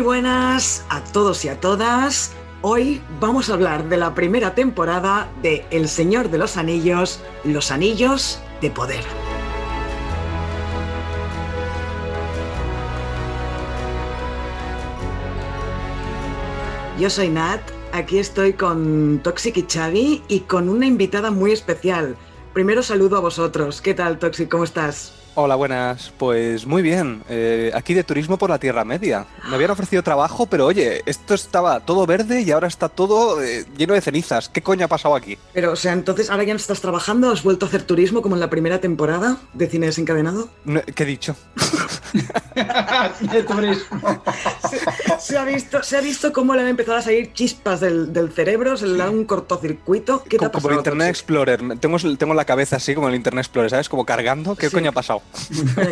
Muy buenas a todos y a todas. Hoy vamos a hablar de la primera temporada de El Señor de los Anillos, Los Anillos de Poder. Yo soy Nat, aquí estoy con Toxic y Xavi y con una invitada muy especial. Primero saludo a vosotros. ¿Qué tal, Toxic? ¿Cómo estás? Hola, buenas. Pues muy bien. Eh, aquí de turismo por la Tierra Media. Me habían ofrecido trabajo, pero oye, esto estaba todo verde y ahora está todo eh, lleno de cenizas. ¿Qué coño ha pasado aquí? Pero, o sea, entonces ahora ya no estás trabajando, has vuelto a hacer turismo como en la primera temporada de Cine Desencadenado. ¿Qué he dicho? de turismo. Se, ha visto, se ha visto cómo le han empezado a salir chispas del, cerebro, se le da un cortocircuito. ¿Qué te ha pasado? Como el Internet Explorer. Tengo, tengo la cabeza así como el Internet Explorer, ¿sabes? Como cargando. ¿Qué coño ha pasado?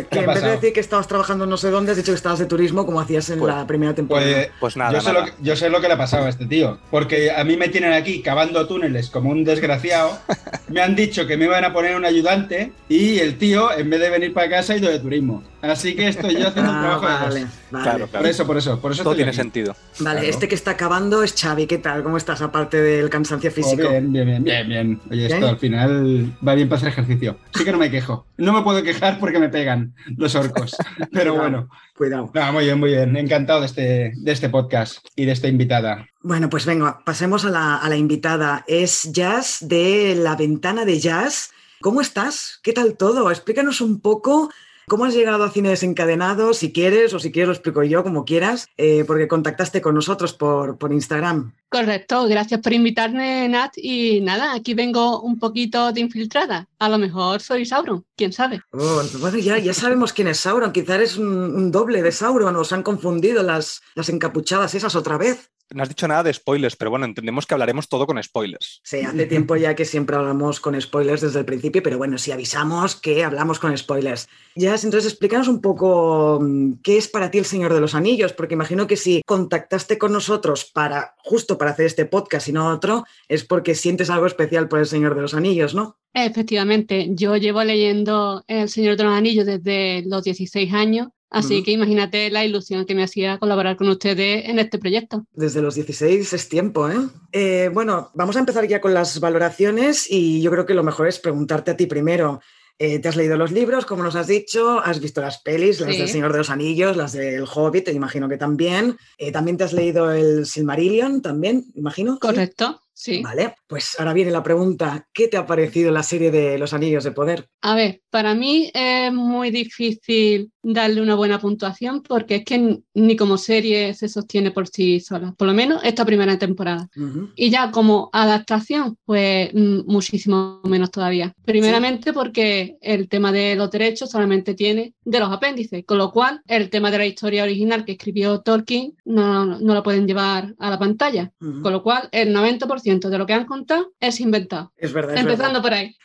Que en vez de decir que estabas trabajando no sé dónde, has dicho que estabas de turismo como hacías en pues, la primera temporada. Pues, pues nada, yo sé, Lo que, yo sé, Lo que, le ha pasado a este tío. Porque a mí me tienen aquí cavando túneles como un desgraciado. me han dicho que me iban a poner un ayudante y el tío, en vez de venir para casa, ha ido de turismo. Así que estoy yo haciendo un ah, trabajo vale, Vale. Claro, Por eso, por eso. Por eso Todo tiene sentido. Vale, este que está acabando es Xavi. ¿Qué tal? ¿Cómo estás aparte del cansancio oh, físico? bien, bien, bien, bien, Oye, esto al final va bien para hacer ejercicio. Sí que no me quejo. No me puedo quejar porque me pegan los orcos. Pero bueno. Cuidado. muy bien, muy bien. Encantado de este, de este podcast y de esta invitada. Bueno, pues venga, pasemos a la, a la invitada. Es Jazz de La Ventana de Jazz. ¿Cómo estás? ¿Qué tal todo? Explícanos un poco ¿Cómo has llegado a Cine Desencadenado? Si quieres, o si quieres lo explico yo, como quieras, eh, porque contactaste con nosotros por, por Instagram. Correcto, gracias por invitarme, Nat. Y nada, aquí vengo un poquito de infiltrada. A lo mejor soy Sauron, quién sabe. Oh, bueno, ya, ya sabemos quién es Sauron. Quizá eres un, doble de Sauron. Nos han confundido las, las encapuchadas esas otra vez. No has dicho nada de spoilers, pero bueno, entendemos que hablaremos todo con spoilers. Sí, hace tiempo ya que siempre hablamos con spoilers desde el principio, pero bueno, si avisamos que hablamos con spoilers. Ya, entonces explícanos un poco mm, qué es para ti el Señor de los Anillos, porque imagino que si contactaste con nosotros para justo para hacer este podcast y no otro, es porque sientes algo especial por el Señor de los Anillos, ¿no? Efectivamente, yo llevo leyendo El Señor de los Anillos desde los 16 años Así que imagínate la ilusión que me hacía colaborar con ustedes en este proyecto. Desde los 16 es tiempo, ¿eh? ¿eh? Bueno, vamos a empezar ya con las valoraciones y yo creo que lo mejor es preguntarte a ti primero. Eh, ¿Te has leído los libros, como nos has dicho? ¿Has visto las pelis, las del Señor de los Anillos, las del Hobbit? Te imagino que también. Eh, ¿También te has leído el Silmarillion? ¿También? Imagino. Correcto. Vale, pues ahora viene la pregunta, ¿qué te ha parecido la serie de Los Anillos de Poder? A ver, para mí es muy difícil darle una buena puntuación porque es que ni como serie se sostiene por sí sola, por lo menos esta primera temporada. Y ya como adaptación, pues mm, muchísimo menos todavía. Primeramente porque el tema de los derechos solamente tiene de los apéndices, con lo cual el tema de la historia original que escribió Tolkien no, no la pueden llevar a la pantalla, con lo cual el 90% de lo que han contado es inventado. Es verdad. Empezando por ahí.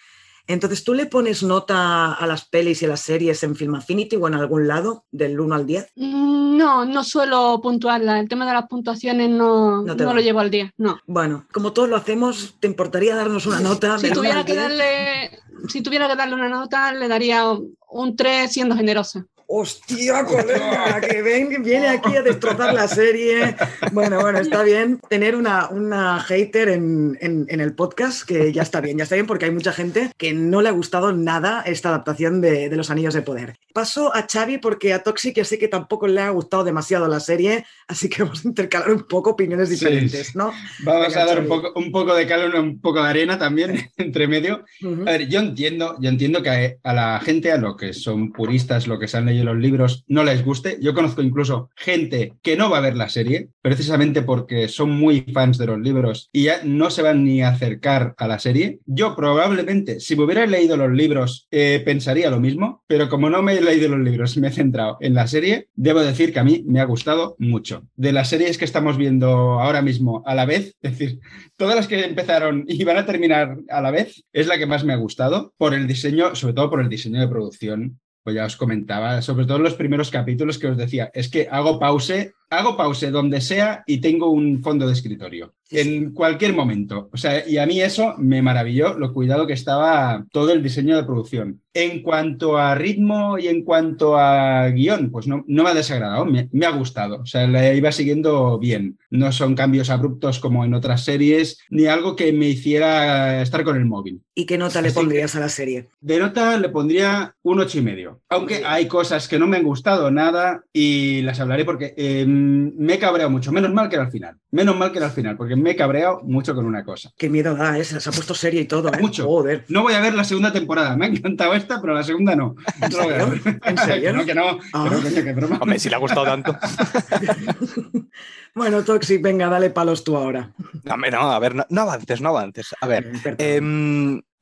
Entonces, ¿tú le pones nota a las pelis y a las series en Film Affinity o en algún lado, del 1 al 10? Mm, no, no suelo puntuarla. El tema de las puntuaciones no, no, lo llevo al día, no. Bueno, como todos lo hacemos, ¿te importaría darnos una nota? si, tuviera que darle, si tuviera que darle una nota, le daría un 3 siendo generosa. Hostia, colega, que ven, viene aquí a destrozar la serie. Bueno, bueno, está bien tener una, una hater en, el podcast, que ya está bien, ya está bien, porque hay mucha gente que no le ha gustado nada esta adaptación de, Los Anillos de Poder. Paso a Xavi porque a Toxic ya sé que tampoco le ha gustado demasiado la serie, así que vamos a intercalar un poco opiniones diferentes, ¿no? Vamos a dar un poco, un poco de calor, un poco de arena también entre medio. A ver, yo entiendo, yo entiendo que a, la gente, a lo que son puristas, lo que se han leído los libros, no les guste. Yo conozco incluso gente que no va a ver la serie, precisamente porque son muy fans de los libros y ya no se van ni a acercar a la serie. Yo probablemente, si me hubiera leído los libros, eh, pensaría lo mismo, pero como no me he leído los libros, me he centrado en la serie, debo decir que a mí me ha gustado mucho. De las series que estamos viendo ahora mismo a la vez, es decir, todas las que empezaron y van a terminar a la vez, es la que más me ha gustado por el diseño, sobre todo por el diseño de producción. Pues ya os comentaba, sobre todo en los primeros capítulos que os decía, es que hago pause hago pause donde sea y tengo un fondo de escritorio. En cualquier momento. O sea, y a mí eso me maravilló, lo cuidado que estaba todo el diseño de producción. En cuanto a ritmo y en cuanto a guion, pues no, no me ha desagradado, me, ha gustado. O sea, la iba siguiendo bien. No son cambios abruptos como en otras series, ni algo que me hiciera estar con el móvil. ¿Y qué nota le pondrías a la serie? De nota le pondría un ocho y medio. Aunque hay cosas que no me han gustado nada y las hablaré porque... Em, me he cabreado mucho. Menos mal que era al final. Menos mal que era al final, porque me he cabreado mucho con una cosa. Qué miedo da esa, se ha puesto serie y todo. ¿eh? Mucho. Joder. No voy a ver la segunda temporada. Me ha encantado esta, pero la segunda no. ¿En serio? ¿En serio? no, que no. Ah. que broma. Hombre, si le ha gustado tanto. bueno, Toxic, venga, dale palos tú ahora. No, no a ver, no, avances, no avances. A ver,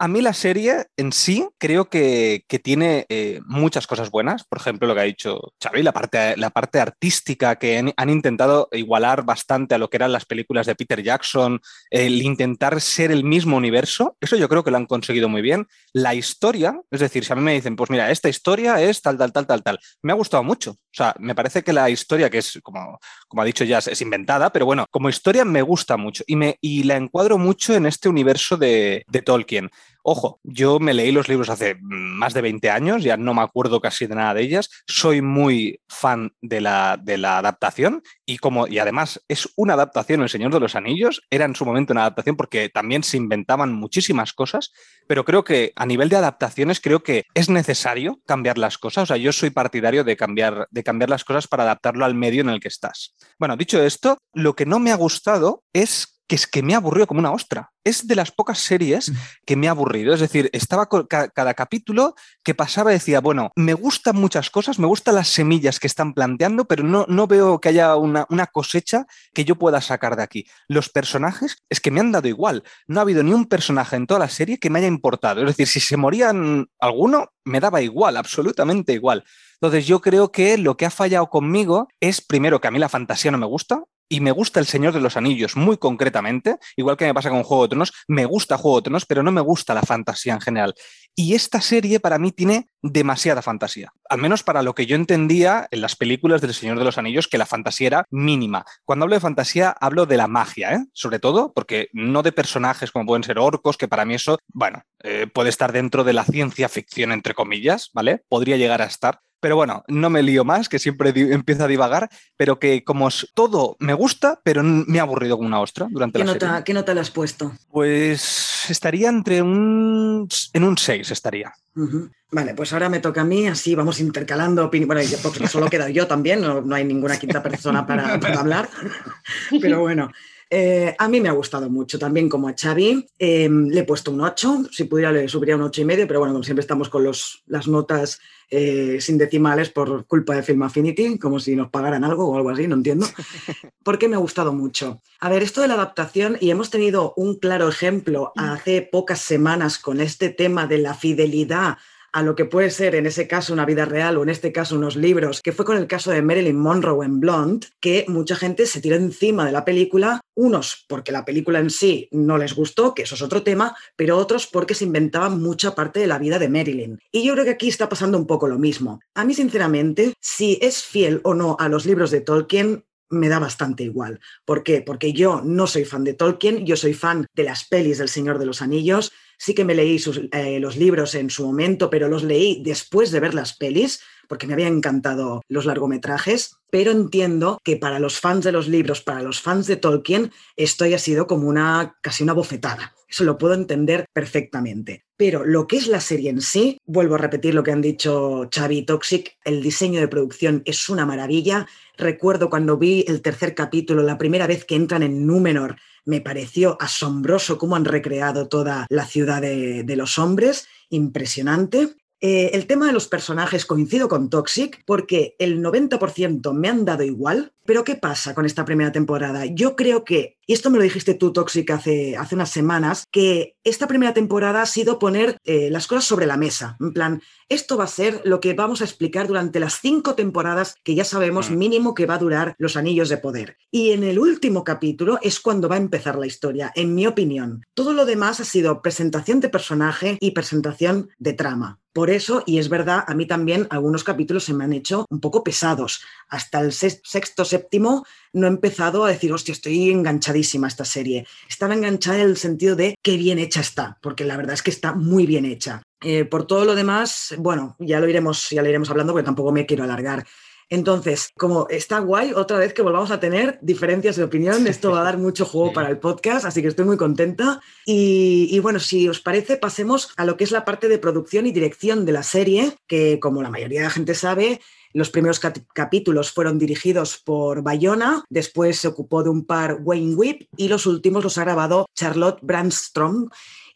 a mí la serie en sí creo que, tiene eh, muchas cosas buenas. Por ejemplo, lo que ha dicho Xavi, la parte, la parte artística que han, intentado igualar bastante a lo que eran las películas de Peter Jackson, el intentar ser el mismo universo. Eso yo creo que lo han conseguido muy bien. La historia, es decir, si a mí me dicen, pues mira, esta historia es tal, tal, tal, tal, tal, me ha gustado mucho. O sea, me parece que la historia, que es, como, como ha dicho ya, es inventada, pero bueno, como historia me gusta mucho y, me, y la encuadro mucho en este universo de, de Tolkien. Ojo, yo me leí los libros hace más de 20 años, ya no me acuerdo casi de nada de ellas. Soy muy fan de la, de la adaptación y como y además es una adaptación El Señor de los Anillos, era en su momento una adaptación porque también se inventaban muchísimas cosas, pero creo que a nivel de adaptaciones creo que es necesario cambiar las cosas, o sea, yo soy partidario de cambiar de cambiar las cosas para adaptarlo al medio en el que estás. Bueno, dicho esto, lo que no me ha gustado es que es que me ha aburrido como una ostra. Es de las pocas series mm. que me ha aburrido. Es decir, estaba cada capítulo que pasaba y decía, bueno, me gustan muchas cosas, me gustan las semillas que están planteando, pero no, no veo que haya una, una cosecha que yo pueda sacar de aquí. Los personajes es que me han dado igual. No ha habido ni un personaje en toda la serie que me haya importado. Es decir, si se morían alguno, me daba igual, absolutamente igual. Entonces yo creo que lo que ha fallado conmigo es primero que a mí la fantasía no me gusta, y me gusta El Señor de los Anillos muy concretamente, igual que me pasa con Juego de Tronos, me gusta Juego de Tronos, pero no me gusta la fantasía en general. Y esta serie para mí tiene demasiada fantasía, al menos para lo que yo entendía en las películas del Señor de los Anillos, que la fantasía era mínima. Cuando hablo de fantasía, hablo de la magia, ¿eh? sobre todo, porque no de personajes como pueden ser orcos, que para mí eso, bueno, eh, puede estar dentro de la ciencia ficción, entre comillas, ¿vale? Podría llegar a estar, pero bueno, no me lío más, que siempre empiezo a divagar, pero que como todo me gusta, pero me ha aburrido como una ostra durante ¿Qué la nota, serie. ¿Qué nota le has puesto? Pues estaría entre un... en un 6 estaría. Vale, pues ahora me toca a mí, así vamos intercalando opiniones. Bueno, porque solo queda yo también, no, hay ninguna quinta persona para, hablar. Pero bueno, eh, a mí me ha gustado mucho, también como a Xavi. Em, le he puesto un 8, si pudiera le subiría un 8 y medio, pero bueno, como siempre estamos con los, las notas eh, sin decimales por culpa de Film Affinity, como si nos pagaran algo o algo así, no entiendo, porque me ha gustado mucho. A ver, esto de la adaptación, y hemos tenido un claro ejemplo hace pocas semanas con este tema de la fidelidad a lo que puede ser en ese caso una vida real o en este caso unos libros, que fue con el caso de Marilyn Monroe en Blonde, que mucha gente se tiró encima de la película, unos porque la película en sí no les gustó, que eso es otro tema, pero otros porque se inventaban mucha parte de la vida de Marilyn. Y yo creo que aquí está pasando un poco lo mismo. A mí, sinceramente, si es fiel o no a los libros de Tolkien, me da bastante igual. ¿Por qué? Porque yo no soy fan de Tolkien, yo soy fan de las pelis del Señor de los Anillos, sí que me leí eh, los libros en su momento, pero los leí después de ver las pelis porque me habían encantado los largometrajes, pero entiendo que para los fans de los libros, para los fans de Tolkien, esto haya sido como una casi una bofetada. Eso lo puedo entender perfectamente. Pero lo que es la serie en sí, vuelvo a repetir lo que han dicho Xavi y Toxic, el diseño de producción es una maravilla. Recuerdo cuando vi el tercer capítulo, la primera vez que entran en Númenor, me pareció asombroso cómo han recreado toda la ciudad de, los hombres, impresionante. Eh, el tema de los personajes coincido con Toxic porque el 90% me han dado igual, pero ¿qué pasa con esta primera temporada? Yo creo que, y esto me lo dijiste tú, Toxic, hace, hace unas semanas, que esta primera temporada ha sido poner eh, las cosas sobre la mesa. En plan, esto va a ser lo que vamos a explicar durante las cinco temporadas que ya sabemos mm. mínimo que va a durar los anillos de poder. Y en el último capítulo es cuando va a empezar la historia, en mi opinión. Todo lo demás ha sido presentación de personaje y presentación de trama. Por eso, y es verdad, a mí también algunos capítulos se me han hecho un poco pesados. Hasta el sexto, séptimo, no he empezado a decir, hostia, estoy enganchadísima esta serie. Estaba enganchada en el sentido de qué bien hecha está, porque la verdad es que está muy bien hecha. Eh, por todo lo demás, bueno, ya lo iremos, ya lo iremos hablando, porque tampoco me quiero alargar. Entonces, como está guay, otra vez que volvamos a tener diferencias de opinión, esto va a dar mucho juego para el podcast, así que estoy muy contenta. Y, y, bueno, si os parece, pasemos a lo que es la parte de producción y dirección de la serie, que como la mayoría de la gente sabe, los primeros capítulos fueron dirigidos por Bayona, después se ocupó de un par Wayne Whip y los últimos los ha grabado Charlotte Brandstrom.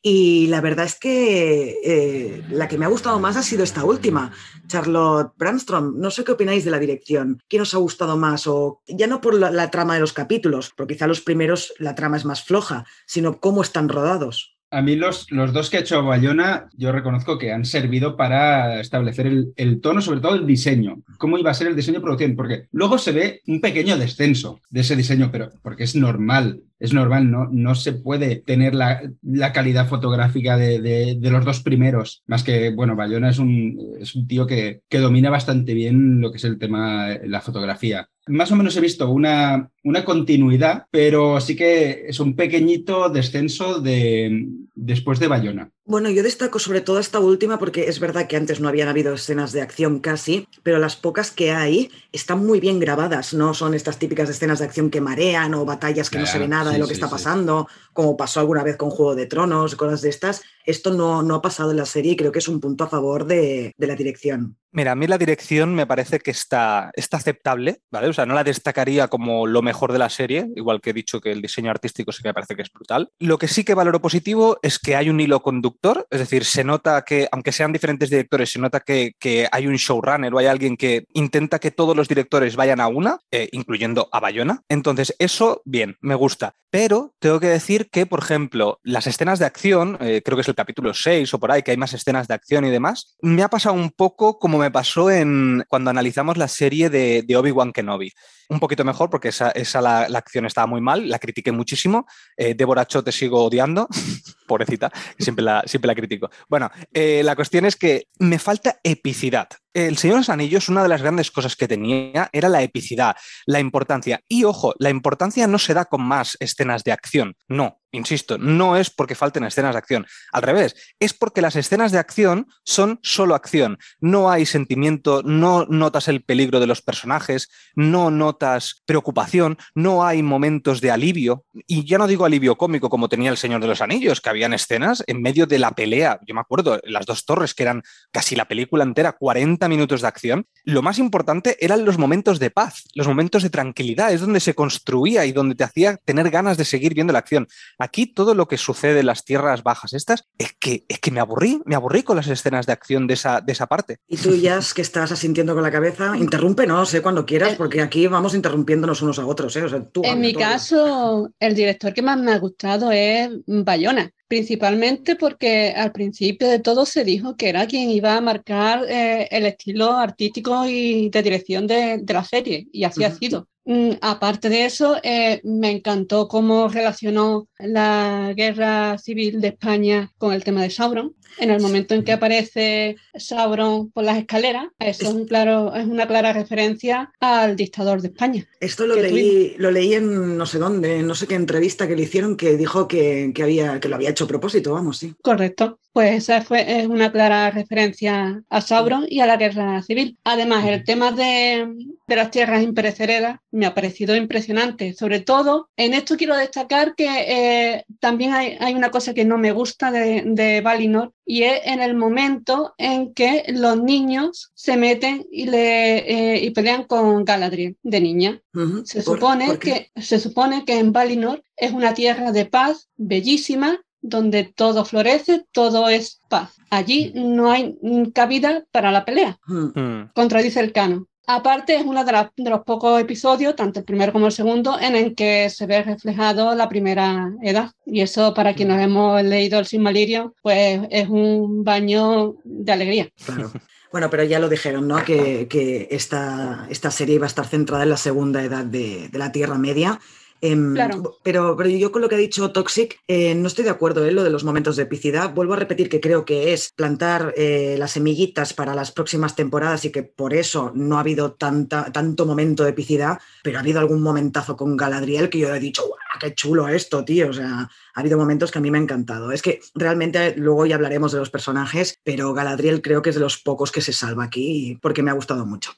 Y la verdad es que eh, la que me ha gustado más ha sido esta última, Charlotte Brandstrom. No sé qué opináis de la dirección. ¿Quién os ha gustado más? O ya no por la, trama de los capítulos, porque quizá los primeros la trama es más floja, sino cómo están rodados. A mí los, los dos que ha hecho Bayona, yo reconozco que han servido para establecer el, el, tono, sobre todo el diseño. ¿Cómo iba a ser el diseño producción? Porque luego se ve un pequeño descenso de ese diseño, pero porque es normal es normal, no, no se puede tener la, la calidad fotográfica de, de, los dos primeros. Más que, bueno, Bayona es un, es un tío que, que, domina bastante bien lo que es el tema, la fotografía. Más o menos he visto una, una continuidad, pero sí que es un pequeñito descenso de, después de Bayona. Bueno, yo destaco sobre todo esta última porque es verdad que antes no habían habido escenas de acción casi, pero las pocas que hay están muy bien grabadas, no son estas típicas escenas de acción que marean o batallas que claro, no se ve nada sí, de lo que sí, está pasando, sí. como pasó alguna vez con Juego de Tronos, cosas de estas. Esto no, no ha pasado en la serie y creo que es un punto a favor de, de la dirección. Mira, a mí la dirección me parece que está, está aceptable, ¿vale? O sea, no la destacaría como lo mejor de la serie, igual que he dicho que el diseño artístico sí que me parece que es brutal. Lo que sí que valoro positivo es que hay un hilo conductor, es decir, se nota que, aunque sean diferentes directores, se nota que, que hay un showrunner o hay alguien que intenta que todos los directores vayan a una, eh, incluyendo a Bayona. Entonces, eso, bien, me gusta. Pero tengo que decir que, por ejemplo, las escenas de acción, eh, creo que es el capítulo 6 o por ahí, que hay más escenas de acción y demás, me ha pasado un poco como me pasó en cuando analizamos la serie de, Obi-Wan Kenobi un poquito mejor porque esa, esa la, la, acción estaba muy mal, la critiqué muchísimo. Eh, Débora Cho te sigo odiando, pobrecita, siempre la, siempre la critico. Bueno, eh, la cuestión es que me falta epicidad. El Señor de los Anillos, una de las grandes cosas que tenía era la epicidad, la importancia. Y ojo, la importancia no se da con más escenas de acción, no, insisto, no es porque falten escenas de acción. Al revés, es porque las escenas de acción son solo acción. No hay sentimiento, no notas el peligro de los personajes, no notas preocupación, no hay momentos de alivio. Y ya no digo alivio cómico como tenía el Señor de los Anillos, que habían escenas en medio de la pelea. Yo me acuerdo, las dos torres, que eran casi la película entera, 40 minutos de acción. Lo más importante eran los momentos de paz, los momentos de tranquilidad, es donde se construía y donde te hacía tener ganas de seguir viendo la acción. Aquí todo lo que sucede en las tierras bajas estas es que, es que me aburrí, me aburrí con las escenas de acción de esa, de esa parte. Y tú, ya que estás asintiendo con la cabeza, interrumpe, no sé, cuando quieras, porque aquí vamos interrumpiéndonos unos a otros. ¿eh? O sea, tú, en mi caso, el director que más me ha gustado es Bayona principalmente porque al principio de todo se dijo que era quien iba a marcar eh, el estilo artístico y de dirección de, de la serie, y así uh -huh. ha sido. Mm, aparte de eso, eh, me encantó cómo relacionó la guerra civil de España con el tema de Sauron. En el momento en que aparece Sauron por las escaleras, eso es, un claro, es una clara referencia al dictador de España. Esto lo leí, lo leí en no sé dónde, no sé qué entrevista que le hicieron que dijo que, había, que lo había hecho a propósito, vamos, sí. Correcto. Pues esa fue, es una clara referencia a Sauron y a la guerra civil. Además, el tema de, las tierras imperecederas me ha parecido impresionante. Sobre todo, en esto quiero destacar que eh, también hay, una cosa que no me gusta de, de Valinor y es en el momento en que los niños se meten y, le, eh, y pelean con Galadriel de niña. se, supone que, se supone que en Valinor es una tierra de paz bellísima donde todo florece, todo es paz. Allí no hay cabida para la pelea. Hmm. Contradice el canon. Aparte, es uno de, los pocos episodios, tanto el primero como el segundo, en el que se ve reflejado la primera edad. Y eso, para quienes hemos leído el Silmarillion, pues es un baño de alegría. Claro. Bueno, pero ya lo dijeron, ¿no? Que, esta, esta, serie iba a estar centrada en la segunda edad de, de la Tierra Media Em, pero, pero, yo con lo que ha dicho Toxic eh, no estoy de acuerdo en ¿eh? lo de los momentos de epicidad. Vuelvo a repetir que creo que es plantar eh, las semillitas para las próximas temporadas y que por eso no ha habido tanta, tanto momento de epicidad, pero ha habido algún momentazo con Galadriel que yo he dicho, ¡guau, qué chulo esto, tío! O sea, ha habido momentos que a mí me ha encantado. Es que realmente luego ya hablaremos de los personajes, pero Galadriel creo que es de los pocos que se salva aquí porque me ha gustado mucho.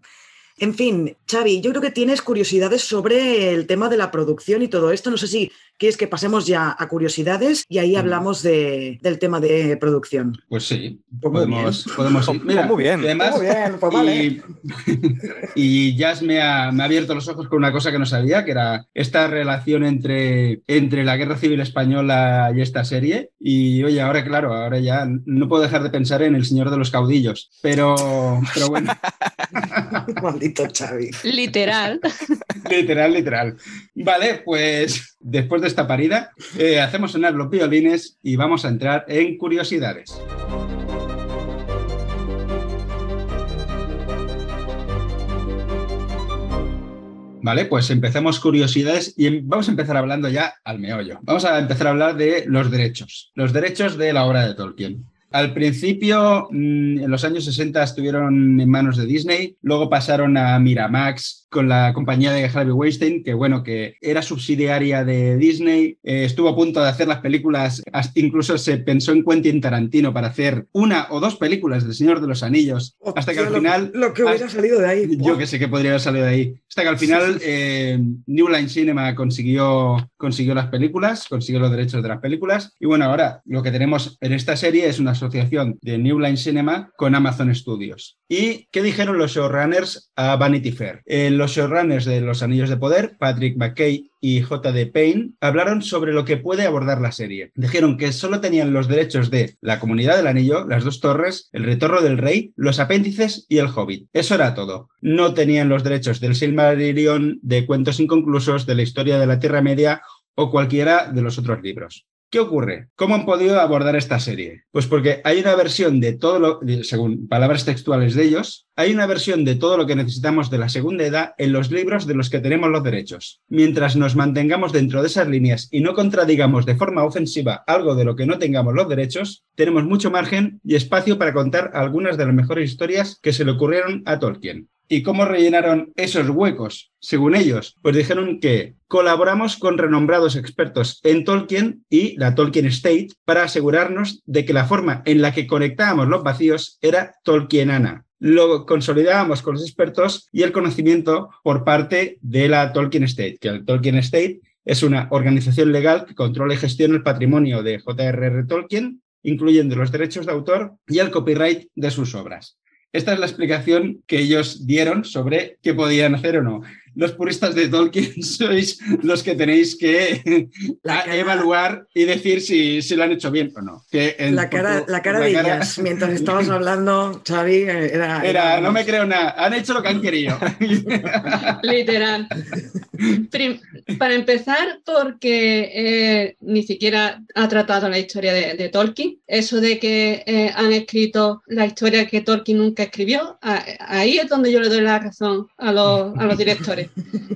En fin, Xavi, yo creo que tienes curiosidades sobre el tema de la producción y todo esto. No sé si quieres que pasemos ya a curiosidades y ahí mm. hablamos del tema de producción. Pues sí, pues podemos, podemos ir. Mira, muy bien. Además, muy bien pues vale. y, Jazz me ha, me ha, abierto los ojos con una cosa que no sabía, que era esta relación entre, entre la Guerra Civil Española y esta serie. Y oye, ahora claro, ahora ya no puedo dejar de pensar en El Señor de los Caudillos, pero, pero bueno. Maldito Xavi. Literal. literal, literal. Vale, pues después de esta parida, eh, hacemos sonar los violines y vamos a entrar en curiosidades. Vale, pues empecemos curiosidades y em, vamos a empezar hablando ya al meollo. Vamos a empezar a hablar de los derechos, los derechos de la obra de Tolkien. Al principio, mm, en los años 60, estuvieron en manos de Disney, luego pasaron a Miramax con la compañía de Harvey Weinstein, que bueno, que era subsidiaria de Disney, eh, estuvo a punto de hacer las películas, incluso se pensó en Quentin Tarantino para hacer una o dos películas del Señor de los Anillos, hasta que al final... Lo, que hubiera salido de ahí. Yo que sé que podría haber salido de ahí. Hasta que al final eh, New Line Cinema consiguió, consiguió las películas, consiguió los derechos de las películas, y bueno, ahora lo que tenemos en esta serie es una asociación de New Line Cinema con Amazon Studios. ¿Y qué dijeron los showrunners a Vanity Fair? Los showrunners de Los Anillos de Poder, Patrick McKay y J.D. Payne, hablaron sobre lo que puede abordar la serie. Dijeron que solo tenían los derechos de La Comunidad del Anillo, Las Dos Torres, El Retorno del Rey, Los Apéndices y El Hobbit. Eso era todo. No tenían los derechos del Silmarillion, de Cuentos Inconclusos, de la Historia de la Tierra Media o cualquiera de los otros libros. ¿Qué ocurre? ¿Cómo han podido abordar esta serie? Pues porque hay una versión de todo lo, según palabras textuales de ellos, hay una versión de todo lo que necesitamos de la segunda edad en los libros de los que tenemos los derechos. Mientras nos mantengamos dentro de esas líneas y no contradigamos de forma ofensiva algo de lo que no tengamos los derechos, tenemos mucho margen y espacio para contar algunas de las mejores historias que se le ocurrieron a Tolkien. ¿Y cómo rellenaron esos huecos? Según ellos, pues dijeron que colaboramos con renombrados expertos en Tolkien y la Tolkien State para asegurarnos de que la forma en la que conectábamos los vacíos era tolkienana. Lo consolidábamos con los expertos y el conocimiento por parte de la Tolkien State, que el Tolkien State es una organización legal que controla y gestiona el patrimonio de J.R.R. Tolkien, incluyendo los derechos de autor y el copyright de sus obras. Esta es la explicación que ellos dieron sobre qué podían hacer o no los puristas de Tolkien sois los que tenéis que evaluar y decir si, si, lo han hecho bien o no. la cara, la cara de ellas, mientras estabas hablando, Xavi, era, era... no me creo nada, han hecho lo que han querido. Literal. para empezar, porque eh, ni siquiera ha tratado la historia de, Tolkien. Eso de que eh, han escrito la historia que Tolkien nunca escribió, ahí es donde yo le doy la razón a los, a los directores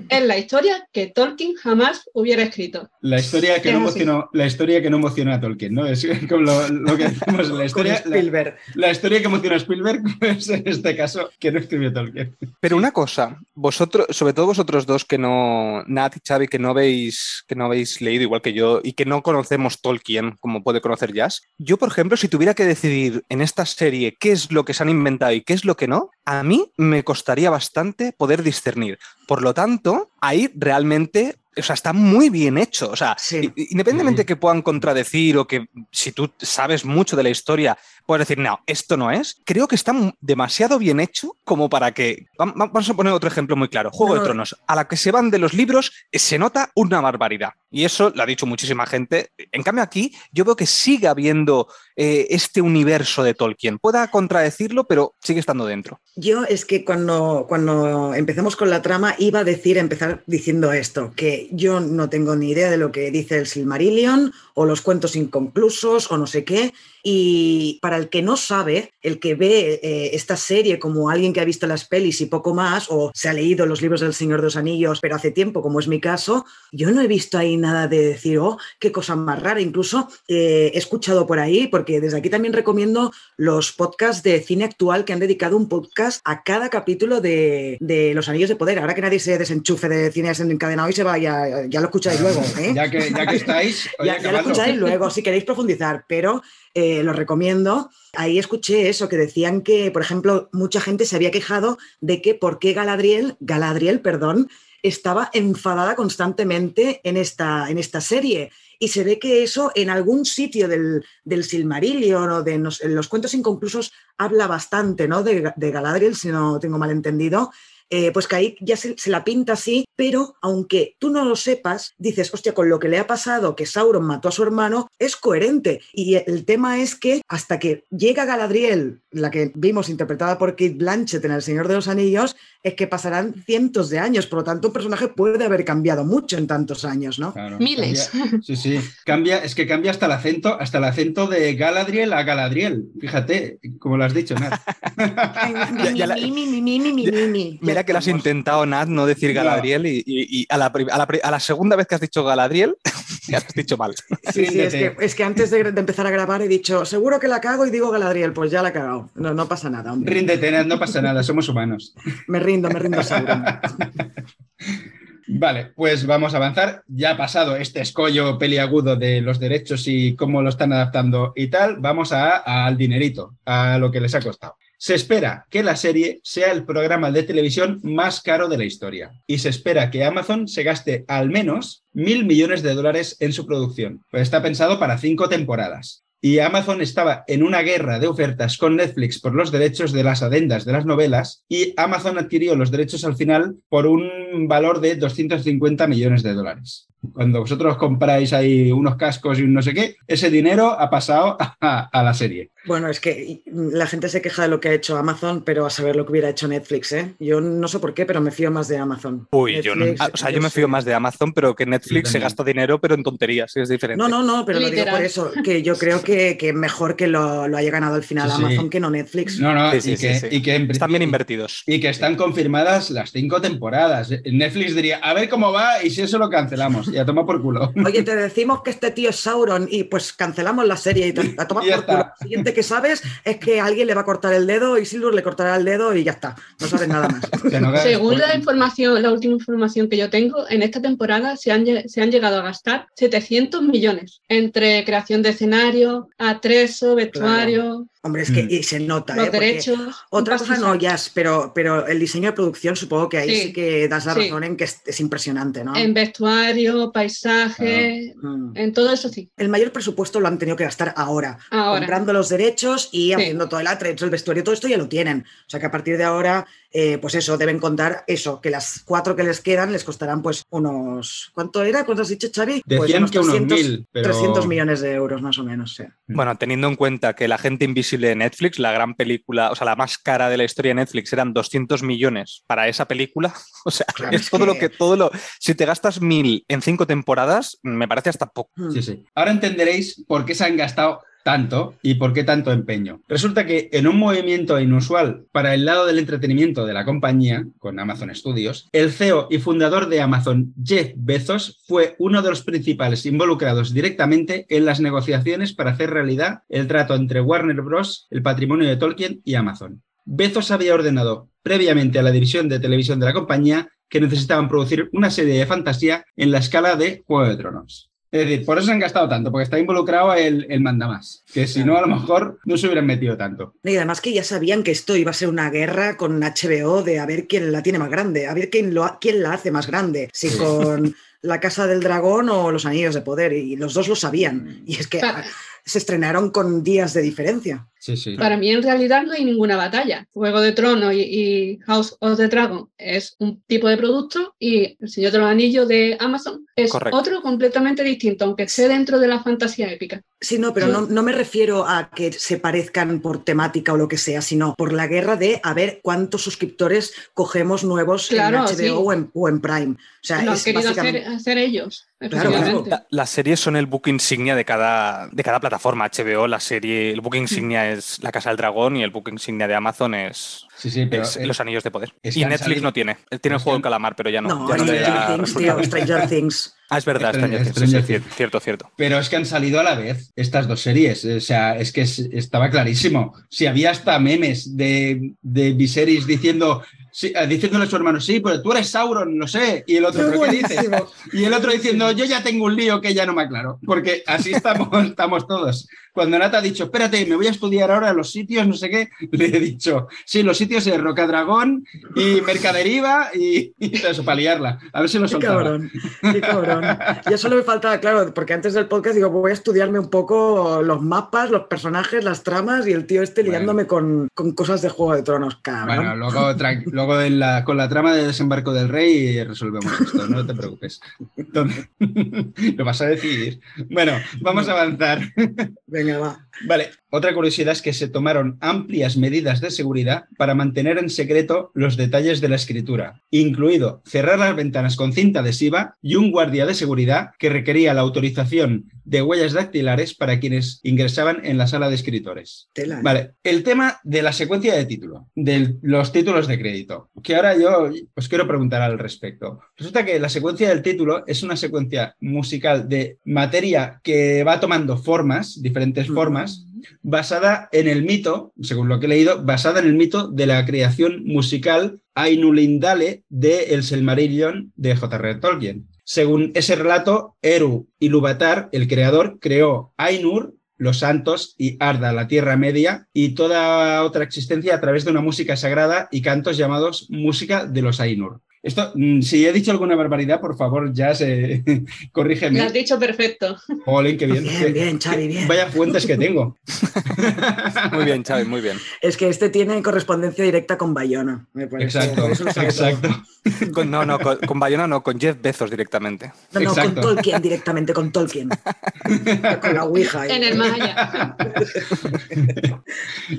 Es la historia que Tolkien jamás hubiera escrito. La historia que, no emocionó, la historia que no emocionó a Tolkien, ¿no? Es como lo, que decimos la historia. Spielberg. La, historia que emocionó a Spielberg, pues en este caso, que no escribió Tolkien. Pero una cosa, vosotros, sobre todo vosotros dos que no, Nat y Xavi, que no habéis, que no habéis leído igual que yo y que no conocemos Tolkien como puede conocer Jazz, yo, por ejemplo, si tuviera que decidir en esta serie qué es lo que se han inventado y qué es lo que no, a mí me costaría bastante poder discernir. Por lo tanto, ahí realmente o sea, está muy bien hecho. O sea, independientemente de que puedan contradecir o que si tú sabes mucho de la historia, puedes decir, no, esto no es. Creo que está demasiado bien hecho como para que. Vamos a poner otro ejemplo muy claro. Juego de Tronos. A la que se van de los libros, se nota una barbaridad. Y eso lo ha dicho muchísima gente. En cambio, aquí yo veo que sigue habiendo eh, este universo de Tolkien. Pueda contradecirlo, pero sigue estando dentro. Yo es que cuando, cuando empecemos con la trama iba a decir, empezar diciendo esto, que yo no tengo ni idea de lo que dice el Silmarillion o los cuentos inconclusos o no sé qué. Y para el que no sabe, el que ve eh, esta serie como alguien que ha visto las pelis y poco más, o se ha leído los libros del Señor de los Anillos, pero hace tiempo, como es mi caso, yo no he visto ahí nada de decir, oh, qué cosa más rara. Incluso eh, he escuchado por ahí, porque desde aquí también recomiendo los podcasts de cine actual que han dedicado un podcast a cada capítulo de, Los Anillos de Poder. Ahora que nadie se desenchufe de cine encadenado y se vaya, ya, lo escucháis luego. ¿eh? Ya, que, ya que estáis, ya, lo escucháis luego si queréis profundizar, pero eh, lo recomiendo. Ahí escuché eso, que decían que, por ejemplo, mucha gente se había quejado de que por qué Galadriel, Galadriel, perdón, estaba enfadada constantemente en esta, en esta serie. Y se ve que eso en algún sitio del, del Silmarillion o de en los cuentos inconclusos habla bastante ¿no? de, de Galadriel, si no tengo mal entendido. Eh, pues que ahí ya se, la pinta así, pero aunque tú no lo sepas, dices, hostia, con lo que le ha pasado, que Sauron mató a su hermano, es coherente. Y el tema es que hasta que llega Galadriel, la que vimos interpretada por Kate Blanchett en El Señor de los Anillos, es que pasarán cientos de años. Por lo tanto, un personaje puede haber cambiado mucho en tantos años, ¿no? Miles. sí, sí. Cambia, es que cambia hasta el acento, hasta el acento de Galadriel a Galadriel. Fíjate, como lo has dicho, Nat. Mira que lo has intentado, Nat, no decir Galadriel y, a, la, segunda vez que has dicho Galadriel, ya lo has dicho mal. Sí, sí, es que, antes de, empezar a grabar he dicho, seguro que la cago y digo Galadriel, pues ya la he cagado. No, no pasa nada. Hombre. Ríndete, Nat, no pasa nada, somos humanos. Me rindo, me rindo Vale, pues vamos a avanzar. Ya pasado este escollo peliagudo de los derechos y cómo lo están adaptando y tal, vamos al dinerito, a lo que les ha costado. Se espera que la serie sea el programa de televisión más caro de la historia y se espera que Amazon se gaste al menos mil millones de dólares en su producción. Pues está pensado para cinco temporadas y Amazon estaba en una guerra de ofertas con Netflix por los derechos de las adendas de las novelas y Amazon adquirió los derechos al final por un valor de 250 millones de dólares. Cuando vosotros compráis ahí unos cascos y un no sé qué, ese dinero ha pasado a, la serie. Bueno, es que la gente se queja de lo que ha hecho Amazon, pero a saber lo que hubiera hecho Netflix, ¿eh? Yo no sé por qué, pero me fío más de Amazon. Uy, yo no. O sea, yo me fío más de Amazon, pero que Netflix se gasta dinero, pero en tonterías, es diferente. No, no, no, pero lo digo por eso, que yo creo que, que mejor que lo, haya ganado al final Amazon que no Netflix. No, no, y, que, y, que, están bien invertidos. Y que están confirmadas las cinco temporadas. Netflix diría, a ver cómo va y si eso lo cancelamos. Y a tomar por culo. Oye, te decimos que este tío es Sauron y pues cancelamos la serie y a tomar por culo. Lo siguiente que sabes es que alguien le va a cortar el dedo y Silver le cortará el dedo y ya está. No sabes nada más. Según la información, la última información que yo tengo, en esta temporada se han, se han llegado a gastar 700 millones entre creación de escenario, atrezo, vestuario, Hombre, es que mm. se nota. Los ¿eh? derechos. Otra cosa no, ya, pero, pero el diseño de producción supongo que ahí sí, que das la razón en que es, impresionante, ¿no? En vestuario, paisaje, mm. en todo eso sí. El mayor presupuesto lo han tenido que gastar ahora, comprando los derechos y haciendo todo el atrecho, el vestuario, todo esto ya lo tienen. O sea que a partir de ahora eh, pues eso, deben contar eso, que las cuatro que les quedan les costarán pues unos, ¿cuánto era? ¿Cuánto has dicho, Xavi? Pues unos 300, mil, 300 millones de euros más o menos, sí. Bueno, teniendo en cuenta que La gente invisible de Netflix, la gran película, o sea, la más cara de la historia de Netflix eran 200 millones para esa película, o sea, es, todo lo que, todo lo, si te gastas mil en cinco temporadas, me parece hasta poco. Sí, sí. Ahora entenderéis por qué se han gastado tanto y por qué tanto empeño. Resulta que en un movimiento inusual para el lado del entretenimiento de la compañía, con Amazon Studios, el CEO y fundador de Amazon, Jeff Bezos, fue uno de los principales involucrados directamente en las negociaciones para hacer realidad el trato entre Warner Bros., el patrimonio de Tolkien y Amazon. Bezos había ordenado previamente a la división de televisión de la compañía que necesitaban producir una serie de fantasía en la escala de Juego de Tronos. Es decir, por eso se han gastado tanto, porque está involucrado el, el mandamás, que si no, a lo mejor no se hubieran metido tanto. Y además que ya sabían que esto iba a ser una guerra con HBO de a ver quién la tiene más grande, a ver quién, lo, quién la hace más grande, si con la Casa del Dragón o los Anillos de Poder, y los dos lo sabían. Y es que se estrenaron con días de diferencia. Sí, sí. Para mí en realidad no hay ninguna batalla. Juego de Tronos y, House of the Dragon es un tipo de producto y El Señor de los Anillos de Amazon es otro completamente distinto, aunque esté dentro de la fantasía épica. Sí, no, pero no, no, me refiero a que se parezcan por temática o lo que sea, sino por la guerra de a ver cuántos suscriptores cogemos nuevos en HBO o, en, Prime. O sea, lo han querido hacer, ellos. Claro, las series son el book insignia de cada, de cada plataforma. HBO, la serie, el book insignia es La Casa del Dragón y el book insignia de Amazon es, Los Anillos de Poder. Y Netflix no tiene. Él tiene el juego del calamar, pero ya no. No, Stranger, Things, tío, Stranger Things. Ah, es verdad, Stranger, Things, cierto, cierto. Pero es que han salido a la vez estas dos series. O sea, es que estaba clarísimo. Si había hasta memes de, de Viserys diciendo Sí, eh, diciéndole a su hermano, sí, pero tú eres Sauron, no sé. Y el otro, ¿pero qué dice? Y el otro diciendo, yo ya tengo un lío que ya no me aclaro. Porque así estamos, estamos todos. Cuando Nata ha dicho, espérate, me voy a estudiar ahora los sitios, no sé qué, le he dicho, sí, los sitios es Rocadragón y Mercaderiva y, y eso, para liarla. A ver si lo soltaba. Qué cabrón, qué cabrón. Ya solo me faltaba, claro, porque antes del podcast digo, voy a estudiarme un poco los mapas, los personajes, las tramas y el tío este liándome con, con, cosas de Juego de Tronos, cabrón. Bueno, luego, luego la, con la trama de desembarco del rey resolvemos esto, no te preocupes. lo vas a decidir. Bueno, vamos a avanzar. Venga, va. Vale, otra curiosidad es que se tomaron amplias medidas de seguridad para mantener en secreto los detalles de la escritura, incluido cerrar las ventanas con cinta adhesiva y un guardia de seguridad que requería la autorización de huellas dactilares para quienes ingresaban en la sala de escritores. ¿eh? Vale, el tema de la secuencia de título, de los títulos de crédito, que ahora yo os quiero preguntar al respecto. Resulta que la secuencia del título es una secuencia musical de materia que va tomando formas, diferentes formas, basada en el mito, según lo que he leído, basada en el mito de la creación musical Ainulindale de El Silmarillion de J.R. Tolkien. Según ese relato, Eru Ilúvatar, el creador, creó Ainur, los santos y Arda, la Tierra Media, y toda otra existencia a través de una música sagrada y cantos llamados música de los Ainur. Esto, mm, si he dicho alguna barbaridad, por favor, ya se corrígeme. Lo has dicho perfecto. Jolín, qué bien. Bien, bien, Xavi, bien. Vaya fuentes que tengo. muy bien, Xavi, muy bien. Es que este tiene correspondencia directa con Bayona. Exacto, exacto. no, no, con, Bayona no, con Jeff Bezos directamente. No, no, con Tolkien directamente, con Tolkien. con la Ouija. En el Maya.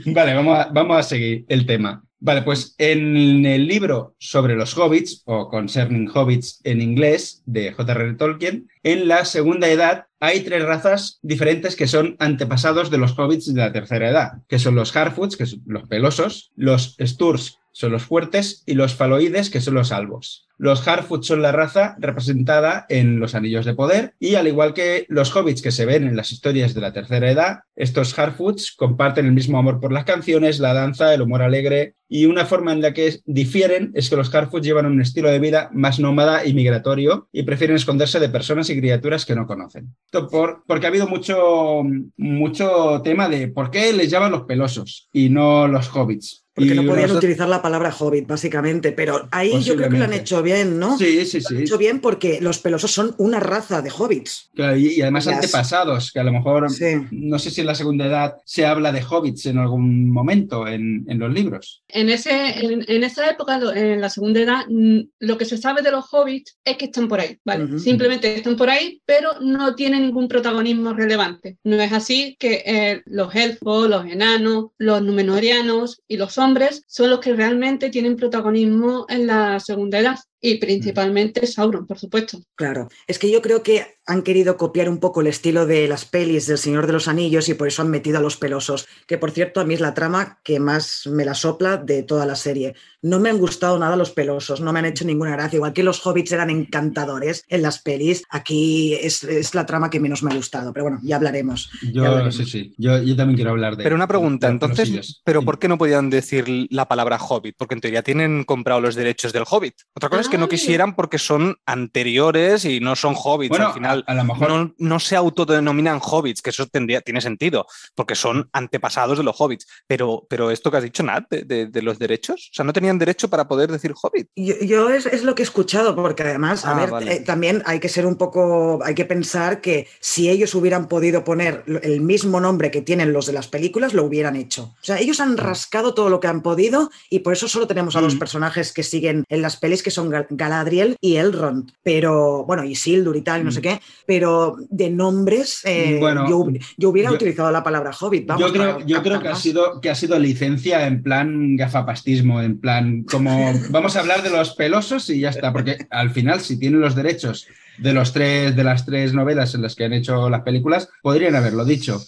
vale, vamos vamos a seguir el tema. Vale, pues en el libro sobre los hobbits, o Concerning Hobbits en inglés, de J.R.R. Tolkien, en la segunda edad hay tres razas diferentes que son antepasados de los hobbits de la tercera edad, que son los Harfoots, que son los pelosos, los Sturs, son los fuertes, y los Faloides, que son los albos. Los Harfoot son la raza representada en los Anillos de Poder y al igual que los hobbits que se ven en las historias de la tercera edad, estos Harfoots comparten el mismo amor por las canciones, la danza, el humor alegre y una forma en la que difieren es que los Harfoots llevan un estilo de vida más nómada y migratorio y prefieren esconderse de personas y criaturas que no conocen. Esto por, porque ha habido mucho, mucho tema de por qué les llaman los pelosos y no los hobbits. Porque no podían utilizar la palabra hobbit, básicamente. Pero ahí yo creo que lo han hecho bien, ¿no? Sí, sí, sí. Lo han hecho bien porque los pelosos son una raza de hobbits. y, además antepasados, que a lo mejor, no sé si en la segunda edad se habla de hobbits en algún momento en, en los libros. En, ese, en, esa época, en la segunda edad, mm, lo que se sabe de los hobbits es que están por ahí, ¿vale? Simplemente están por ahí, pero no tienen ningún protagonismo relevante. No es así que eh, los elfos, los enanos, los numenorianos y los hombres son los que realmente tienen protagonismo en la segunda edad. y principalmente Sauron, por supuesto. Claro, es que yo creo que han querido copiar un poco el estilo de las pelis del Señor de los Anillos y por eso han metido a los pelosos, que por cierto a mí es la trama que más me la sopla de toda la serie. No me han gustado nada los pelosos, no me han hecho ninguna gracia, igual que los hobbits eran encantadores en las pelis, aquí es, la trama que menos me ha gustado, pero bueno, ya hablaremos. Yo, sí, sí, yo, también quiero hablar de... Pero una pregunta, entonces, ¿pero por qué no podían decir la palabra hobbit? Porque en teoría tienen comprado los derechos del hobbit. Otra cosa es que no quisieran porque son anteriores y no son hobbits al final a lo mejor... no, se autodenominan hobbits, que eso tendría, tiene sentido, porque son antepasados de los hobbits. Pero, pero esto que has dicho, Nat, de, los derechos, o sea, no tenían derecho para poder decir hobbit. Yo, es, lo que he escuchado, porque además, a ah, ver, eh, también hay que ser un poco, hay que pensar que si ellos hubieran podido poner el mismo nombre que tienen los de las películas, lo hubieran hecho. O sea, ellos han rascado todo lo que han podido y por eso solo tenemos a dos mm. personajes que siguen en las pelis, que son Galadriel y Elrond. Pero, bueno, y Sildur y tal, y no sé mm. qué pero de nombres eh, yo, hubiera utilizado la palabra hobbit. yo creo, yo creo que, ha sido, que ha sido licencia en plan gafapastismo, en plan como vamos a hablar de los pelosos y ya está, porque al final si tienen los derechos de, los tres, de las tres novelas en las que han hecho las películas, podrían haberlo dicho.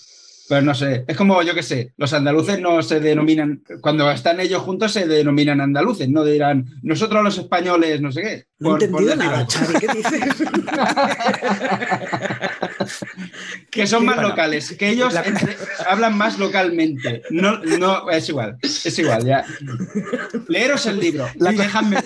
Pero no sé, es como, yo qué sé, los andaluces no se denominan, cuando están ellos juntos se denominan andaluces, no dirán nosotros los españoles, no sé qué. No he entendido nada, ¿qué dices? que son más locales, que ellos hablan más localmente. No, no, es igual, es igual, ya. Leeros el libro, la... dejadme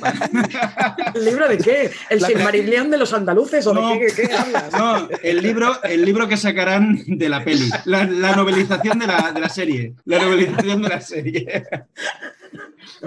¿El libro de qué? ¿El Silmarillion de los andaluces o de qué, hablas? No, el libro, el libro que sacarán de la peli, la, novelización de la, de la serie. La novelización de la serie.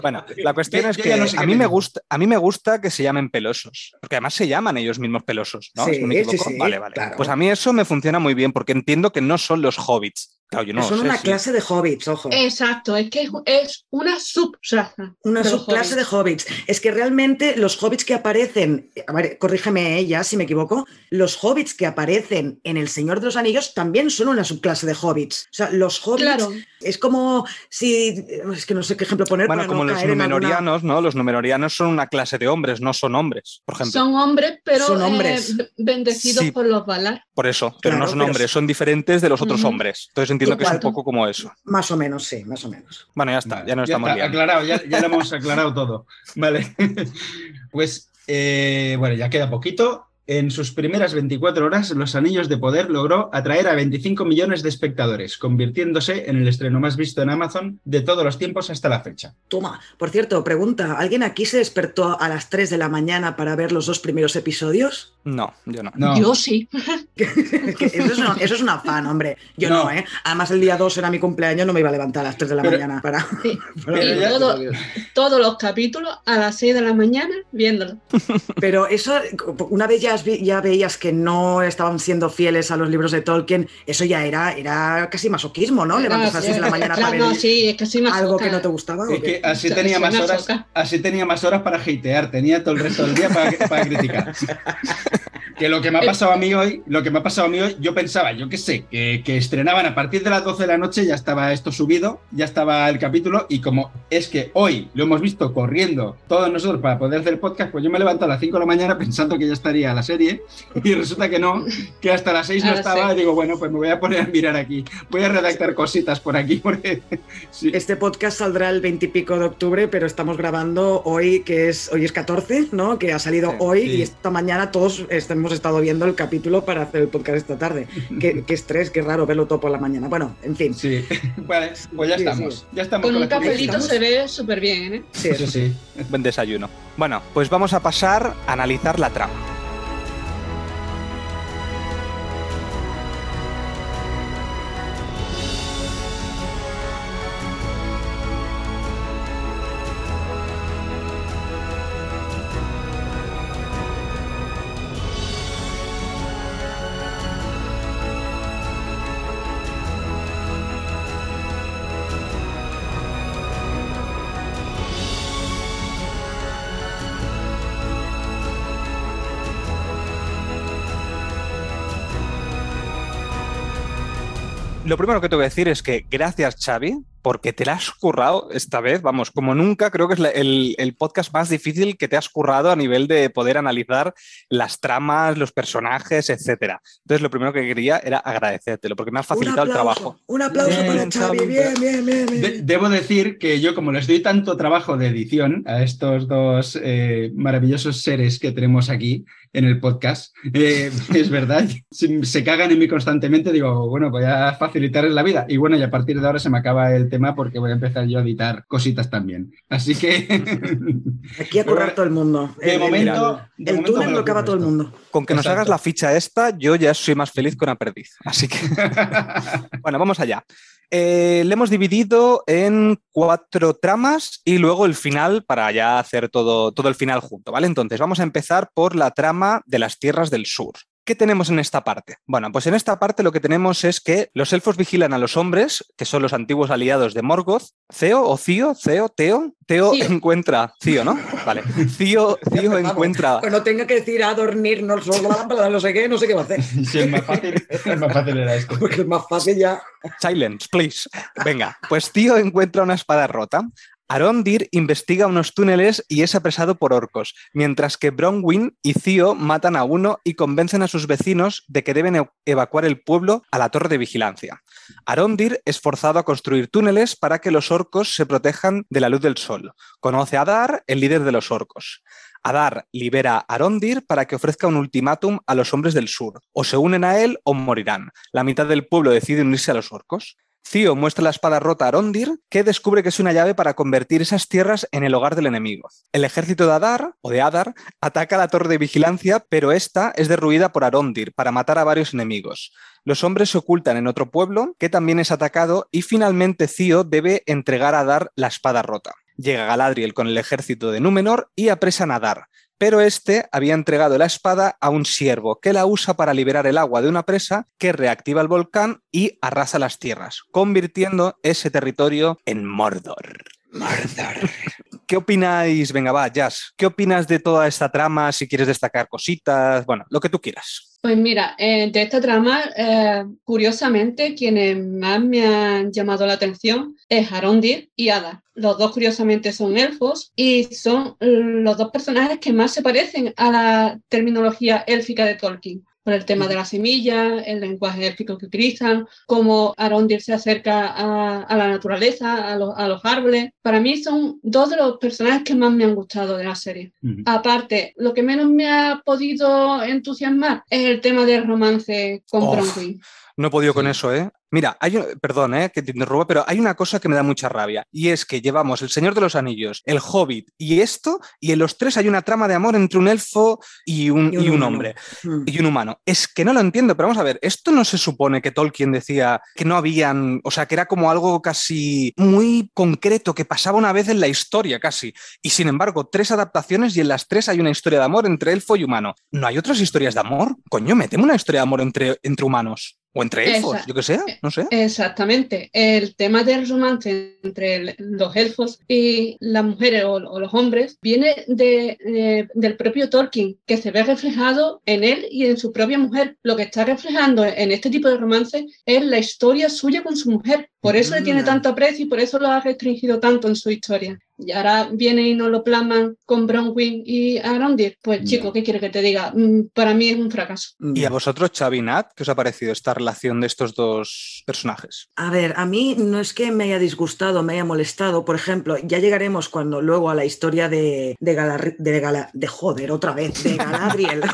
Bueno, la cuestión es que a, mí me gusta, a mí me gusta que se llamen pelosos, porque además se llaman ellos mismos pelosos, ¿no? Sí, Sí, vale, vale. Pues a mí eso me funciona muy bien porque entiendo que no son los hobbits. Son una clase de hobbits, ojo. Exacto, es que es una subraza. Una subclase de hobbits. Es que realmente los hobbits que aparecen, a ver, corrígeme ella si me equivoco, los hobbits que aparecen en El Señor de los Anillos también son una subclase de hobbits. O sea, los hobbits es como si, es que no sé qué ejemplo poner. Bueno, como los numenorianos, ¿no? Los numenorianos son una clase de hombres, no son hombres, por ejemplo. Son hombres, pero son hombres. Eh, bendecidos por los Valar. Por eso, pero no son hombres, son diferentes de los otros hombres. Entonces entiendo que es un poco como eso. Más o menos, sí, más o menos. Bueno, ya está, ya no estamos Aclarado, ya, ya lo hemos aclarado todo. Vale. pues, eh, bueno, ya queda poquito. En sus primeras 24 horas, Los Anillos de Poder logró atraer a 25 millones de espectadores, convirtiéndose en el estreno más visto en Amazon de todos los tiempos hasta la fecha. Toma, por cierto, pregunta, ¿alguien aquí se despertó a las 3 de la mañana para ver los dos primeros episodios? No, yo no. Yo sí. eso, es un afán, hombre. Yo no. ¿eh? Además, el día 2 era mi cumpleaños, no me iba a levantar a las 3 de la mañana para... todos los capítulos a las 6 de la mañana viéndolo. Pero eso, una vez ya ya veías que no estaban siendo fieles a los libros de Tolkien, eso ya era, era casi masoquismo, ¿no? Levantarse a las 6 de la mañana para ver algo que no te gustaba. así, tenía más horas, así tenía más horas para hatear, tenía todo el resto del día para, para criticar. que lo que me ha pasado a mí hoy, lo que me ha pasado a mí hoy, yo pensaba, yo qué sé, que, que, estrenaban a partir de las 12 de la noche, ya estaba esto subido, ya estaba el capítulo, y como es que hoy lo hemos visto corriendo todos nosotros para poder hacer el podcast, pues yo me levanto a las 5 de la mañana pensando que ya estaría la serie, y resulta que no, que hasta las 6 no estaba, y digo, bueno, pues me voy a poner a mirar aquí, voy a redactar cositas por aquí, porque... Este podcast saldrá el 20 y pico de octubre, pero estamos grabando hoy, que es, hoy es 14, ¿no? Que ha salido hoy, y esta mañana todos estamos hemos estado viendo el capítulo para hacer el podcast esta tarde. Qué, estrés, qué raro verlo todo por la mañana. Bueno, en fin. Sí, vale, pues ya estamos. Ya estamos con, un cafelito se ve súper bien, ¿eh? Sí, eso sí. Buen desayuno. Bueno, pues vamos a pasar a analizar la trama. Primero que tengo que decir es que gracias, Xavi, porque te la has currado esta vez, vamos, como nunca, creo que es el, podcast más difícil que te has currado a nivel de poder analizar las tramas, los personajes, etcétera. Entonces, lo primero que quería era agradecértelo, porque me has facilitado el trabajo. Un aplauso para Xavi, bien, bien, bien. debo decir que yo, como les doy tanto trabajo de edición a estos dos eh, maravillosos seres que tenemos aquí, en el podcast. Eh, es verdad, si se cagan en mí constantemente, digo, bueno, voy a facilitarles la vida. Y bueno, y a partir de ahora se me acaba el tema porque voy a empezar yo a editar cositas también. Así que... Aquí a correr todo el mundo. De momento... el túnel lo acaba todo el mundo. Con que nos hagas la ficha esta, yo ya soy más feliz con una perdiz. Así que... bueno, vamos allá. Eh, le hemos dividido en cuatro tramas y luego el final para ya hacer todo, todo el final junto, ¿vale? Entonces vamos a empezar por la trama de las tierras del sur. ¿Qué tenemos en esta parte? Bueno, pues en esta parte lo que tenemos es que los elfos vigilan a los hombres, que son los antiguos aliados de Morgoth. Ceo o Cío, Ceo, Teo. Teo encuentra. Cío, ¿no? Vale. Cío, Cío encuentra. no tenga que decir a dormir, no, no sé qué, no sé qué va a hacer. Sí, es más fácil, es más fácil era esto. Porque es más fácil ya. Silence, please. Venga, pues Tío encuentra una espada rota. Arondir investiga unos túneles y es apresado por orcos, mientras que Bronwyn y Theo matan a uno y convencen a sus vecinos de que deben evacuar el pueblo a la torre de vigilancia. Arondir es forzado a construir túneles para que los orcos se protejan de la luz del sol. Conoce a Dar, el líder de los orcos. Adar libera a Arondir para que ofrezca un ultimátum a los hombres del sur. O se unen a él o morirán. La mitad del pueblo decide unirse a los orcos. Cío muestra la espada rota a Arondir, que descubre que es una llave para convertir esas tierras en el hogar del enemigo. El ejército de Adar, o de Adar, ataca la torre de vigilancia, pero esta es derruida por Arondir para matar a varios enemigos. Los hombres se ocultan en otro pueblo, que también es atacado, y finalmente Cío debe entregar a Adar la espada rota. Llega Galadriel con el ejército de Númenor y apresan a Adar, pero este había entregado la espada a un siervo que la usa para liberar el agua de una presa que reactiva el volcán y arrasa las tierras, convirtiendo ese territorio en Mordor. Mordor. ¿Qué opináis? Venga, va, Jazz. ¿Qué opinas de toda esta trama? Si quieres destacar cositas, bueno, lo que tú quieras. Pues mira, eh, de esta trama, eh, curiosamente, quienes más me han llamado la atención es Arondir y Ada. Los dos, curiosamente, son elfos y son los dos personajes que más se parecen a la terminología élfica de Tolkien por el tema de la semilla, el lenguaje élfico que utilizan, cómo Arondir se acerca a, la naturaleza, a, los árboles. Para mí son dos de los personajes que más me han gustado de la serie. Aparte, lo que menos me ha podido entusiasmar es el tema del romance con Bronwyn. No he podido con eso, ¿eh? Mira, hay perdón eh, que te interrumpa, pero hay una cosa que me da mucha rabia y es que llevamos El Señor de los Anillos, El Hobbit y esto, y en los tres hay una trama de amor entre un elfo y un, y un, hombre hmm. y un humano. Es que no lo entiendo, pero vamos a ver, esto no se supone que Tolkien decía que no habían, o sea, que era como algo casi muy concreto, que pasaba una vez en la historia casi. Y sin embargo, tres adaptaciones y en las tres hay una historia de amor entre elfo y humano. ¿No hay otras historias de amor? Coño, meteme una historia de amor entre, entre humanos. O entre elfos, yo que sé, no sé. Exactamente. El tema del romance entre los elfos y las mujeres o, los hombres viene de, del propio Tolkien, que se ve reflejado en él y en su propia mujer. Lo que está reflejando en este tipo de romance es la historia suya con su mujer. Por eso le tiene tanto aprecio y por eso lo ha restringido tanto en su historia. Y ahora viene y nos lo plasman con Bronwyn y Arondir. Pues chico, ¿qué quiere que te diga? Mm, para mí es un fracaso. ¿Y a vosotros, Xavi Nat, qué os ha parecido esta relación de estos dos personajes? A ver, a mí no es que me haya disgustado, me haya molestado. Por ejemplo, ya llegaremos cuando luego a la historia de, de, de, de joder, otra vez, de Galadriel.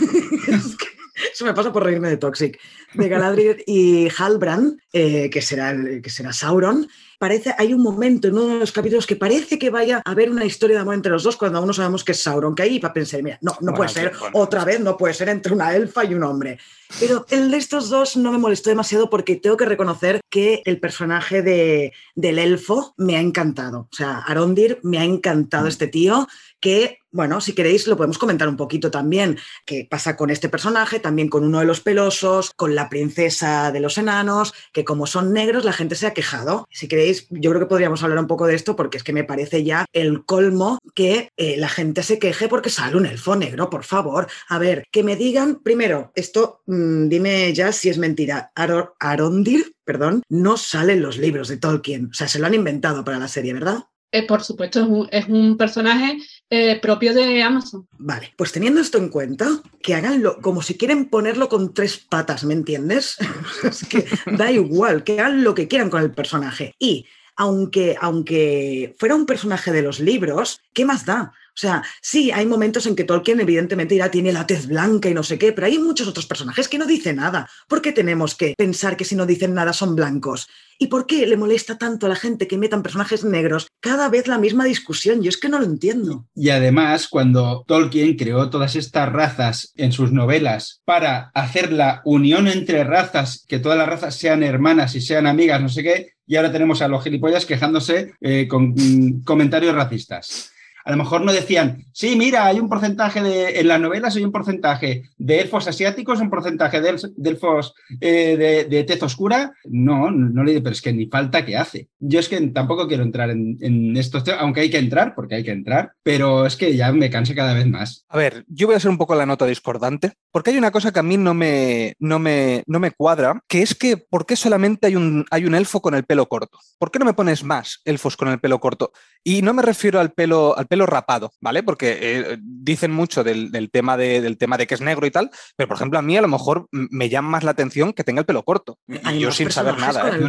Eso me pasa por reírme de Toxic. De Galadriel y Halbrand, eh, que, será que será Sauron. Parece, hay un momento en uno de los capítulos que parece que vaya a haber una historia de amor entre los dos cuando aún no sabemos que es Sauron, que ahí va a pensar, mira, no, no puede ser, otra vez no puede ser entre una elfa y un hombre. Pero el de estos dos no me molestó demasiado porque tengo que reconocer que el personaje de, del elfo me ha encantado. O sea, Arondir me ha encantado mm. este tío que, bueno, si queréis lo podemos comentar un poquito también, qué pasa con este personaje, también con uno de los pelosos, con la princesa de los enanos, que como son negros la gente se ha quejado. Si queréis yo creo que podríamos hablar un poco de esto porque es que me parece ya el colmo que eh, la gente se queje porque sale un elfo negro, por favor. A ver, que me digan, primero, esto, mm, dime ya si es mentira. Arondir, perdón, no sale en los libros de Tolkien. O sea, se lo han inventado para la serie, ¿verdad? Eh, por supuesto, es un, personaje eh, propio de Amazon. Vale, pues teniendo esto en cuenta, que haganlo como si quieren ponerlo con tres patas, ¿me entiendes? es que da igual, que hagan lo que quieran con el personaje. Y aunque, aunque fuera un personaje de los libros, ¿qué más da? O sea, sí, hay momentos en que Tolkien evidentemente ya tiene la tez blanca y no sé qué, pero hay muchos otros personajes que no dicen nada. ¿Por qué tenemos que pensar que si no dicen nada son blancos? ¿Y por qué le molesta tanto a la gente que metan personajes negros? Cada vez la misma discusión, yo es que no lo entiendo. Y además, cuando Tolkien creó todas estas razas en sus novelas para hacer la unión entre razas, que todas las razas sean hermanas y sean amigas, no sé qué, y ahora tenemos a los gilipollas quejándose eh, con mm, comentarios racistas a lo mejor no decían, sí, mira, hay un porcentaje de, en las novelas hay un porcentaje de elfos asiáticos, un porcentaje de, elfos eh, de, tez oscura. No, no le digo, pero es que ni falta que hace. Yo es que tampoco quiero entrar en, estos aunque hay que entrar, porque hay que entrar, pero es que ya me canse cada vez más. A ver, yo voy a ser un poco la nota discordante, porque hay una cosa que a mí no me, no me, no me cuadra, que es que ¿por qué solamente hay un, hay un elfo con el pelo corto? ¿Por qué no me pones más elfos con el pelo corto? Y no me refiero al pelo, al pelo rapado, ¿vale? Porque eh, dicen mucho del, tema de, del tema de que es negro y tal, pero por ejemplo a mí a lo mejor me llama más la atención que tenga el pelo corto. Y yo sin saber nada. ¿eh?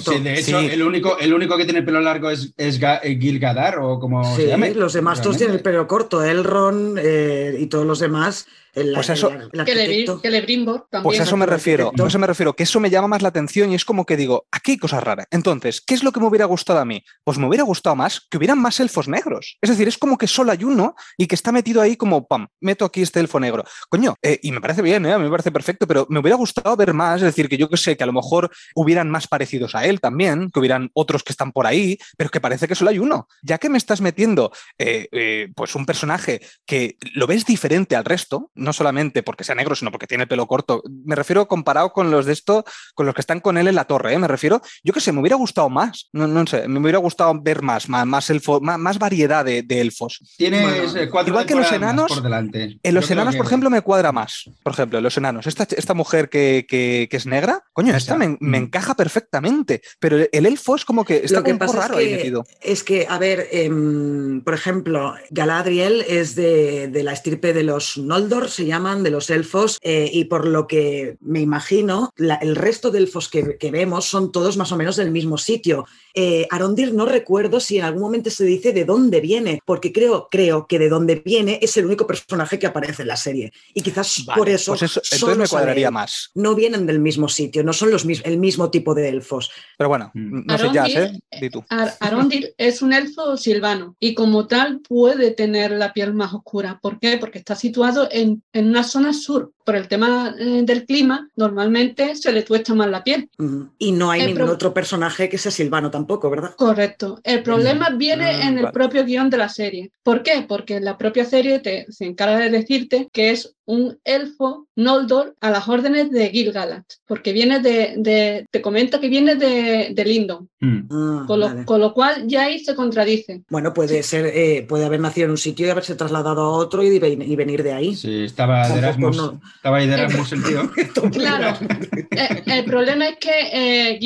Sí, de hecho, el, único, el único que tiene el pelo largo es, es eh, Gil Gadar o como se llame. los demás todos tienen el pelo corto. Elrond y todos los demás pues eso, que, le, brimbo también. Pues eso me refiero, eso me refiero, que eso me llama más la atención y es como que digo, aquí hay cosas raras. Entonces, ¿qué es lo que me hubiera gustado a mí? Pues me hubiera gustado más que hubieran más elfos negros. Es decir, es como que solo hay uno y que está metido ahí como, pam, meto aquí este elfo negro. Coño, eh, y me parece bien, ¿eh? a mí me parece perfecto, pero me hubiera gustado ver más, es decir, que yo que sé, que a lo mejor hubieran más parecidos a él también, que hubieran otros que están por ahí, pero que parece que solo hay uno. Ya que me estás metiendo, eh, pues un personaje que lo ves diferente al resto, no solamente porque que sea negro, sino porque tiene el pelo corto. Me refiero comparado con los de esto, con los que están con él en la torre, ¿eh? me refiero, yo que sé, me hubiera gustado más, no, no sé, me hubiera gustado ver más, más, más, elfo, más, variedad de, elfos. Tienes eh, Igual que los enanos, por delante. en los enanos, por ejemplo, me cuadra más, por ejemplo, en los enanos, esta, esta mujer que, que, es negra, coño, esta me, me, mm. encaja perfectamente, pero el elfo es como que está Lo que pasa raro es que, ahí metido. Es que, a ver, em, por ejemplo, Galadriel es de, de la estirpe de los Noldor, se llaman, de los elfos eh, y por lo que me imagino, el resto de elfos que, vemos son todos más o menos del mismo sitio. Eh, Arondir no recuerdo si en algún momento se dice de dónde viene, porque creo, creo que de dónde viene es el único personaje que aparece en la serie. Y quizás por eso... Pues entonces me cuadraría más. No vienen del mismo sitio, no son los el mismo tipo de elfos. Pero bueno, mm. no sé ya, ¿eh? Di tú. Arondir es un elfo silvano y como tal puede tener la piel más oscura. ¿Por qué? Porque está situado en, en una zona sur por el tema eh, del clima, normalmente se le tuesta más la piel. Y no hay ningún otro personaje que sea silvano tampoco, ¿verdad? Correcto. El problema viene ah, en el propio guion de la serie. ¿Por qué? Porque la propia serie te, se encarga de decirte que es un elfo Noldor a las órdenes de Gil-galad, porque viene de, te comenta que viene de, de Lindon, mm. ah, con, lo, cual ya ahí se contradice. Bueno, puede ser, eh, puede haber nacido en un sitio y haberse trasladado a otro y, venir de ahí. Sí, estaba de Erasmus, estaba ahí de Erasmus el tío. claro, eh, el problema es que eh,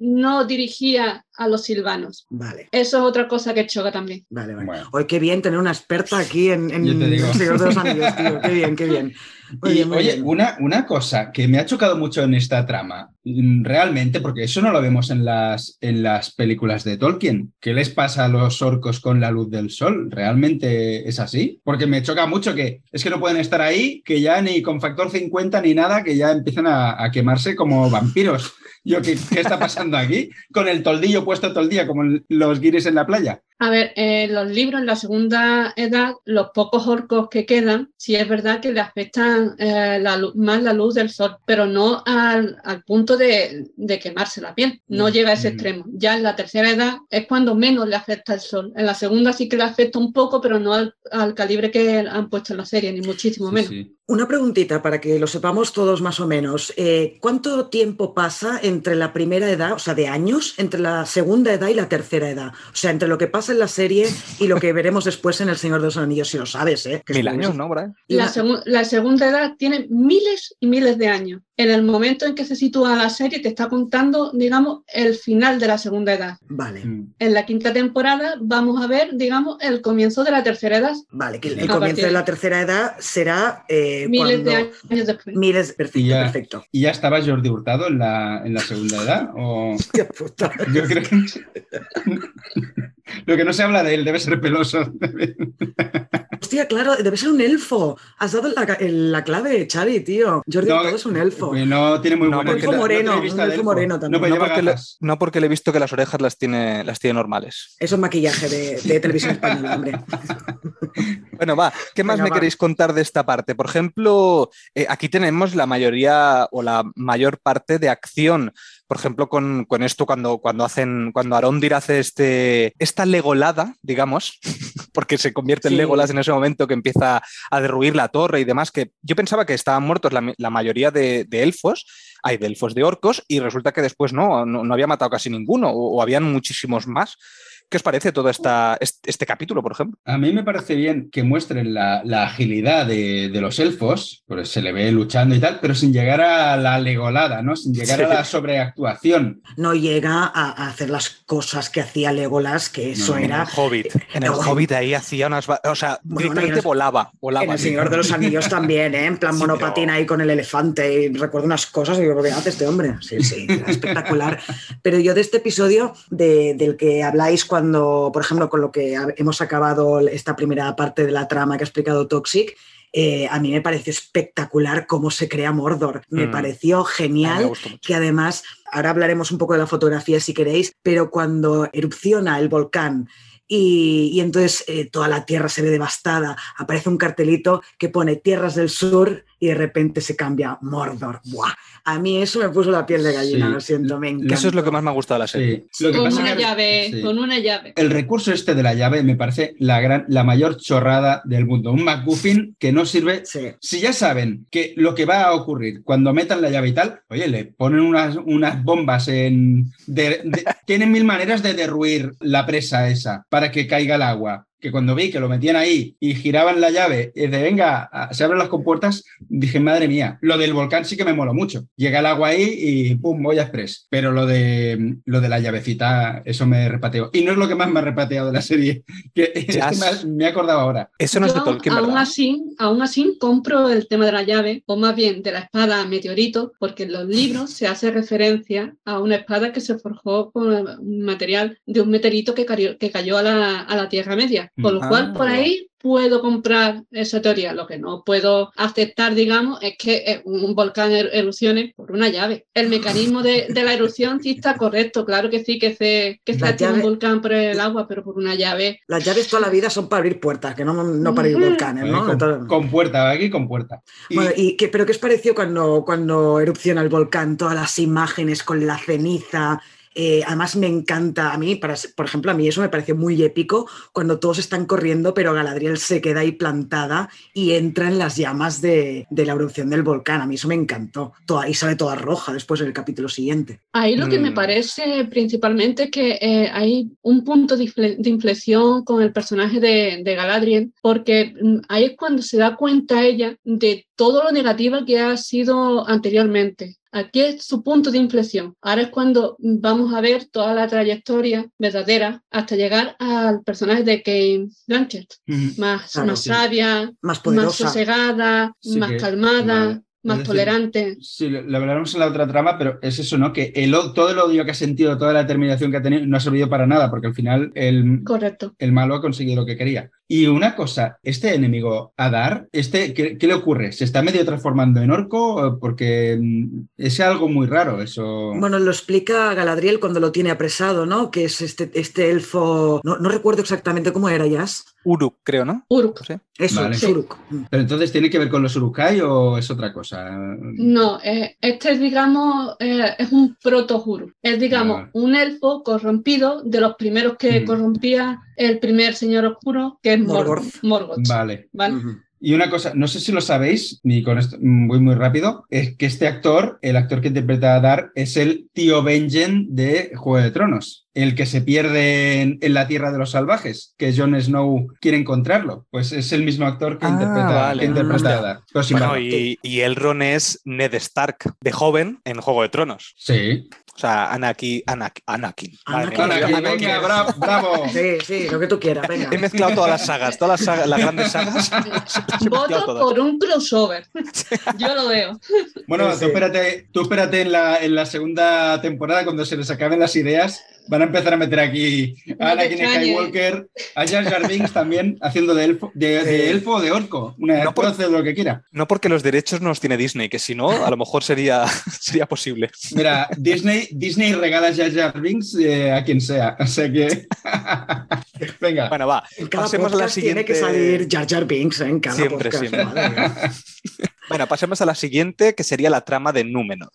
no dirigía a los silvanos. Vale. Eso es otra cosa que choca también. Vale, vale. Hoy qué bien tener una experta aquí en, en Señor de los Anillos, tío. Qué bien, qué bien. y, oye, Una, una cosa que me ha chocado mucho en esta trama, mm, realmente, porque eso no lo vemos en las, en las películas de Tolkien. ¿Qué les pasa a los orcos con la luz del sol? ¿Realmente es así? Porque me choca mucho que es que no pueden estar ahí, que ya ni con factor 50 ni nada, que ya empiezan a, a quemarse como vampiros. Yo, ¿qué, está pasando aquí? Con el toldillo puesto todo el día, como los guiris en la playa. A ver, en los libros, en la segunda edad, los pocos orcos que quedan, sí es verdad que le afectan eh, más la luz del sol, pero no al, punto de, quemarse la piel. No mm, llega a ese mm. extremo. Ya en la tercera edad es cuando menos le afecta el sol. En la segunda sí que le afecta un poco, pero no al, calibre que han puesto en la serie, ni muchísimo menos. Una preguntita para que lo sepamos todos más o menos. Eh, ¿Cuánto tiempo pasa entre la primera edad, o sea, de años, entre la segunda edad y la tercera edad? O sea, entre lo que pasa en la serie y lo que veremos después en El Señor de los Anillos, si lo sabes, ¿eh? Mil años, ¿no, Brian? La, la, segunda edad tiene miles y miles de años. En el momento en que se sitúa la serie, te está contando, digamos, el final de la segunda edad. Vale. Mm. En la quinta temporada vamos a ver, digamos, el comienzo de la tercera edad. Vale, que el, comienzo de la tercera edad será. Eh, miles de años después. Miles, perfecto, ¿Y ya, perfecto. ¿Y ya estaba Jordi Hurtado en la, en la segunda edad? ¿O... Yo creo que. Lo que no se habla de él debe ser peloso. Hostia, claro, debe ser un elfo. Has dado la, clave, Xavi, tío. Jordi no, es un elfo. No tiene muy no, Un elfo moreno, un elfo moreno también. No, porque le, no, porque le, he visto que las orejas las tiene, las tiene normales. Eso es maquillaje de, televisión española, hombre. Bueno, va, ¿qué más me queréis contar de esta parte? Por ejemplo, eh, aquí tenemos la mayoría o la mayor parte de acción por ejemplo, con, esto cuando, cuando hacen, cuando Arondir hace este, esta legolada, digamos, porque se convierte en Legolas en ese momento que empieza a derruir la torre y demás, que yo pensaba que estaban muertos la, mayoría de, elfos, hay de elfos de orcos, y resulta que después no, no, había matado casi ninguno, o habían muchísimos más. ¿Qué os parece todo esta, este, capítulo, por ejemplo? A mí me parece bien que muestren la, agilidad de, los elfos, pues se le ve luchando y tal, pero sin llegar a la legolada, ¿no? Sin llegar a la sobreactuación. No llega a, hacer las cosas que hacía Legolas, que eso era. En el Hobbit. En el Hobbit ahí hacía unas. O sea, directamente volaba, volaba. En El Señor de los Anillos también, ¿eh? En plan monopatina ahí con el elefante. Y recuerdo unas cosas y digo, ¿qué hace este hombre? Sí, sí, espectacular. Pero yo de este episodio del que habláis cuando cuando, por ejemplo, con lo que hemos acabado esta primera parte de la trama que ha explicado Toxic, eh, a mí me pareció espectacular cómo se crea Mordor. Me mm. pareció genial que además, ahora hablaremos un poco de la fotografía si queréis, pero cuando erupciona el volcán y, entonces eh, toda la tierra se ve devastada, aparece un cartelito que pone Tierras del Sur y de repente se cambia Mordor. ¡Buah! A mí eso me puso la piel de gallina, lo siento, me encanta. Eso es lo que más me ha gustado de la serie. con una llave, con una llave. El recurso este de la llave me parece la, gran, la mayor chorrada del mundo. Un MacGuffin que no sirve. Si ya saben que lo que va a ocurrir cuando metan la llave y tal, oye, le ponen unas, unas bombas en... tienen mil maneras de derruir la presa esa para que caiga el agua que cuando vi que lo metían ahí y giraban la llave y de venga, se abren las compuertas, dije, madre mía, lo del volcán sí que me mola mucho. Llega el agua ahí y pum, voy a express. Pero lo de, lo de la llavecita, eso me repateó. Y no es lo que más me ha repateado de la serie, que, me, he acordado ahora. Eso no es de Tolkien, aún Así, aún así, compro el tema de la llave, o más bien de la espada meteorito, porque en los libros se hace referencia a una espada que se forjó con un material de un meteorito que cayó, que cayó a la, a la Tierra Media. Con lo cual, por ah. ahí puedo comprar esa teoría. Lo que no puedo aceptar, digamos, es que eh, un volcán er-, erupcione por una llave. El mecanismo de, la erupción sí está correcto. Claro que sí que se que está un volcán por el agua, pero por una llave. Las llaves toda la vida son para abrir puertas, que no, no para abrir volcanes, ¿no? Con, puerta, aquí con puerta. Bueno, y qué, pero ¿qué os pareció cuando, cuando erupciona el volcán? Todas las imágenes con la ceniza eh, además me encanta, a mí, por ejemplo, a mí eso me pareció muy épico cuando todos están corriendo, pero Galadriel se queda ahí plantada y entra en las llamas de, la erupción del volcán. A mí eso me encantó. Toda, y sale toda roja después en el capítulo siguiente. Ahí lo que me mm. parece principalmente es que eh, hay un punto de, inflexión con el personaje de, de Galadriel, porque mm, ahí es cuando se da cuenta ella de todo lo negativo que ha sido anteriormente. Aquí es su punto de inflexión. Ahora es cuando vamos a ver toda la trayectoria verdadera hasta llegar al personaje de Kate Blanchett. más, más sabia, más, sosegada, más calmada. más tolerante. Sí, lo, hablaremos en la otra trama, pero es eso, ¿no? Que el, todo el odio que ha sentido, toda la determinación que ha tenido, no ha servido para nada, porque al final el, Correcto. el malo ha conseguido lo que quería. Y una cosa, este enemigo Adar, este, ¿qué, le ocurre? ¿Se está medio transformando en orco? Porque mm, es algo muy raro eso. Bueno, lo explica Galadriel cuando lo tiene apresado, ¿no? Que es este, este elfo, no, recuerdo exactamente cómo era, Jazz. Uruk, creo, ¿no? Uruk. Sí. Eso, es Uruk. Pero entonces, ¿tiene que ver con los Urukai o es otra cosa? No, eh, este es, digamos, eh, es un proto-Uruk. Es, digamos, ah. un elfo corrompido de los primeros que mm. corrompía el primer señor oscuro, que es Morgoth. Vale. Y una cosa, no sé si lo sabéis, ni con esto voy muy rápido, es que este actor, el actor que interpreta a Dar, es el tío Benjen de Juego de Tronos, el que se pierde en, la Tierra de los Salvajes, que Jon Snow quiere encontrarlo. Pues es el mismo actor que ah, interpreta, a Dar. Bueno, y, y Elrond es Ned Stark, de joven, en Juego de Tronos. Sí. O sea, Anakin. Anakin. Anakin, Anakin, venga, bravo, Sí, sí, lo que tú quieras, venga. He mezclado todas las sagas, todas las, las grandes sagas. Voto por un crossover. Yo lo veo. Bueno, tú espérate, tú espérate en, la, en la segunda temporada, cuando se les acaben las ideas, van a empezar a meter aquí a Anakin Skywalker, a Jar Jar Binks también haciendo de elfo, de, elfo o de orco, una no por, lo que quiera. No porque los derechos no los tiene Disney, que si no, a lo mejor sería, sería posible. Mira, Disney, Disney regala a Jar Jar Binks eh, a quien sea, o sea que... Venga. Bueno, va. pasemos a la siguiente. Tiene que salir Jar Jar Binks ¿eh? en cada siempre, Siempre. bueno, pasemos a la siguiente, que sería la trama de Númenor.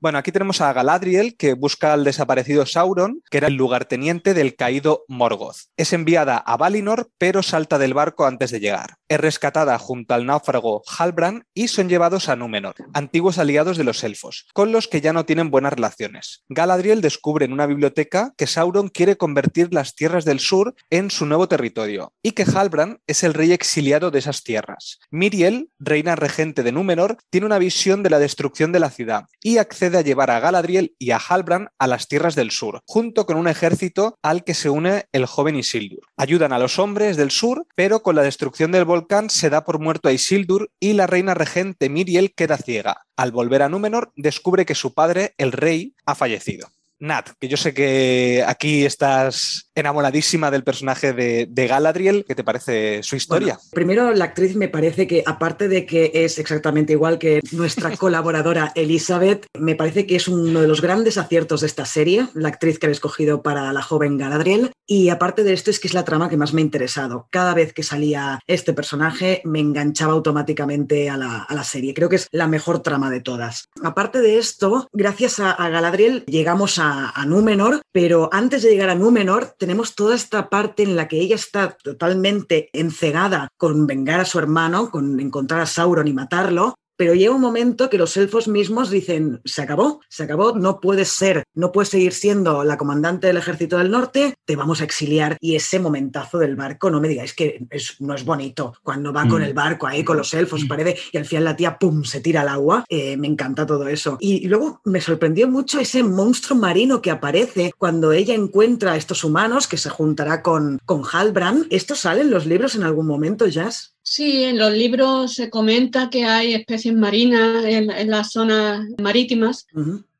Bueno, aquí tenemos a Galadriel que busca al desaparecido Sauron, que era el lugarteniente del caído Morgoth. Es enviada a Valinor, pero salta del barco antes de llegar. Es rescatada junto al náufrago Halbrand y son llevados a Númenor, antiguos aliados de los elfos, con los que ya no tienen buenas relaciones. Galadriel descubre en una biblioteca que Sauron quiere convertir las tierras del sur en su nuevo territorio y que Halbrand es el rey exiliado de esas tierras. Miriel, reina regente de Númenor, tiene una visión de la destrucción de la ciudad y accede a llevar a Galadriel y a Halbrand a las tierras del sur, junto con un ejército al que se une el joven Isildur. Ayudan a los hombres del sur, pero con la destrucción del volcán se da por muerto a Isildur y la reina regente Miriel queda ciega. Al volver a Númenor, descubre que su padre, el rey, ha fallecido. Nat, que yo sé que aquí estás enamoradísima del personaje de, Galadriel. ¿Qué te parece su historia? primero, la actriz me parece que, aparte de que es exactamente igual que nuestra colaboradora Elizabeth, me parece que es uno de los grandes aciertos de esta serie, la actriz que han escogido para la joven Galadriel. Y aparte de esto, es que es la trama que más me ha interesado. Cada vez que salía este personaje, me enganchaba automáticamente a la, serie. Creo que es la mejor trama de todas. Aparte de esto, gracias a, Galadriel llegamos a, a Númenor, pero antes de llegar a Númenor, tenemos toda esta parte en la que ella está totalmente encegada con vengar a su hermano, con encontrar a Sauron y matarlo, pero llega un momento que los elfos mismos dicen, se acabó, se acabó, no puedes ser, no puedes seguir siendo la comandante del ejército del norte, te vamos a exiliar. Y ese momentazo del barco, no me digáis que no es bonito, cuando va con mm. el barco ahí, con los elfos, mm. parece, y al final la tía, ¡pum!, se tira al agua. Eh, me encanta todo eso. Y luego me sorprendió mucho ese monstruo marino que aparece cuando ella encuentra a estos humanos que se juntará con, con Halbrand. ¿Esto sale en los libros en algún momento, Jazz? Sí, en los libros se comenta que hay especies marinas en, las zonas marítimas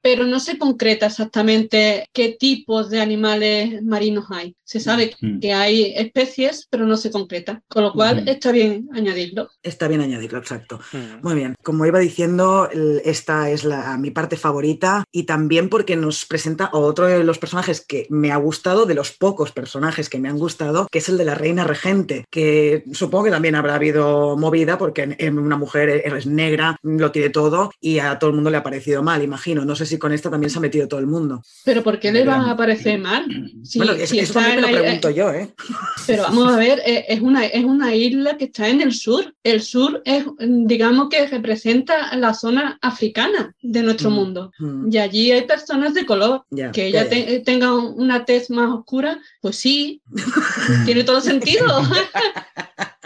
pero no se concreta exactamente qué tipos de animales marinos hay. Se sabe mm. que hay especies, pero no se concreta, con lo cual está bien añadirlo. Está bien añadirlo, exacto. Mm. Muy bien. Como iba diciendo, esta es la, mi parte favorita y también porque nos presenta otro de los personajes que me ha gustado, de los pocos personajes que me han gustado, que es el de la reina regente, que supongo que también habrá habido movida porque en, una mujer es negra, lo tiene todo y a todo el mundo le ha parecido mal, imagino. No sé si con esta también se ha metido todo el mundo. Pero ¿por qué le va a parecer mal? bueno, eso también me lo pregunto yo, ¿eh? Pero vamos a ver, eh, es una, es una isla que está en el sur. El sur es, digamos que representa la zona africana de nuestro mm, mundo. Mm. Y allí hay personas de color. que ella tenga una tez más oscura, pues sí, tiene todo sentido.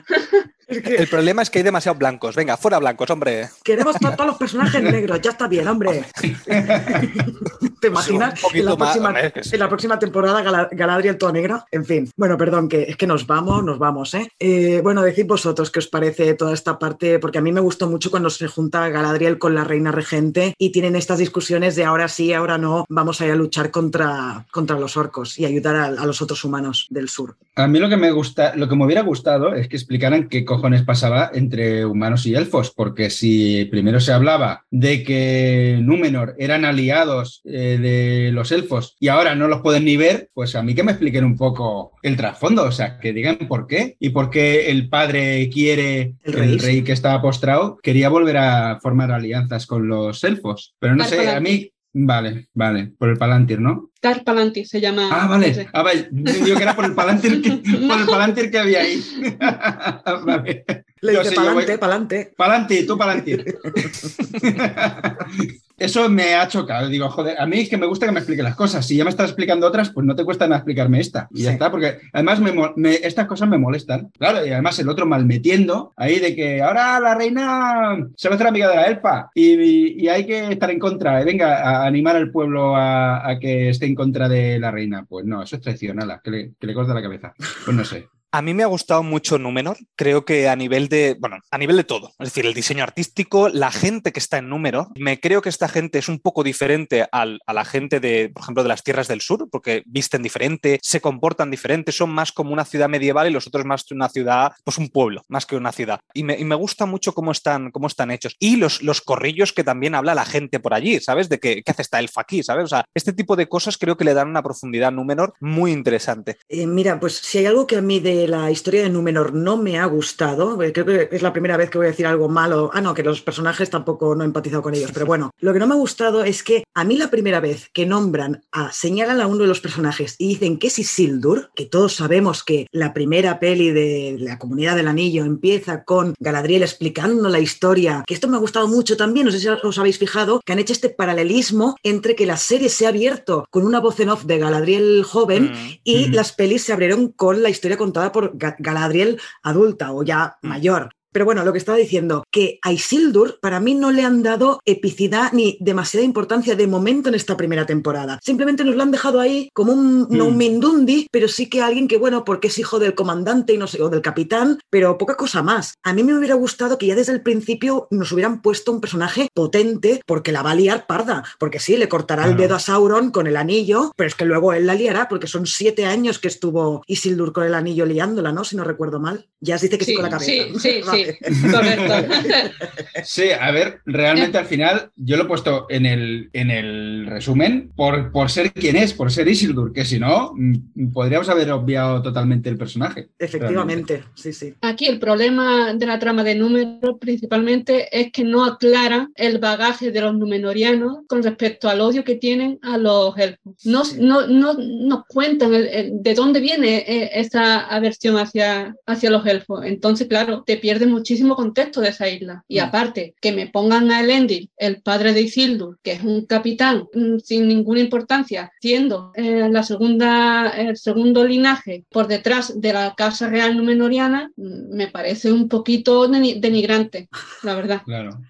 El problema es que hay demasiados blancos. Venga, fuera blancos, hombre. Queremos todos los personajes negros, ya está bien, hombre. ¿Te imaginas? en, la próxima, en, la próxima, temporada Galadriel toda negra. En fin. Bueno, perdón, que es que nos vamos, nos vamos, ¿eh? ¿eh? Bueno, decid vosotros qué os parece toda esta parte, porque a mí me gustó mucho cuando se junta Galadriel con la reina regente y tienen estas discusiones de ahora sí, ahora no, vamos a ir a luchar contra, contra los orcos y ayudar a, a los otros humanos del sur. A mí lo que me gusta, lo que me hubiera gustado es que explicaran qué cojones pasaba entre humanos y elfos, porque si primero se hablaba de que Númenor eran aliados eh, de los elfos y ahora no los pueden ni ver, pues a mí que me expliquen un poco el trasfondo, o sea, que digan por qué y por qué el padre quiere, el rey, el rey que estaba postrado, quería volver a formar alianzas con los elfos. Pero no sé, a mí Vale, vale, por el Palantir, ¿no? Tar Palantir se llama. Ah, vale. Ah, vale. Digo que era por el Palantir que, por el Palantir que había ahí. vale. Le dije, pa'lante, pa'lante. Pa'lante, tú pa'lante. Eso me ha chocado. Digo, joder, a mí es que me gusta que me explique las cosas. Si ya me estás explicando otras, pues no te cuesta nada explicarme esta. Y ya está, porque además me, estas cosas me molestan. Claro, y además el otro malmetiendo ahí de que ahora la reina se va a hacer amiga de la elfa y, hay que estar en contra. Venga, a animar al pueblo a, que esté en contra de la reina. Pues no, eso es traicionala, que le, que le corta la cabeza. Pues no sé. A mí me ha gustado mucho Númenor, creo que a nivel de, bueno, a nivel de todo, es decir, el diseño artístico, la gente que está en Númenor, me creo que esta gente es un poco diferente a la gente de, por ejemplo, de las tierras del sur, porque visten diferente, se comportan diferente, son más como una ciudad medieval y los otros más una ciudad, pues un pueblo, más que una ciudad. Y me, gusta mucho cómo están, cómo están hechos. Y los, los corrillos que también habla la gente por allí, ¿sabes? De que, qué hace esta elfa aquí, ¿sabes? O sea, este tipo de cosas creo que le dan una profundidad a Númenor muy interesante. Eh, mira, pues si hay algo que a mí de la historia de Númenor no me ha gustado. Eh, creo que es la primera vez que voy a decir algo malo. Ah, no, que los personajes tampoco no he empatizado con ellos. Pero bueno, lo que no me ha gustado es que a mí la primera vez que nombran, a, señalan a uno de los personajes y dicen que es Isildur, que todos sabemos que la primera peli de la Comunidad del Anillo empieza con Galadriel explicando la historia, que esto me ha gustado mucho también, no sé si os habéis fijado, que han hecho este paralelismo entre que la serie se ha abierto con una voz en off de Galadriel joven mm. y las pelis se abrieron con la historia contada por Galadriel adulta o ya mm. mayor. Pero bueno, lo que estaba diciendo, que a Isildur para mí no le han dado epicidad ni demasiada importancia de momento en esta primera temporada. Simplemente nos lo han dejado ahí como un, no un mm. Mindundi, pero sí que alguien que, bueno, porque es hijo del comandante y no sé, o del capitán, pero poca cosa más. A mí me hubiera gustado que ya desde el principio nos hubieran puesto un personaje potente, porque la va a liar parda. Porque sí, le cortará el dedo a Sauron con el anillo, pero es que luego él la liará, porque son siete años que estuvo Isildur con el anillo liándola, ¿no? Si no recuerdo mal. Ya se dice que sí, con la cabeza. Sí, sí, sí. Sí, a ver, realmente al final yo lo he puesto en el, en el resumen por, por ser quien es, por ser Isildur, que si no, mm, podríamos haber obviado totalmente el personaje. Efectivamente, sí, sí. Aquí el problema de la trama de números principalmente es que no aclara el bagaje de los numenorianos con respecto al odio que tienen a los elfos. No, no, no nos cuentan de dónde viene eh, esa aversión hacia, hacia los elfos. Entonces, claro, te muchísimo contexto de esa isla. Y mm. aparte, que me pongan a Elendil, el padre de Isildur, que es un capitán mm, sin ninguna importancia, siendo eh, la segunda, el segundo linaje por detrás de la casa real numenoriana, mm, me parece un poquito denigrante, la verdad. Claro.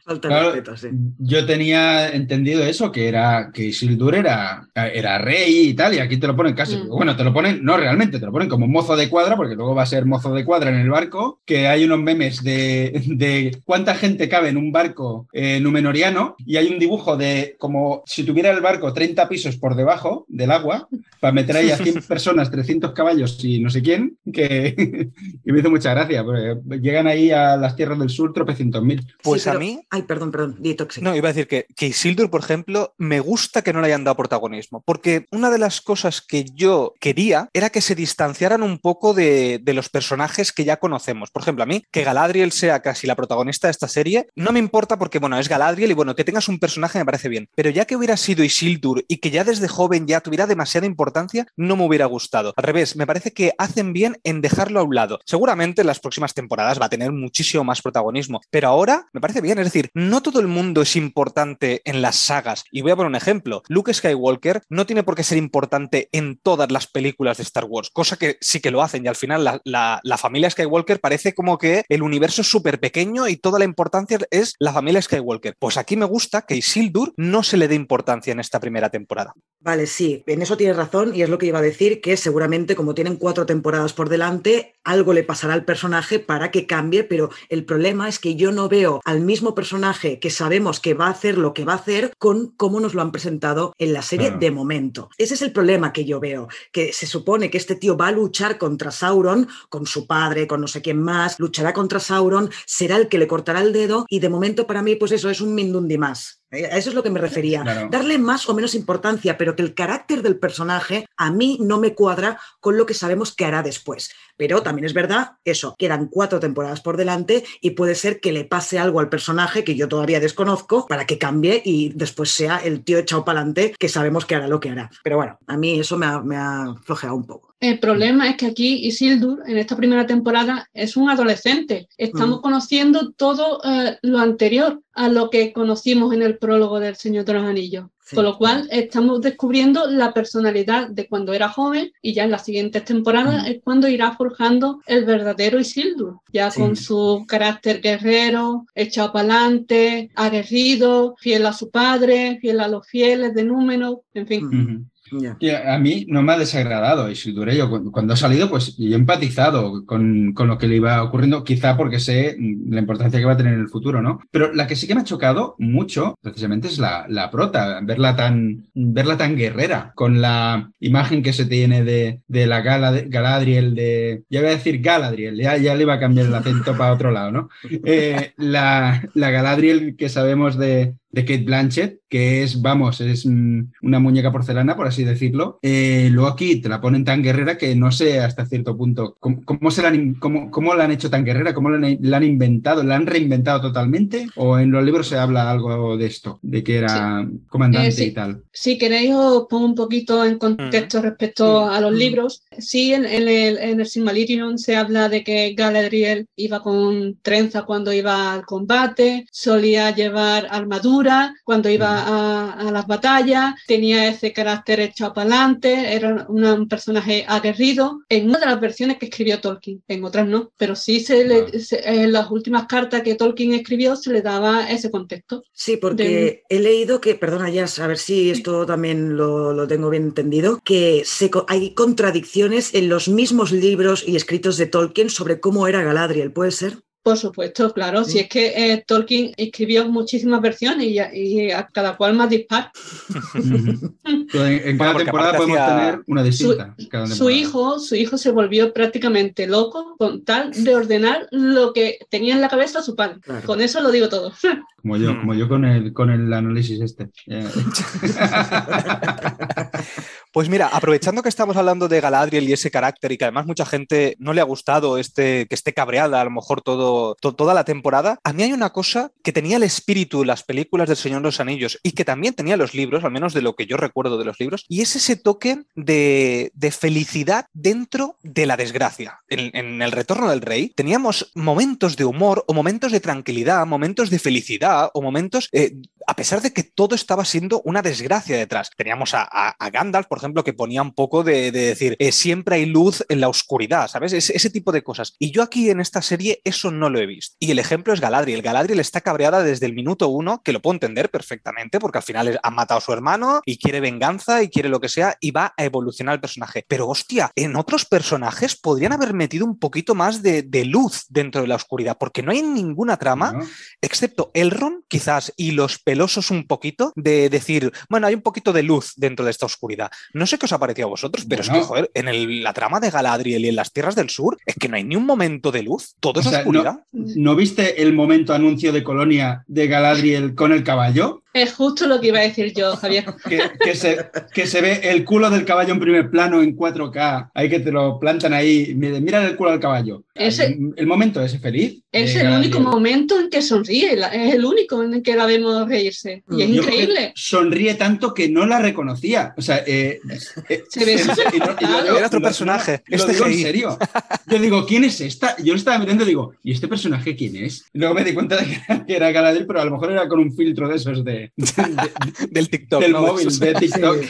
Yo tenía entendido eso, que era que Isildur era, era rey y tal, y aquí te lo ponen casi, bueno, te lo ponen, no realmente, te lo ponen como mozo de cuadra, porque luego va a ser mozo de cuadra en el barco, que hay unos memes de de, cuánta gente cabe en un barco eh, numenoriano y hay un dibujo de como si tuviera el barco 30 pisos por debajo del agua para meter ahí a 100 personas, 300 caballos y no sé quién, que y me hizo mucha gracia, porque llegan ahí a las tierras del sur tropecientos mil. Pues a mí... Ay, perdón, perdón, No, iba a decir que, que Isildur, por ejemplo, me gusta que no le hayan dado protagonismo, porque una de las cosas que yo quería era que se distanciaran un poco de, de los personajes que ya conocemos. Por ejemplo, a mí, que Galadriel sea casi la protagonista de esta serie, no me importa porque, bueno, es Galadriel y bueno, que tengas un personaje me parece bien, pero ya que hubiera sido Isildur y que ya desde joven ya tuviera demasiada importancia, no me hubiera gustado. Al revés, me parece que hacen bien en dejarlo a un lado. Seguramente en las próximas temporadas va a tener muchísimo más protagonismo, pero ahora me parece bien, es decir, no todo el mundo es importante en las sagas. Y voy a poner un ejemplo, Luke Skywalker no tiene por qué ser importante en todas las películas de Star Wars, cosa que sí que lo hacen y al final la, la familia Skywalker parece como que el universo universo es súper pequeño y toda la importancia es la familia Skywalker. Pues aquí me gusta que Isildur no se le dé importancia en esta primera temporada. Vale, sí, en eso tienes razón y es lo que iba a decir, que seguramente como tienen cuatro temporadas por delante, algo le pasará al personaje para que cambie, pero el problema es que yo no veo al mismo personaje que sabemos que va a hacer lo que va a hacer con cómo nos lo han presentado en la serie de momento. Ese es el problema que yo veo, que se supone que este tío va a luchar contra Sauron, con su padre, con no sé quién más, luchará contra Sauron, será el que le cortará el dedo y de momento para mí pues eso es un Mindundi más. Eh, a eso es lo que me refería. Darle más o menos importancia, pero que el carácter del personaje a mí no me cuadra con lo que sabemos que hará después. Pero también es verdad, eso, quedan cuatro temporadas por delante y puede ser que le pase algo al personaje que yo todavía desconozco para que cambie y después sea el tío echado para adelante que sabemos que hará lo que hará. Pero bueno, a mí eso me ha, me ha flojeado un poco. El problema es que aquí Isildur, en esta primera temporada, es un adolescente. Estamos mm. conociendo todo eh, lo anterior a lo que conocimos en el prólogo del Señor de los Anillos. Con lo cual estamos descubriendo la personalidad de cuando era joven y ya en las siguientes temporadas es cuando irá forjando el verdadero Isildur, ya con su carácter guerrero, echado para adelante, aguerrido, fiel a su padre, fiel a los fieles de Númenor, en fin a mí no me ha desagradado Isildur. Yo cuando ha salido, pues yo he empatizado con, con, lo que le iba ocurriendo, quizá porque sé la importancia que va a tener en el futuro, ¿no? Pero la que sí que me ha chocado mucho, precisamente, es la, la prota, verla tan, verla tan guerrera, con la imagen que se tiene de, de la Galadriel, de. Ya voy a decir Galadriel, ya, ya le iba a cambiar el acento para otro lado, ¿no? Eh, la, la Galadriel que sabemos de, de Kate Blanchett, que es, vamos, es una muñeca porcelana, por así decirlo. Eh, luego aquí te la ponen tan guerrera que no sé hasta cierto punto cómo, se la han, cómo, la han hecho tan guerrera, cómo la han, inventado, la han reinventado totalmente, o en los libros se habla algo de esto, de que era comandante eh, y tal. Si queréis os pongo un poquito en contexto respecto a los libros. Sí, en, el, en el Silmarillion se habla de que Galadriel iba con trenza cuando iba al combate, solía llevar armadura cuando iba a, las batallas, tenía ese carácter echado para adelante, era un personaje aguerrido. En una de las versiones que escribió Tolkien, en otras no, pero sí se le, en las últimas cartas que Tolkien escribió se le daba ese contexto. Sí, porque he leído que, perdona ya, a ver si esto también lo, lo tengo bien entendido, que se, hay contradicciones en los mismos libros y escritos de Tolkien sobre cómo era Galadriel, ¿puede ser? Por supuesto, claro. Si es que eh, Tolkien escribió muchísimas versiones y, a cada cual más dispar. en, cada temporada podemos tener una distinta. Su, hijo, su hijo se volvió prácticamente loco con tal de ordenar lo que tenía en la cabeza su padre. Con eso lo digo todo. Como yo, como yo con el, con el análisis este. Pues mira, aprovechando que estamos hablando de Galadriel y ese carácter y que además mucha gente no le ha gustado este, que esté cabreada a lo mejor todo, toda la temporada, a mí hay una cosa que tenía el espíritu de las películas del Señor de los Anillos y que también tenía los libros, al menos de lo que yo recuerdo de los libros, y es ese toque de, felicidad dentro de la desgracia. En, el Retorno del Rey teníamos momentos de humor o momentos de tranquilidad, momentos de felicidad o momentos, eh, a pesar de que todo estaba siendo una desgracia detrás. Teníamos a, a Gandalf, por ejemplo, que ponía un poco de, decir, eh, siempre hay luz en la oscuridad, ¿sabes? ese tipo de cosas. Y yo aquí en esta serie eso no lo he visto. Y el ejemplo es Galadriel. Galadriel está cabreada desde el minuto uno, que lo puedo entender perfectamente, porque al final han matado a su hermano y quiere venganza y quiere lo que sea y va a evolucionar el personaje. Pero hostia, en otros personajes podrían haber metido un poquito más de, luz dentro de la oscuridad, porque no hay ninguna trama, excepto Elrond, quizás, y los pelosos un poquito, de decir, bueno, hay un poquito de luz dentro de esta oscuridad. No sé qué os ha parecido a vosotros, pero es que, joder, en la trama de Galadriel y en las tierras del sur, es que no hay ni un momento de luz, todo es oscuridad. ¿No, viste el momento anuncio de Colonia de Galadriel con el caballo? Es justo lo que iba a decir yo, Javier. Que, se, que se ve el culo del caballo en primer plano en 4K. Hay que te lo plantan ahí. Mira el culo del caballo. el, momento ese feliz. Es el único momento en que sonríe. Es el único en que la vemos reírse. Y es increíble. Sonríe tanto que no la reconocía. O sea, eh, eh, se ve Era otro personaje. Lo, digo en serio. Yo digo, ¿quién es esta? Yo lo estaba mirando y digo, ¿y este personaje quién es? luego me di cuenta de que era Galadriel, pero a lo mejor era con un filtro de esos de del TikTok. Del móvil, de TikTok.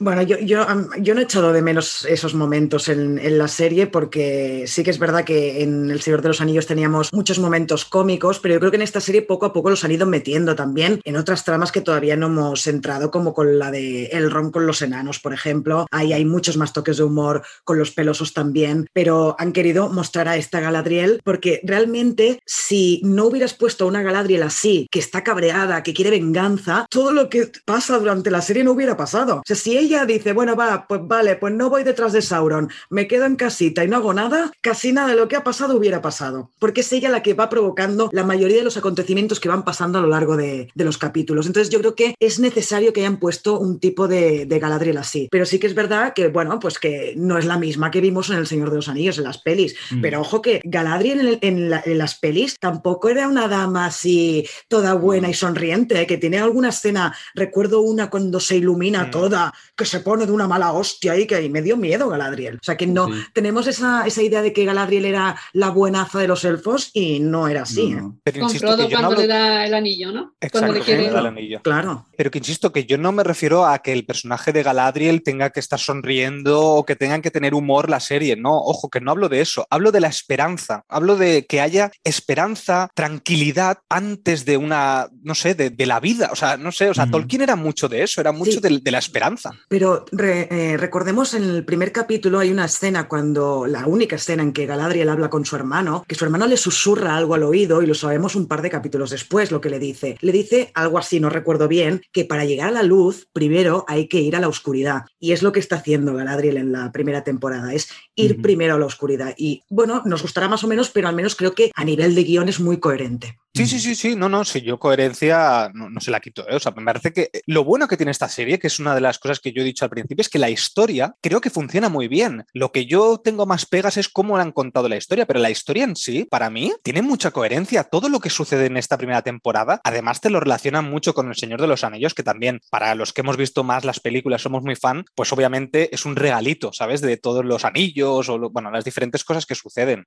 Bueno, yo, yo, yo no he echado de menos esos momentos en, en, la serie porque sí que es verdad que en El Señor de los Anillos teníamos muchos momentos cómicos, pero yo creo que en esta serie poco a poco los han ido metiendo también en otras tramas que todavía no hemos entrado, como con la de El Ron con los enanos, por ejemplo. Ahí hay muchos más toques de humor, con los pelosos también, pero han querido mostrar a esta Galadriel porque realmente si no hubieras puesto a una Galadriel así, que está cabreada, que quiere venganza, todo lo que pasa durante la serie no hubiera pasado. O sea, si ella dice, bueno, va, pues vale, pues no voy detrás de Sauron, me quedo en casita y no hago nada, casi nada de lo que ha pasado hubiera pasado, porque es ella la que va provocando la mayoría de los acontecimientos que van pasando a lo largo de, los capítulos. Entonces yo creo que es necesario que hayan puesto un tipo de, Galadriel así, pero sí que es verdad que, bueno, pues que no es la misma que vimos en El Señor de los Anillos, en las pelis, mm. pero ojo que Galadriel en, las pelis tampoco era una dama así toda buena y sonriente, ¿eh? que tiene alguna escena, recuerdo una cuando se ilumina mm. toda, que se pone de una mala hostia y que me dio miedo Galadriel. O sea que no, tenemos esa, esa, idea de que Galadriel era la buenaza de los elfos y no era así. ¿eh? Pero Con Frodo cuando le da el anillo, ¿no? Exacto, cuando le quiere... el anillo. Claro. Pero que insisto que yo no me refiero a que el personaje de Galadriel tenga que estar sonriendo o que tengan que tener humor la serie. No, ojo, que no hablo de eso. Hablo de la esperanza. Hablo de que haya esperanza, tranquilidad antes de una, no sé, de, la vida. O sea, no sé, o sea, Tolkien era mucho de eso, era mucho de, la esperanza. Pero eh, recordemos en el primer capítulo hay una escena cuando, la única escena en que Galadriel habla con su hermano, que su hermano le susurra algo al oído y lo sabemos un par de capítulos después lo que le dice. Le dice algo así, no recuerdo bien, que para llegar a la luz primero hay que ir a la oscuridad. Y es lo que está haciendo Galadriel en la primera temporada, es ir primero a la oscuridad. Y bueno, nos gustará más o menos, pero al menos creo que a nivel de guion es muy coherente. Sí, sí, sí, sí, no, no, si yo coherencia no, se la quito, ¿eh? o sea, me parece que lo bueno que tiene esta serie, que es una de las cosas que yo he dicho al principio, es que la historia creo que funciona muy bien. Lo que yo tengo más pegas es cómo han contado la historia, pero la historia en sí, para mí, tiene mucha coherencia. Todo lo que sucede en esta primera temporada, además te lo relacionan mucho con El Señor de los Anillos, que también para los que hemos visto más las películas somos muy fan, pues obviamente es un regalito, ¿sabes? De todos los anillos o, bueno, las diferentes cosas que suceden.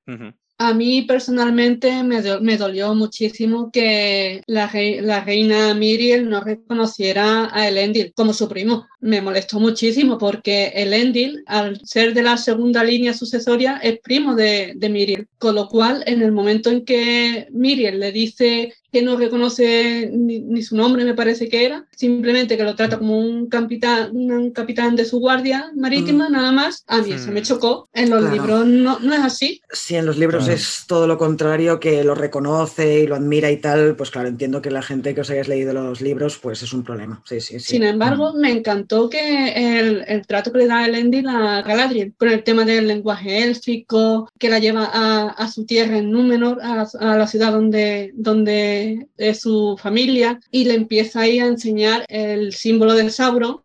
A mí personalmente me, me dolió muchísimo que la, la, reina Miriel no reconociera a Elendil como su primo. Me molestó muchísimo porque Elendil, al ser de la segunda línea sucesoria, es primo de, de Miriel. Con lo cual, en el momento en que Miriel le dice que no reconoce ni, su nombre, me parece que era, simplemente que lo trata como un capitán, un capitán de su guardia marítima, mm. nada más. A mí eso me mm. chocó. En los libros no, no, es así. Sí, en los libros es todo lo contrario, que lo reconoce y lo admira y tal. Pues claro, entiendo que la gente que os hayáis leído los libros, pues es un problema. Sí, sí, Sin embargo, mm. me encantó que el, el, trato que le da el Elendil a Galadriel, con el tema del lenguaje élfico, que la lleva a, a su tierra en Númenor, a, a la ciudad donde, donde de, su familia y le empieza ahí a enseñar el símbolo del Sauron,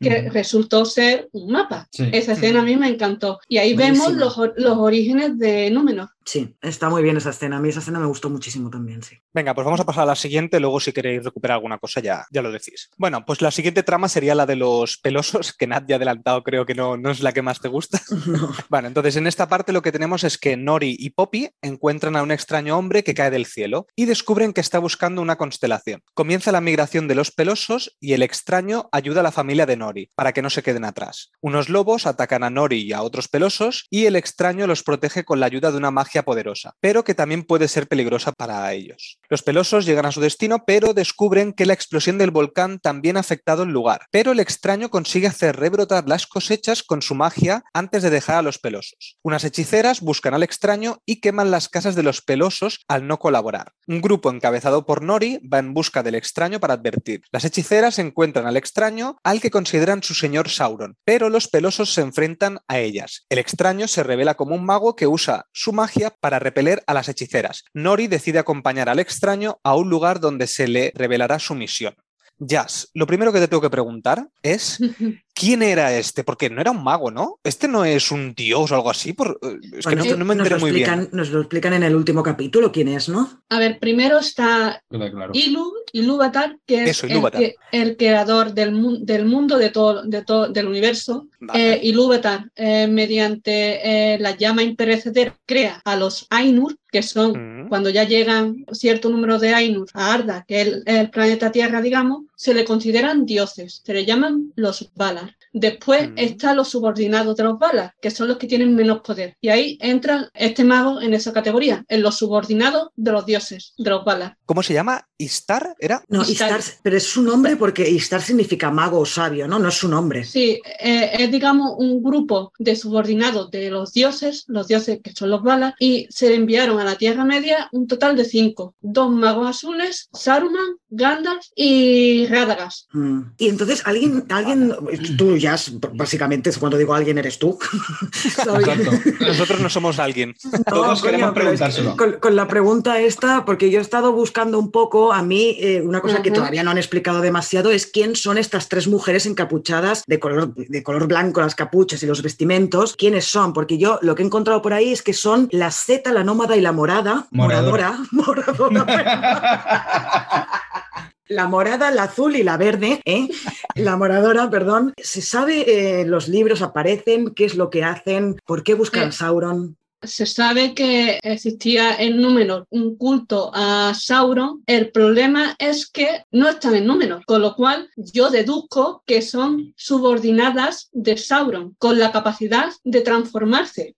que resultó ser un mapa. Esa escena a mí me encantó. Y ahí vemos los, los orígenes de Númenor. Sí, está muy bien esa escena. A mí esa escena me gustó muchísimo también, sí. Venga, pues vamos a pasar a la siguiente, luego si queréis recuperar alguna cosa ya, ya lo decís. Bueno, pues la siguiente trama sería la de los pelosos, que Nat ya adelantado creo que no, no es la que más te gusta. bueno, entonces en esta parte lo que tenemos es que Nori y Poppy encuentran a un extraño hombre que cae del cielo y descubren que está buscando una constelación. Comienza la migración de los pelosos y el extraño ayuda a la familia de Nori para que no se queden atrás. Unos lobos atacan a Nori y a otros pelosos y el extraño los protege con la ayuda de una magia poderosa, pero que también puede ser peligrosa para ellos. Los pelosos llegan a su destino, pero descubren que la explosión del volcán también ha afectado el lugar. Pero el extraño consigue hacer rebrotar las cosechas con su magia antes de dejar a los pelosos. Unas hechiceras buscan al extraño y queman las casas de los pelosos al no colaborar. Un grupo encabezado por Nori va en busca del extraño para advertir. Las hechiceras encuentran al extraño al que consideran su señor Sauron, pero los pelosos se enfrentan a ellas. El extraño se revela como un mago que usa su magia para repeler a las hechiceras. Nori decide acompañar al extraño a un lugar donde se le revelará su misión. Jazz, lo primero que te tengo que preguntar es quién era este, porque no era un mago, ¿no? Este no es un dios o algo así. Por... Es que no, me enteré muy bien. Nos lo explican en el último capítulo quién es, ¿no? A ver, primero está Ilu, Ilúvatar, que es el, creador del, del, mundo, de todo, de todo, del universo. Eh, Ilúvatar, eh, mediante eh, la llama imperecedera, crea a los Ainur, que son mm. cuando ya llegan cierto número de Ainur a Arda, que es el, planeta Tierra, digamos, se le consideran dioses, se le llaman los Valar. Después están los subordinados de los Valar, que son los que tienen menos poder. Y ahí entra este mago en esa categoría, en los subordinados de los dioses, de los Valar. ¿Cómo se llama? ¿Istar? ¿Era? No, Istar, pero es su nombre porque Istar significa mago o sabio, ¿no? No es su nombre. Sí, eh, es digamos un grupo de subordinados de los dioses, los dioses que son los Valar, y se enviaron a la Tierra Media un total de cinco. Dos magos azules, Saruman, Gandalf y Radagast. Mm. Y entonces alguien, alguien, tú ya básicamente cuando digo alguien eres tú. Nosotros no somos alguien. Todos queremos preguntárselo. con, la pregunta esta, porque yo he estado buscando un poco, a mí eh, una cosa que todavía no han explicado demasiado es quién son estas tres mujeres encapuchadas de color, de color blanco, las capuchas y los vestimentos, quiénes son, porque yo lo que he encontrado por ahí es que son la Z, la nómada y la morada. Moradora. Moradora. La morada, la azul y la verde, ¿eh? la moradora, perdón. ¿Se sabe, eh, los libros aparecen, qué es lo que hacen, por qué buscan Sauron? Se sabe que existía en Númenor un culto a Sauron. El problema es que no están en Númenor, con lo cual yo deduzco que son subordinadas de Sauron, con la capacidad de transformarse.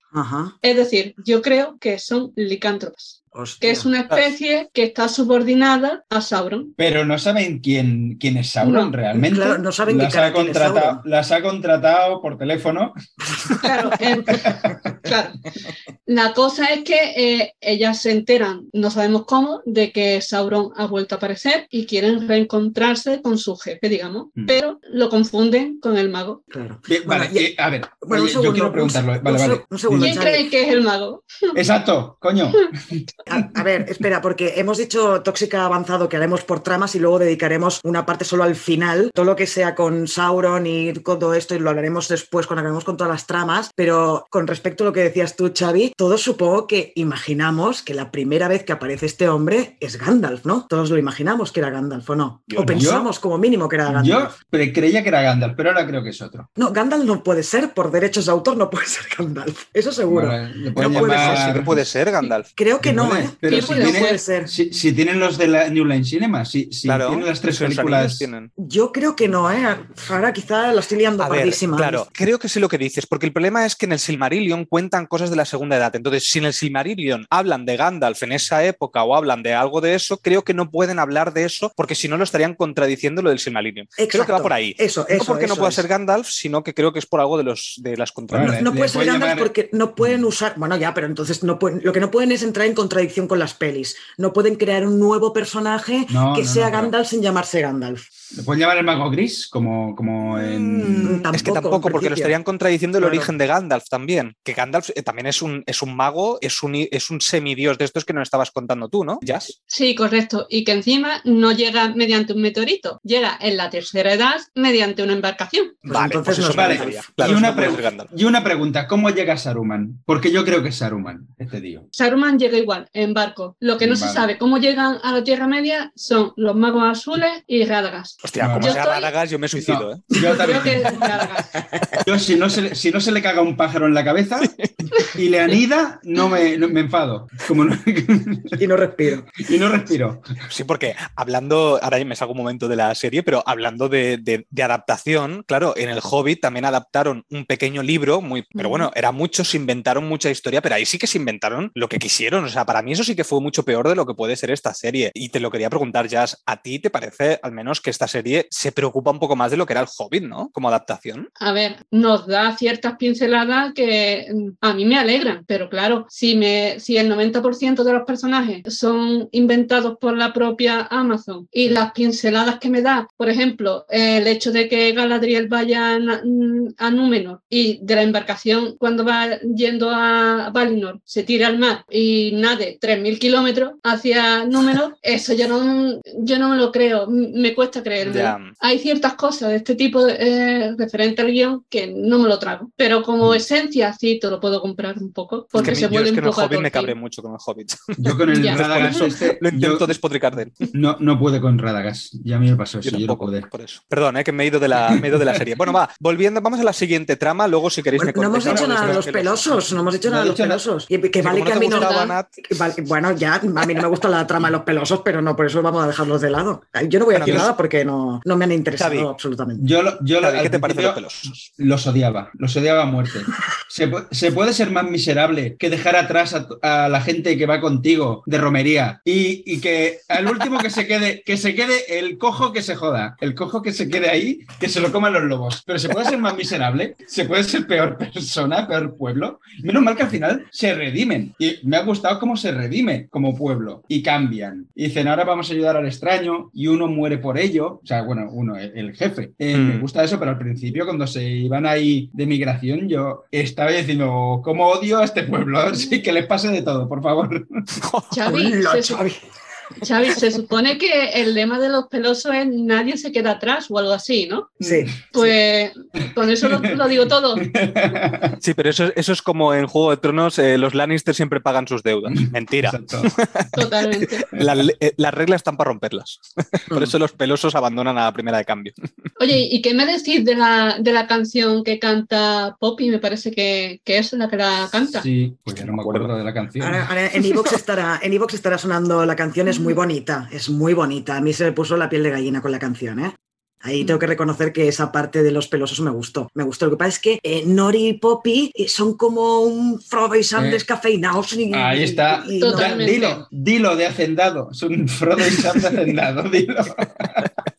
Es decir, yo creo que son licántropos que es una especie que está subordinada a Sauron. Pero no saben quién, quién es Sauron realmente. Claro, no saben las ha contratado, Las ha contratado por teléfono. Claro, eh, claro. La cosa es que eh, ellas se enteran, no sabemos cómo, de que Sauron ha vuelto a aparecer y quieren reencontrarse con su jefe, digamos, mm. pero lo confunden con el mago. Claro. vale, a ver, yo quiero preguntarlo. Vale, vale. ¿Quién cree que es el mago? Exacto, coño. A, ver, espera, porque hemos dicho tóxica avanzado que haremos por tramas y luego dedicaremos una parte solo al final, todo lo que sea con Sauron y todo esto, y lo hablaremos después cuando acabemos con todas las tramas, pero con respecto a lo que decías tú, Xavi, todos supongo que imaginamos que la primera vez que aparece este hombre es Gandalf, ¿no? Todos lo imaginamos que era Gandalf, ¿o no? o pensamos como mínimo que era Gandalf. Yo creía que era Gandalf, pero ahora creo que es otro. No, Gandalf no puede ser, por derechos de autor no puede ser Gandalf, eso seguro. no puede ser, sí que puede ser Gandalf. Creo que no, ¿eh? Pero si, tienen los de la New Line Cinema, si, tienen las tres películas. Yo creo que no, ¿eh? Ahora quizá lo estoy liando pardísima. Claro, creo que sé lo que dices, porque el problema es que en el Silmarillion cuentan cosas de la segunda edad. Entonces, si en el Silmarillion hablan de Gandalf en esa época o hablan de algo de eso, creo que no pueden hablar de eso porque si no lo estarían contradiciendo lo del Silmarillion. Creo que va por ahí. Eso, eso, no porque no pueda ser Gandalf, sino que creo que es por algo de, los, de las contradicciones. no, puede ser Gandalf porque no pueden usar. Bueno, ya, pero entonces no pueden, lo que no pueden es entrar en contradicción con las pelis. No pueden crear un nuevo personaje que sea Gandalf sin llamarse Gandalf. ¿Le pueden llamar el mago gris? Como, como en... Mm, es que tampoco, porque lo estarían contradiciendo el origen de Gandalf también. Que Gandalf eh, también es un, es un mago, es un, es un semidios de estos que nos estabas contando tú, ¿no? ¿Jazz? Sí, correcto. Y que encima no llega mediante un meteorito, llega en la tercera edad mediante una embarcación. Pues vale, entonces pues vale. y, una y, una pregunta, ¿cómo llega Saruman? Porque yo creo que es Saruman, este tío. Saruman llega igual, en barco. Lo que no se sabe cómo llegan a la Tierra Media son los magos azules y Radagast. Hostia, como sea Radagast, yo me suicido. ¿eh? Yo también. yo, si no, se, si no se le caga un pájaro en la cabeza y le anida, no me, me enfado. Como y no respiro. Y no respiro. Sí, porque hablando, ahora me salgo un momento de la serie, pero hablando de, de, adaptación, claro, en el Hobbit también adaptaron un pequeño libro, muy, pero bueno, era mucho, se inventaron mucha historia, pero ahí sí que se inventaron lo que quisieron. O sea, para mí eso sí que fue mucho peor de lo que puede ser esta serie. Y te lo quería preguntar, Jazz, ¿a ti te parece al menos que esta serie se preocupa un poco más de lo que era el Hobbit, ¿no? Como adaptación. A ver, nos da ciertas pinceladas que mm, a mí me alegran, pero claro, si, me, si el 90% de los personajes son inventados por la propia Amazon y las pinceladas que me da, por ejemplo, el hecho de que Galadriel vaya a, Númenor y de la embarcación cuando va yendo a Valinor se tira al mar y nade 3.000 kilómetros hacia Númenor, eso yo no, yo no me lo creo, me cuesta creerlo. Hay ciertas cosas de este tipo de, eh, referente al guion que no me lo trago, pero como mm. esencia sí te lo puedo comprar un poco, porque se vuelve un poco. El Hobbit me cabré mucho con el Hobbit. Yo con el Radagast este, lo intento despotricar de él. No, no puede con Radagast, ya a mí me pasó eso, yo, por eso. Perdón, eh, que me he ido de la, me he ido de la serie. Bueno, va, volviendo, vamos a la siguiente trama, luego si queréis me No hemos dicho nada de los pelosos, no hemos dicho nada de los pelosos. Y que vale que a mí no. Bueno, ya, a mí no me gusta la trama de los pelosos, pero no, por eso vamos a dejarlos de lado. Yo no voy a decir nada porque no, no me han interesado absolutamente. Yo, yo ¿Qué te parece los? Los odiaba, los odiaba a muerte. se, puede ser más miserable que dejar atrás a, la gente que va contigo de romería y, y, que al último que se quede, que se quede el cojo que se joda, el cojo que se quede ahí, que se lo coman los lobos. Pero se puede ser más miserable, se puede ser peor persona, peor pueblo. Menos mal que al final se redimen. Y me ha gustado cómo se redime como pueblo y cambian. Y dicen, ahora vamos a ayudar al extraño y uno muere por ello. O sea, bueno, uno, el, jefe. Eh, me mm. gusta eso, pero al principio cuando se iban ahí de migración, yo estaba diciendo, ¿cómo odio a este pueblo? Así que les pase de todo, por favor. Xavi, se supone que el lema de los pelosos es nadie se queda atrás o algo así, ¿no? Sí. Pues con eso lo, digo todo. Sí, pero eso, eso es como en Juego de Tronos, eh, los Lannister siempre pagan sus deudas. Mentira. Totalmente. Eh, las reglas están para romperlas. Por eso los pelosos abandonan a la primera de cambio. Oye, ¿y qué me decís de la, de la canción que canta Poppy? Me parece que, que, es la que la canta. Sí, pues ya no me acuerdo de la canción. Ahora, en Evox estará, en estará sonando la canción, es muy bonita, es muy bonita. A mí se me puso la piel de gallina con la canción, ¿eh? Ahí tengo que reconocer que esa parte de los pelosos me gustó. Me gustó. Lo que pasa es que eh, Nori y Poppy eh, son como un Frodo y Sam eh, descafeinados. ahí está. dilo, dilo de hacendado. Son Frodo y Sam de hacendado. Dilo.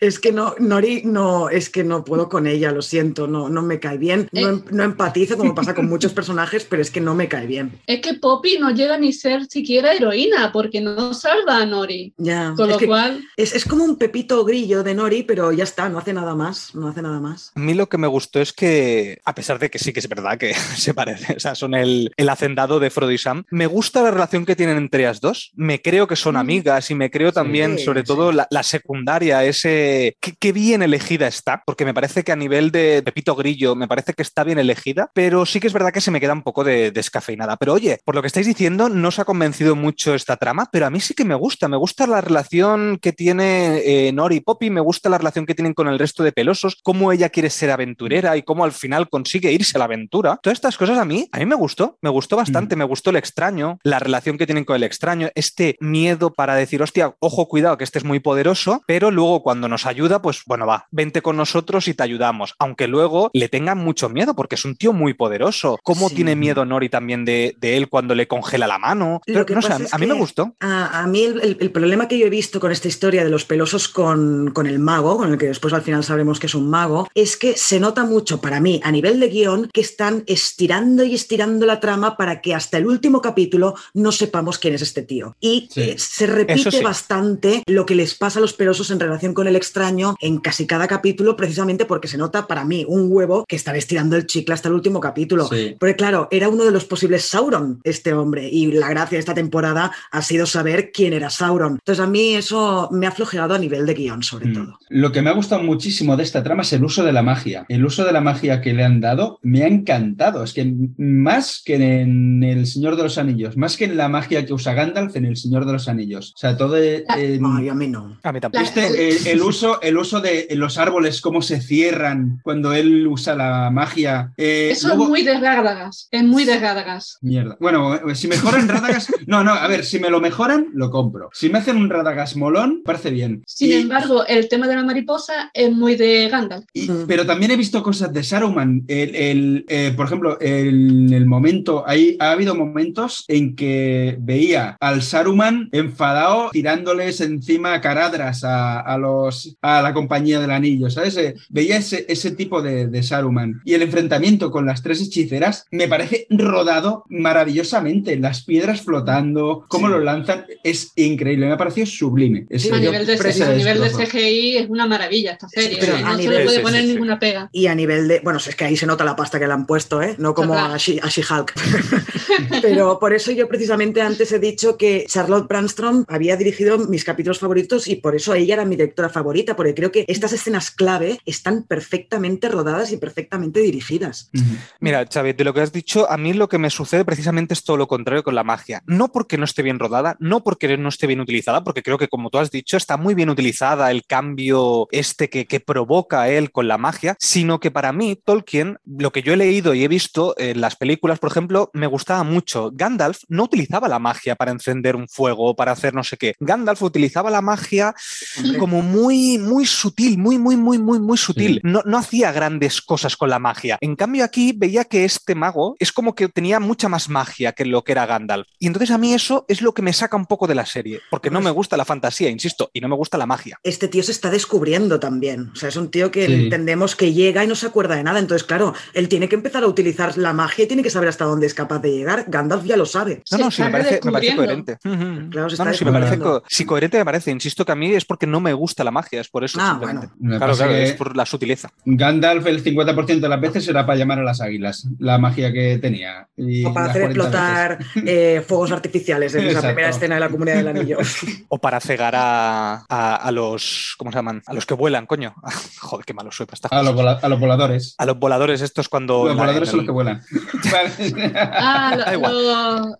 Es que no, Nori, no, es que no puedo con ella, lo siento, no, no me cae bien. No, eh. em, empatizo como pasa con muchos personajes, pero es que no me cae bien. Es que Poppy no llega ni ser siquiera heroína, porque no salva a Nori. Ya. Con lo cual. Es, como un pepito grillo de Nori, pero ya está, no hace nada más. No hace nada más. A mí lo que me gustó es que, a pesar de que sí que es verdad que se parece, o sea, son el, el hacendado de Frodo y Sam, me gusta la relación que tienen entre ellas dos. Me creo que son mm. amigas y me creo también, sobre todo, la, la secundaria, ese qué, bien elegida está, porque me parece que a nivel de Pepito Grillo, me parece que está bien elegida, pero sí que es verdad que se me queda un poco de, descafeinada. Pero oye, por lo que estáis diciendo, no os ha convencido mucho esta trama, pero a mí sí que me gusta. Me gusta la relación que tiene eh, Nori y Poppy, me gusta la relación que tienen con el resto de pelosos, cómo ella quiere ser aventurera y cómo al final consigue irse a la aventura. Todas estas cosas a mí, a mí me gustó, me gustó bastante, mm. me gustó el extraño, la relación que tienen con el extraño, este miedo para decir, hostia, ojo, cuidado, que este es muy poderoso, pero luego cuando nos ayuda, pues bueno, va, vente con nosotros y te ayudamos. Aunque luego le tengan mucho miedo porque es un tío muy poderoso. ¿Cómo tiene miedo Nori también de, él cuando le congela la mano? no sé, a, mí me gustó. A, mí el, problema que yo he visto con esta historia de los pelosos con, con el mago, con el que después al final sabremos que es un mago, es que se nota mucho para mí a nivel de guion que están estirando y estirando la trama para que hasta el último capítulo no sepamos quién es este tío. Y eh, se repite bastante lo que les pasa a los pelosos en relación con el extraño en casi cada capítulo, precisamente porque se nota para mí un huevo que está estirando el chicle hasta el último capítulo. Porque claro, era uno de los posibles Sauron, este hombre, y la gracia de esta temporada ha sido saber quién era Sauron. Entonces a mí eso me ha flojeado a nivel de guion, sobre mm. todo. Lo que me ha gustado muchísimo de esta trama es el uso de la magia. El uso de la magia que le han dado me ha encantado. Es que más que en El Señor de los Anillos, más que en la magia que usa Gandalf en El Señor de los Anillos. O sea, todo... Ah, a mí no. A mí tampoco. Este, el, uso, el uso de los árboles, cómo se cierran cuando él usa la magia. Eh, Eso es muy de Rádagas, es muy de Rádagas. Mierda. Bueno, eh, si mejoran Rádagas, no, no, a ver, si me lo mejoran, lo compro. Si me hacen un Rádagas molón, parece bien. Sin embargo, el tema de la mariposa es muy de Gandalf. pero también he visto cosas de Saruman. El, eh, por ejemplo, en el momento, hay, ha habido momentos en que veía al Saruman enfadado tirándoles encima caradras a, a los, a la compañía del anillo, ¿sabes? Eh, veía ese, ese tipo de, de, Saruman. Y el enfrentamiento con las tres hechiceras me parece rodado maravillosamente. Las piedras flotando, cómo lo lanzan, es increíble. Me ha parecido sublime. a nivel, de, CGI es una maravilla esta serie. ¿eh? no se le puede poner ninguna pega. Y a nivel de. Bueno, es que ahí se nota la pasta que le han puesto, ¿eh? No como a She-Hulk. Pero por eso yo precisamente antes he dicho que Charlotte Brandstrom había dirigido mis capítulos favoritos y por eso ella era mi directora favorita, porque creo que estas escenas clave están perfectamente rodadas y perfectamente dirigidas. Mira, Xavi, de lo que has dicho, a mí lo que me sucede precisamente es todo lo contrario con la magia. No porque no esté bien rodada, no porque no esté bien utilizada, porque creo que como tú has dicho, está muy bien utilizada el cambio este que, que provoca él con la magia, sino que para mí, Tolkien, lo que yo he leído y he visto en las películas, por ejemplo, me gustaba mucho. Gandalf no utilizaba la magia para encender un fuego o para hacer no sé qué. Gandalf utilizaba la magia como muy muy, muy sutil, muy, muy, muy, muy, muy sutil. No, no hacía grandes cosas con la magia. En cambio, aquí veía que este mago es como que tenía mucha más magia que lo que era Gandalf. Y entonces a mí eso es lo que me saca un poco de la serie, porque no me gusta la fantasía, insisto, y no me gusta la magia. Este tío se está descubriendo también. O sea, es un tío que entendemos que llega y no se acuerda de nada. Entonces, claro, él tiene que empezar a utilizar la magia y tiene que saber hasta dónde es capaz de llegar. Gandalf ya lo sabe. No, no, sí, me parece, coherente. Claro, se no, no, sí, me parece sí, coherente me parece. Insisto que a mí es porque no me gusta la magia, es por eso. Ah, bueno. Claro, claro, es por la sutileza. Gandalf el 50% de las veces era para llamar a las águilas, la magia que tenía. o para hacer explotar eh, fuegos artificiales en esa primera escena de la comunidad del anillo. o para cegar a, a, los, ¿cómo se llaman? A los que vuelan, coño. Joder, qué malo soy para a, los a los voladores. A los voladores estos cuando... Los voladores son los que vuelan. ah,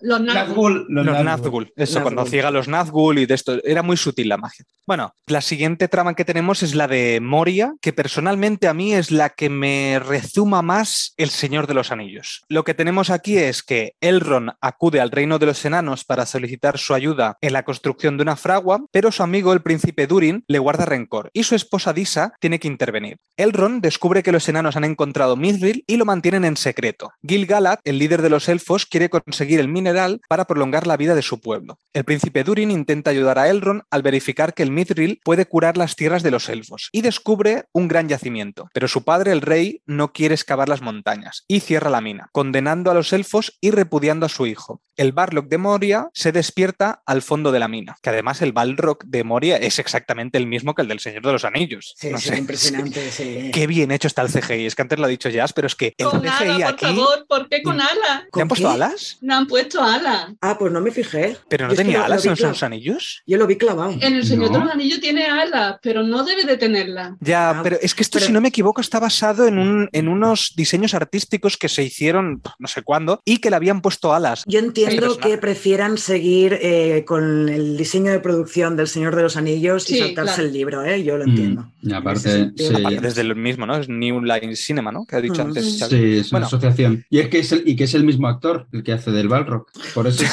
los Nazgûl. Eso, cuando ciega los Nazgûl y de esto. Era muy sutil la magia. Bueno, la siguiente que tenemos es la de Moria, que personalmente a mí es la que me rezuma más El Señor de los Anillos. Lo que tenemos aquí es que Elrond acude al reino de los enanos para solicitar su ayuda en la construcción de una fragua, pero su amigo el príncipe Durin le guarda rencor y su esposa Disa tiene que intervenir. Elrond descubre que los enanos han encontrado Mithril y lo mantienen en secreto. Gil-galad, el líder de los elfos, quiere conseguir el mineral para prolongar la vida de su pueblo. El príncipe Durin intenta ayudar a Elrond al verificar que el Mithril puede curar las tierras de los elfos y descubre un gran yacimiento, pero su padre, el rey, no quiere excavar las montañas y cierra la mina, condenando a los elfos y repudiando a su hijo. El Barlock de Moria se despierta al fondo de la mina, que además el Balrog de Moria es exactamente el mismo que el del Señor de los Anillos. Sí, sí impresionante, sí. Qué bien hecho está el CGI, es que antes lo ha dicho Jazz, pero es que el con CGI por favor, ¿por qué con alas? ¿Le han puesto alas? No han puesto alas. Ah, pues no me fijé. ¿Pero no tenía alas en los Anillos? Yo lo vi clavado. En el Señor de los Anillos tiene alas, pero no debe de tenerlas. Ya, ah, pero es que esto, si no me equivoco, está basado en, un, en unos diseños artísticos que se hicieron no sé cuándo y que le habían puesto alas. Yo entiendo que prefieran seguir eh, con el diseño de producción del Señor de los Anillos y saltarse el libro, ¿eh? yo lo mm, entiendo. Y aparte, desde el mismo, ¿no? Es New Line Cinema, ¿no? Que ha dicho mm. antes. Sí, es una asociación. Y es que es el, y que es el mismo actor el que hace del Balrog. Por eso.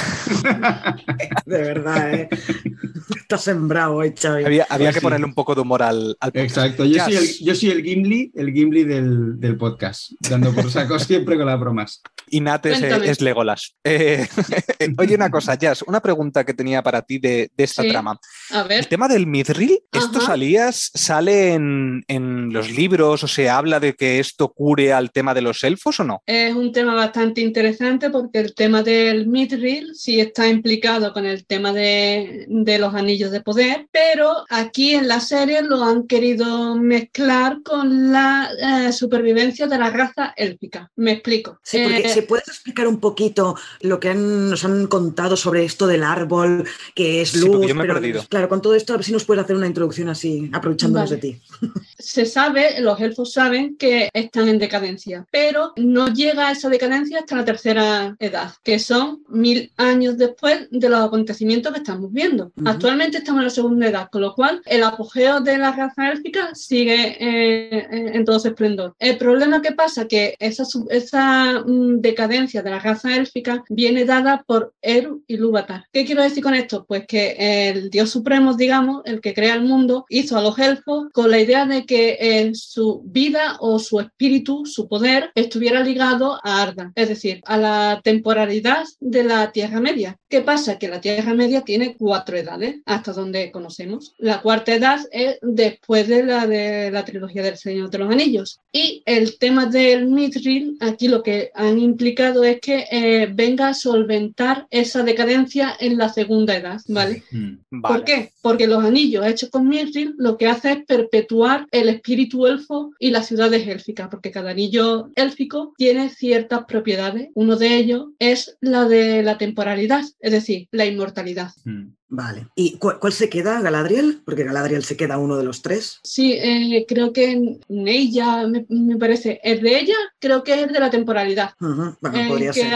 de verdad, ¿eh? Está sembrado, ¿eh, Xavi? Había, había pues que ponerle un poco de humor al, al Exacto. Yo soy, el, yo soy el Gimli, el Gimli del, del podcast, dando por saco siempre con las bromas. Y Nat es, Legolas. Eh, oye, una cosa, Jazz, una pregunta que tenía para ti de, de esta trama. A ver. El tema del Mithril, ¿esto salías, sale en, en, los libros o se habla de que esto cure al tema de los elfos o no? Es un tema bastante interesante porque el tema del Mithril sí está implicado con el tema de, de los anillos de poder, pero aquí en la serie lo han querido mezclar con la eh, supervivencia de la raza élfica. Me explico. Sí, porque eh, puedes explicar un poquito lo que nos han contado sobre esto del árbol, que es luz. yo me he perdido. Claro, con todo esto, a ver si nos puedes hacer una introducción así, aprovechándonos de ti. Se sabe, los elfos saben que están en decadencia, pero no llega a esa decadencia hasta la tercera edad, que son mil años después de los acontecimientos que estamos viendo. Actualmente estamos en la segunda edad, con lo cual el apogeo de la raza élfica sigue eh, en todo su esplendor. El problema que pasa que esa, esa mm, decadencia de la raza élfica viene dada por Eru y Lúvatar. ¿Qué quiero decir con esto? Pues que el dios supremo, digamos, el que crea el mundo, hizo a los elfos con la idea de que en su vida o su espíritu, su poder, estuviera ligado a Arda, es decir, a la temporalidad de la Tierra Media. ¿Qué pasa? Que la Tierra Media tiene cuatro edades, hasta donde conocemos. La cuarta edad es después de la de la trilogía del Señor de los Anillos. Y el tema del Mithril, aquí lo que han implicado es que eh, venga a solventar esa decadencia en la segunda edad, ¿vale? Mm, ¿Por qué? Porque los anillos hechos con Mithril lo que hace es perpetuar el espíritu elfo y las ciudades élficas, porque cada anillo élfico tiene ciertas propiedades. Uno de ellos es la de la temporalidad, es decir, la inmortalidad. Mm. Vale. ¿Y cuál se queda, Galadriel? Porque Galadriel se queda uno de los tres. Sí, eh, creo que ella, me, parece, es de ella, creo que es de la temporalidad. Bueno, podría ser.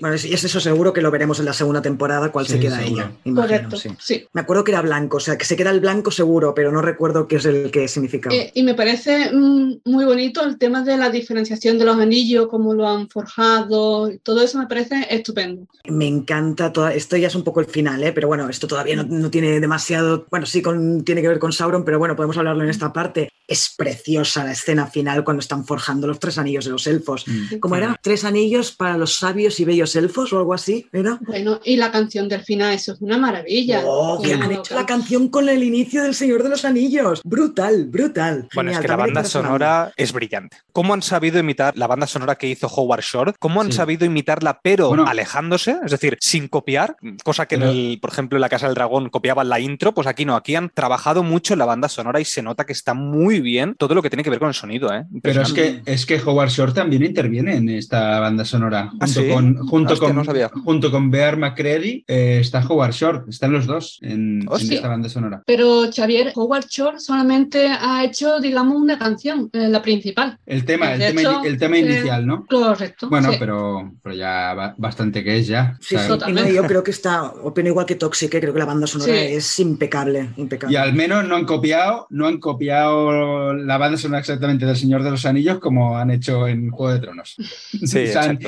Bueno, y es eso seguro que lo veremos en la segunda temporada, cuál se queda ella. Correcto, sí. Me acuerdo que era blanco, o sea, que se queda el blanco seguro, pero no recuerdo qué es el que significaba. Eh, y me parece mm, muy bonito el tema de la diferenciación de los anillos, cómo lo han forjado, todo eso me parece estupendo. Me encanta, toda, esto ya es un poco el final, ¿eh? ¿Eh? pero bueno, esto todavía no, tiene demasiado, bueno, sí con, tiene que ver con Sauron, pero bueno, podemos hablarlo en esta parte. Es preciosa la escena final cuando están forjando los tres anillos de los elfos. Mm. ¿Cómo era? Tres anillos para los sabios y bellos elfos o algo así, ¿era? Bueno, y la canción del final, eso es una maravilla. Oh, que han hecho la canción con el inicio del Señor de los Anillos. Brutal, brutal. Bueno, es que la banda sonora es brillante. ¿Cómo han sabido imitar la banda sonora que hizo Howard Shore? ¿Cómo han sabido imitarla pero alejándose? Es decir, sin copiar, cosa que en el, por ejemplo, en La Casa del Dragón copiaban la intro, pues aquí no, aquí han trabajado mucho en la banda sonora y se nota que está muy bien todo lo que tiene que ver con el sonido. ¿eh? Pero es que, es que Howard Shore también interviene en esta banda sonora. ¿Ah, junto con, junto, con, junto con Bear McCready eh, está Howard Shore, están los dos en, esta banda sonora. Pero Xavier, Howard Shore solamente ha hecho, digamos, una canción, eh, la principal. El tema, el tema, el tema, inicial, ¿no? Correcto. Bueno, pero, pero ya bastante que es ya. Sí, totalmente. yo creo que está, opino igual que Toxic, creo que la banda sonora es impecable, impecable. Y al menos no han copiado, no han copiado la banda sonora exactamente del Señor de los Anillos como han hecho en Juego de Tronos. Sí, han,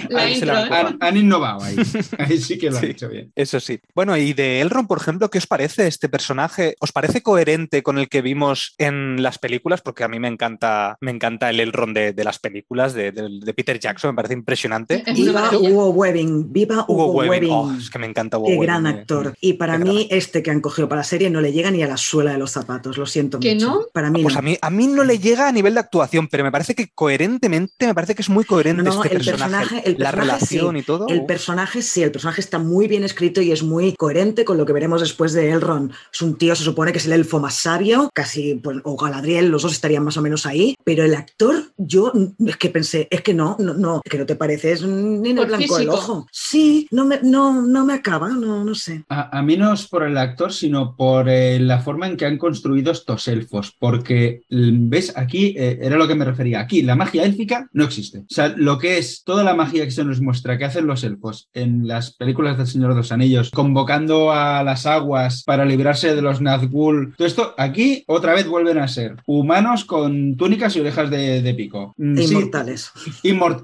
han, innovado ahí. Ahí sí que lo han hecho bien. Eso sí. Bueno, y de Elrond, por ejemplo, ¿qué os parece este personaje? ¿Os parece coherente con el que vimos en las películas? Porque a mí me encanta, me encanta el Elrond de, las películas de, Peter Jackson, me parece impresionante. Viva Hugo Webbing, viva Hugo, Webbing. Oh, es que me encanta Hugo Qué gran actor. Y para mí, este que han cogido para la serie no le llega ni a la suela de los zapatos, lo siento ¿Que no? Para mí pues A mí, a mí no le llega a nivel de actuación, pero me parece que coherentemente, me parece que es muy coherente este personaje, la relación y todo. El personaje sí, el personaje está muy bien escrito y es muy coherente con lo que veremos después de Elrond. Es un tío, se supone que es el elfo más sabio, casi, pues, o Galadriel, los dos estarían más o menos ahí, pero el actor, yo es que pensé, es que no, no, no, es que no te pareces ni en el blanco del ojo. Sí, no me, no, no me acaba, no, no sé. A, mí no es por el actor, sino por eh, la forma en que han construido estos elfos, porque, ¿ves? Aquí eh, era lo que me refería. Aquí la magia élfica no existe. O sea, lo que es toda la magia que se nos muestra que hacen los elfos en las películas del Señor de los Anillos, convocando a las aguas para librarse de los Nazgûl, todo esto aquí otra vez vuelven a ser humanos con túnicas y orejas de, pico. Mm, inmortales.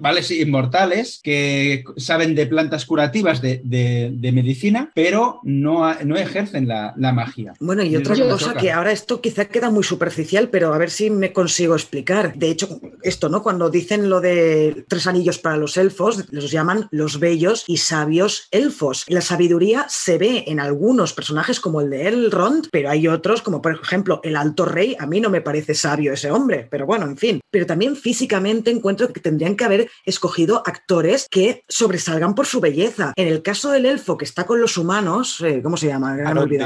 vale, sí, inmortales que saben de plantas curativas de, medicina, pero no, no ejercen la, magia. Bueno, y, otra cosa que ahora esto quizá queda muy superficial, pero a ver si me consigo explicar. De hecho, esto, ¿no? Cuando dicen lo de tres anillos para los elfos, los llaman los bellos y sabios elfos. La sabiduría se ve en algunos personajes como el de Elrond, pero hay otros como por ejemplo el Alto Rey. A mí no me parece sabio ese hombre, pero bueno, en fin. Pero también físicamente encuentro que tendrían que haber escogido actores que sobresalgan por su belleza. En el caso del elfo que está con los humanos, eh, ¿cómo se llama? Arondir.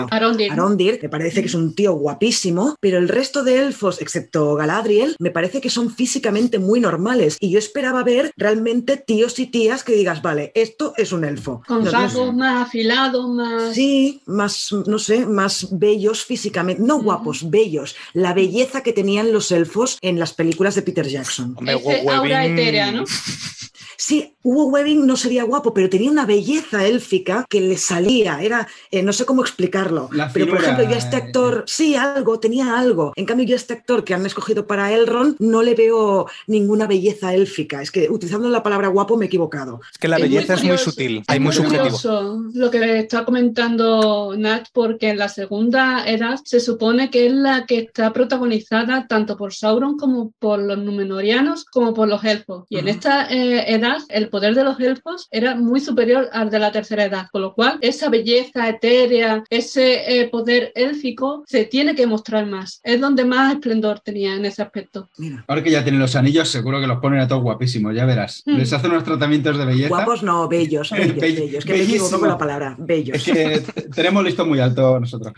Arondir. Me parece que es un tío guapísimo, pero el resto de elfos, excepto Galadriel, me parece que son físicamente muy normales. Y yo esperaba ver realmente tíos y tías que digas, vale, esto es un elfo. Con rasgos más afilados, más... Sí, más, no sé, más bellos físicamente. No guapos, bellos. La belleza que tenían los elfos en las películas de Peter Jackson. Ese aura etérea, ¿no? Sí, Hugo Webbing no sería guapo, pero tenía una belleza élfica que le salía. Era, eh, no sé cómo explicarlo. pero, por ejemplo, yo a este actor, sí, algo, tenía algo. En cambio, yo este actor que han escogido para Elrond no le veo ninguna belleza élfica. Es que utilizando la palabra guapo me he equivocado. Es que la belleza es muy sutil, hay muy, subjetivo. Lo que está comentando Nat, porque en la segunda edad se supone que es la que está protagonizada tanto por Sauron como por los Númenóreanos como por los elfos. Y en esta eh, edad el poder de los elfos era muy superior al de la tercera edad, con lo cual esa belleza etérea, ese eh, poder élfico se tiene que mostrar más. Es donde más esplendor tenía en ese aspecto. Ahora que ya tienen los anillos, seguro que los ponen a todos guapísimos, ya verás. Mm. Les hacen unos tratamientos de belleza. Guapos no, bellos, bellos, bellos. Que me equivoco con la palabra, bellos. Es que tenemos listo muy alto nosotros.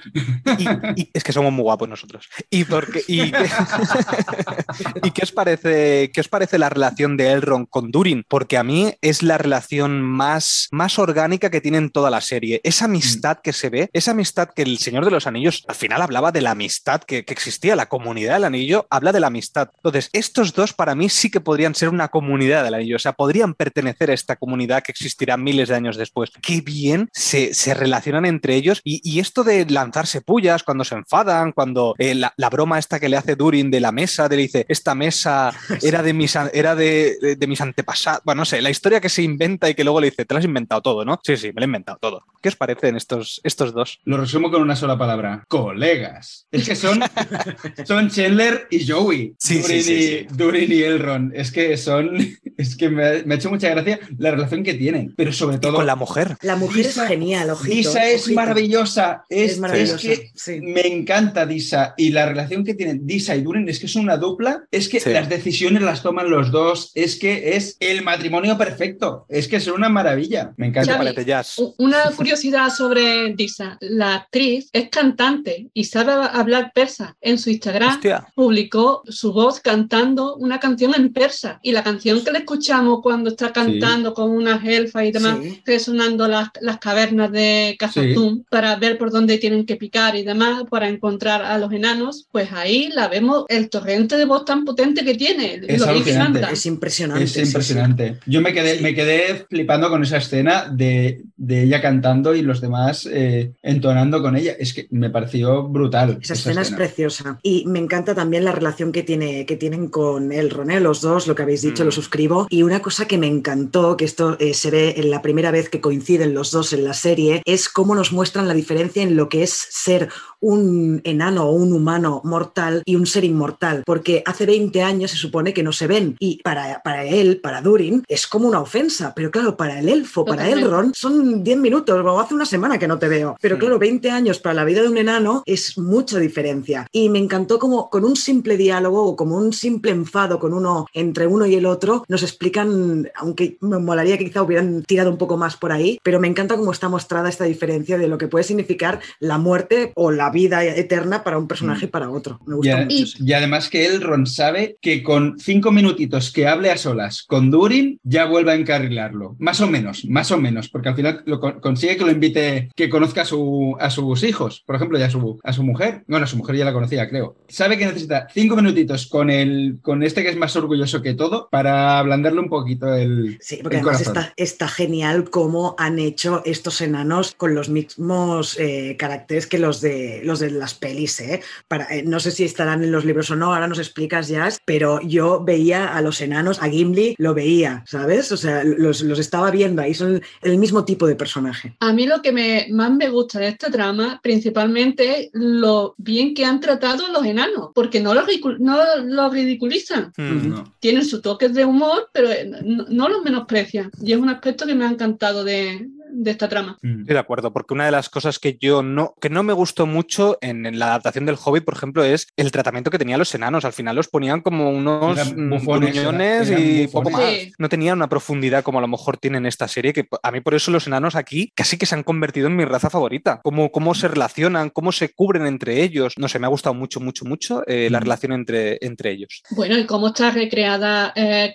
Y, es que somos muy guapos nosotros. ¿Y, porque, y, ¿y qué, os parece, qué os parece la relación de Elrond con Durin? Porque a mí es la relación más, más orgánica que tiene en toda la serie. Esa amistad que se ve, esa amistad que el Señor de los Anillos al final hablaba de la amistad que, existía, la comunidad del anillo habla de la amistad. Entonces, estos dos para mí sí que podrían ser una comunidad del anillo, o sea, podrían pertenecer a esta comunidad que existirá miles de años después. Qué bien se, relacionan entre ellos y, esto de lanzarse pullas cuando se enfadan, cuando eh, la, broma esta que le hace Durin de la mesa, de le dice, esta mesa era de mis, era de, de mis antepasados, bueno, no sé, la historia que se inventa y que luego le dice, te lo has inventado todo, ¿no? Sí, sí, me lo he inventado todo. ¿Qué os parecen estos, estos dos? Lo resumo con una sola palabra, colegas. Es que son, son Chandler y Joey. Sí, Durin, sí, sí, y, Durin y Elrond. Es que son, es que me ha, me ha hecho mucha gracia la relación que tienen, pero sobre Y todo... con la mujer. La mujer Disa- es genial, ojito. Disa es ojito. maravillosa. Es, Es maravillosa, es que sí. me encanta Disa. Y la relación que tienen Disa y Durin es que es una dupla. Es que Sí. las decisiones las toman los dos. Es que es el matrimonio perfecto. Es que son una maravilla. Me ¿Qué encanta. Xavi, Una curiosidad sobre Disa. La actriz es cantante y sabe hablar persa. En su Instagram Hostia. Publicó su voz cantando una canción en persa. Y la canción que le escuchamos cuando está cantando con unas elfas y demás, Sí. resonando las, las cavernas de Khazad-dûm para ver por dónde tienen que picar y demás, para encontrar a los enanos, pues ahí la vemos, el torrente de voz tan potente que tiene. Es lo alucinante. Es impresionante. Es sí, sí. impresionante. Yo me quedé, Sí. me quedé flipando con esa escena de, de ella cantando y los demás eh, entonando con ella. Es que me pareció brutal. Esa escena es preciosa. Y me encanta también la relación que, tiene, que tienen con el Roné, los dos, lo que habéis dicho, Mm. lo suscribo. Y una cosa que me encantó, que esto eh, se ve en la primera vez que coinciden los dos en la serie, es cómo nos muestran la diferencia en lo que es ser un enano o un humano mortal y un ser inmortal. Porque hace 20 años se supone que no se ven. Y para, para él, para Durin, es como una ofensa. Pero claro, para el elfo, para Totalmente. Elrond, son 10 minutos o hace una semana que no te veo. Pero Mm. claro, 20 años para la vida de un enano es mucha diferencia. Y me encantó como con un simple diálogo o como un simple enfado con uno entre uno y el otro, nos explican, aunque me molaría que quizá hubieran tirado un poco más por ahí, pero me encanta cómo está mostrada esta diferencia de lo que puede significar la muerte o la vida eterna para un personaje y para otro. Me gusta mucho. Y- además que Elrond sabe que con cinco minutitos que hable a solas con Durin ya vuelve a encarrilarlo. Más o menos, más o menos, porque al final lo con- consigue que lo invite, que conozca a, su- a sus hijos, por ejemplo, y a su, a su mujer. Bueno, a su mujer ya la conocía, creo. Sabe que necesita cinco minutitos con, el, con este que es más orgulloso que todo para ablandarle un poquito el, Sí, porque el además corazón. está, está genial cómo han hecho estos enanos con los mismos eh, caracteres que los de los de las pelis. ¿eh? Para, eh, no sé si estarán en los libros o no, ahora nos explicas ya, pero yo veía a los enanos, a Gimli lo veía, ¿sabes? O sea, los, los estaba viendo ahí, son el mismo tipo de personaje. A mí lo que me, más me gusta de esta trama, principalmente, es lo bien que han tratado los enanos, porque no los ridiculizan. Mm. No. Tienen sus toques de humor, pero eh, no, no los menosprecian. Y es un aspecto que me ha encantado de, de esta trama. Mm. Estoy de acuerdo, porque una de las cosas que yo no, que no me gustó mucho en, en la adaptación del Hobbit, por ejemplo, es el tratamiento que tenían los enanos. Al final los ponían como unos mm, bufones, gruñones eran- eran y poco más. Sí. No tenían una profundidad como a lo mejor tienen esta serie, que a mí por eso los enanos aquí casi que se han convertido en mi raza favorita. Cómo, cómo se relacionan, cómo se cubren entre ellos. No sé, me ha gustado mucho, mucho, mucho eh, la Mm. relación entre, entre ellos. Bueno, y cómo está recreada eh,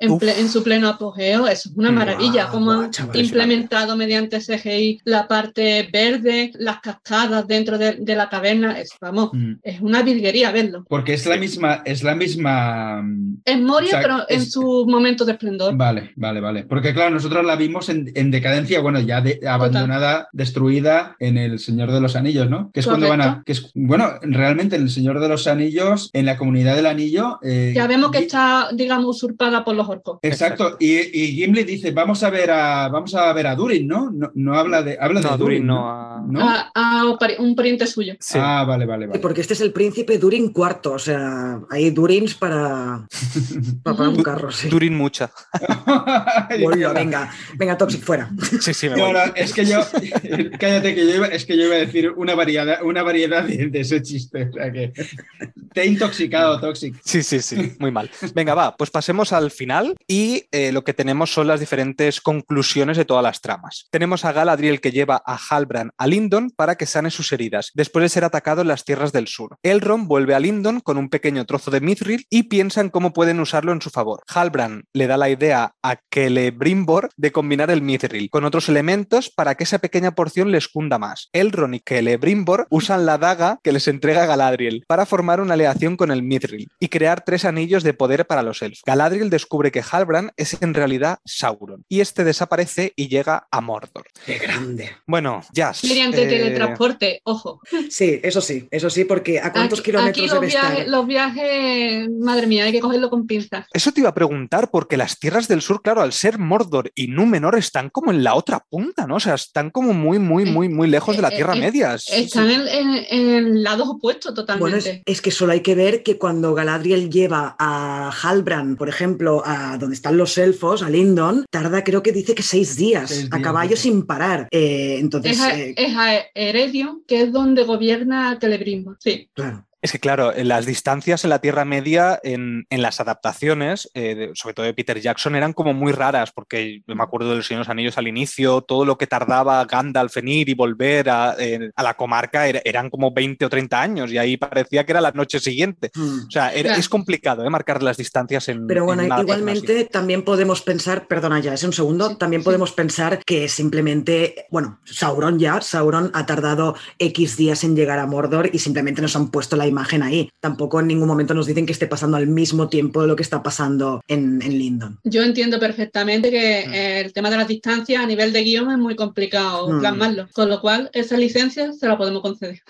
en, su pleno apogeo, eso es una maravilla. Guau, Cómo guau, han chaval, implementado mediante CGI la parte verde, las cascadas dentro de, de la caverna, es, vamos, Mm. es una virguería verlo. Porque es la misma, es la misma mm, Es Moria, O sea, pero en es- su momento de esplendor. Vale, vale, vale. Porque claro, nosotros la vimos en, en decadencia, bueno, ya de- abandonada, destruida en El Señor de los Anillos, ¿no? Que es cuando van a... Correcto. Que es, bueno, realmente en El Señor de los Anillos, en la comunidad del anillo... eh, Ya vemos que Gi- está, digamos, usurpada por los orcos. Exacto, y, y Gimli dice, vamos a ver a vamos a ver a Durin, ¿no? No, no habla de habla No, de Durin Durin, no. a- ¿No? A, a un pari- un pariente suyo. Sí. Ah, vale, vale, Sí, vale. Porque este es el príncipe Durin cuarto, o sea, hay Durins para, para, para un carro, sí. Durin mucha. Venga, venga, Toxic, fuera. Sí, sí, me voy. no, es que yo, cállate que yo iba, es que yo iba a decir una variedad, una variedad de, de ese chiste, o sea que te he intoxicado, Toxic. Sí, sí, sí, muy mal. Venga, va, pues pasemos al final y eh, lo que tenemos son las diferentes conclusiones de todas las tramas. Tenemos a Galadriel que lleva a Halbrand a Lindon para que sane sus heridas, después de ser atacado en las tierras del sur. Elrond vuelve a Lindon con un pequeño trozo de mithril y piensa en cómo pueden usarlo en su favor. Halbrand le da la idea a Celebrimbor de combinar el mithril con otros elementos para que esa pequeña porción les cunda más. Elrond y Celebrimbor usan la daga que les entrega Galadriel para formar una aleación con el mithril y crear tres anillos de poder para los elfos. Galadriel descubre que Halbrand es en realidad Sauron y este desaparece y llega llega a Mordor. ¡Qué grande! Bueno, ya. Mediante eh, teletransporte, ojo. Sí, eso sí, eso sí, porque ¿a cuántos kilómetros aquí los, viajes, los viajes, madre mía, hay que cogerlo con pinzas. Eso te iba a preguntar, porque las tierras del sur, claro, al ser Mordor y Númenor, están como en la otra punta, ¿no? O sea, están como muy, muy, muy, muy lejos de la Tierra Media. Están en, en, lados opuestos totalmente. Bueno, es, que solo hay que ver que cuando Galadriel lleva a Halbrand, por ejemplo, a donde están los elfos, a Lindon, tarda creo que dice que seis días, a caballo sin parar. Eh, entonces, es a, eh, Heredion, que es donde gobierna Celebrimbor. Sí. Claro. Es que, claro, las distancias en la Tierra Media, en, las adaptaciones, eh, sobre todo de Peter Jackson, eran como muy raras, porque me acuerdo de los Señor Anillos al inicio, todo lo que tardaba Gandalf en ir y volver a, la comarca eran como 20 o 30 años, y ahí parecía que era la noche siguiente. Hmm. O sea, es complicado ¿eh? marcar las distancias en. Pero bueno, igualmente también podemos pensar, perdona ya, es un segundo, también podemos pensar que simplemente, bueno, Sauron ya, Sauron ha tardado X días en llegar a Mordor y simplemente nos han puesto la imagen ahí. Tampoco en ningún momento nos dicen que esté pasando al mismo tiempo de lo que está pasando en, en Lindon. Yo entiendo perfectamente que mm. el tema de las distancias a nivel de guion es muy complicado mm. plasmarlo, con lo cual esa licencia se la podemos conceder.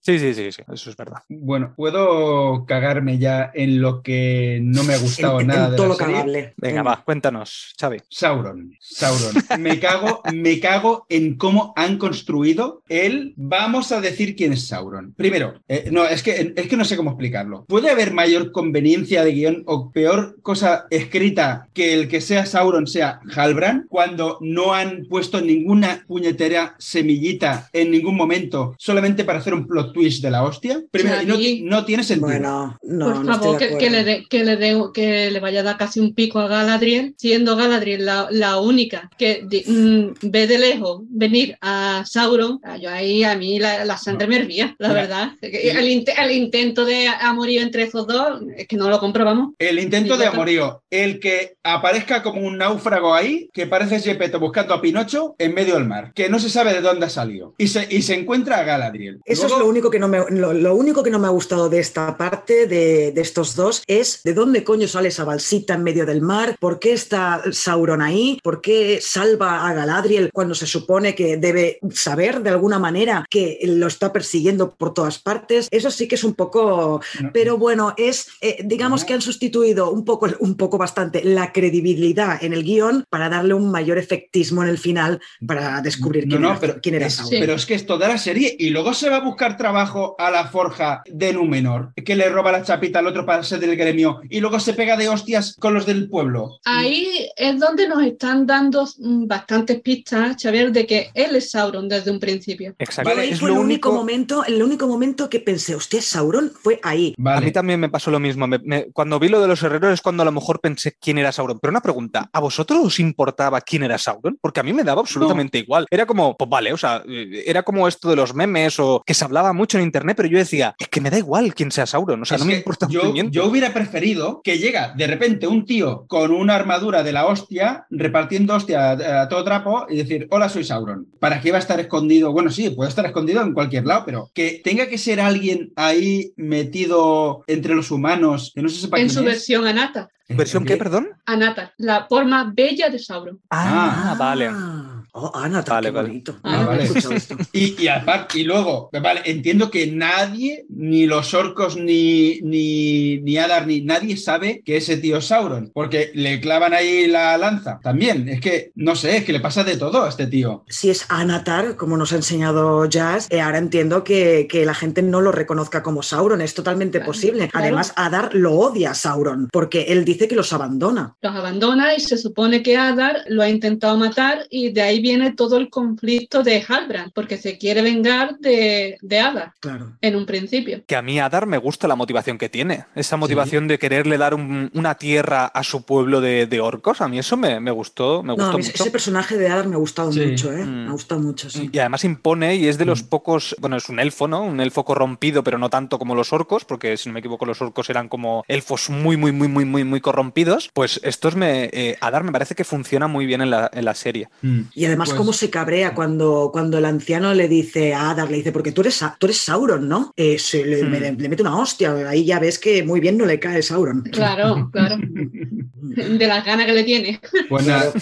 Sí, sí, sí, sí, eso es verdad. Bueno, puedo cagarme ya en lo que no me ha gustado nada de la serie? Venga, va, cuéntanos, Xavi. Sauron, Sauron. Me cago, me cago en cómo han construido el vamos a decir quién es Sauron. Primero, eh, no, es que es que no sé cómo explicarlo. ¿Puede haber mayor conveniencia de guion o peor cosa escrita que el que sea Sauron sea Halbrand cuando no han puesto ninguna puñetera semillita en ningún momento solamente para hacer un plot twist de la hostia? Primero, no, tiene sentido. Bueno, no, Por favor, que, le de, que, le que le vaya a dar casi un pico a Galadriel, siendo Galadriel la, única que mm, ve de lejos venir a Sauron. Yo ahí a mí la, sangre me hervía, la verdad. El, el intento de amorío entre esos dos, es que no lo comprobamos. El intento de amorío, el que aparezca como un náufrago ahí, que parece Gepetto buscando a Pinocho en medio del mar, que no se sabe de dónde ha salido, y se, y se encuentra a Galadriel. Eso es lo único, que no me, lo, único que no me ha gustado de esta parte, de, de, estos dos, es de dónde coño sale esa balsita en medio del mar, por qué está Sauron ahí, por qué salva a Galadriel cuando se supone que debe saber de alguna manera que lo está persiguiendo por todas partes. Eso sí que es un poco, pero bueno, es, eh, digamos que han sustituido un poco, un poco bastante la credibilidad en el guion para darle un mayor efectismo en el final para descubrir quién, era, pero, quién era es, Pero es que es toda la serie y luego se va a buscar trabajo a la forja de Númenor, que le roba la chapita al otro para ser del gremio y luego se pega de hostias con los del pueblo. Ahí es donde nos están dando mm, bastantes pistas, Xavier, de que él es Sauron desde un principio. Exacto. Ahí es fue el único... momento, el único momento que pensé, hostia, Sauron fue ahí. A mí también me pasó lo mismo. cuando vi lo de los herreros es cuando a lo mejor pensé quién era Sauron. Pero una pregunta, ¿a vosotros os importaba quién era Sauron? Porque a mí me daba absolutamente igual. Era como, pues vale, o sea, era como esto de los memes o que se hablaba mucho en internet, pero yo decía, es que me da igual quién sea Sauron. O sea, no me importa yo, yo hubiera preferido que llega de repente un tío con una armadura de la hostia, repartiendo hostia a, todo trapo y decir, hola, soy Sauron. ¿Para qué va a estar escondido? Bueno, sí, puede estar escondido en cualquier lado, pero que tenga que ser alguien ahí metido entre los humanos, que no se sepa En su versión Anata. ¿Versión qué, perdón? Anata, la forma bella de Sauron. Ah, ah vale. Oh, Ana, vale, bonito. Ah, vale. y, y, aparte, y luego, vale, entiendo que nadie, ni los orcos, ni, ni, ni Adar, ni nadie sabe que ese tío es Sauron, porque le clavan ahí la lanza. También, es que, no sé, es que le pasa de todo a este tío. Si es Anatar, como nos ha enseñado Jazz, eh, ahora entiendo que, que, la gente no lo reconozca como Sauron, es totalmente posible. Además, Adar lo odia a Sauron, porque él dice que los abandona. Los abandona y se supone que Adar lo ha intentado matar y de ahí viene todo el conflicto de Halbrand, porque se quiere vengar de, de Adar claro. en un principio. Que a mí Adar me gusta la motivación que tiene, esa motivación de quererle dar una tierra a su pueblo de, de, orcos, a mí eso me, me gustó, me gustó mucho. Ese personaje de Adar me ha gustado mucho, ¿eh? me ha mm. gustado mucho, sí. Y además impone y es de los mm. pocos, bueno, es un elfo, ¿no? Un elfo corrompido, pero no tanto como los orcos, porque si no me equivoco los orcos eran como elfos muy, muy, muy, muy, muy, muy corrompidos, pues estos me, eh, Adar me parece que funciona muy bien en la, en la serie. Mm. Y además, Pues- cómo se cabrea cuando, cuando el anciano le dice a Adar, le dice, porque tú eres, Sa- tú eres Sauron, ¿no? Eh, se le, Hmm. me- le mete una hostia. Ahí ya ves que muy bien no le cae Sauron. Claro, claro. De las ganas que le tiene. Pues nada,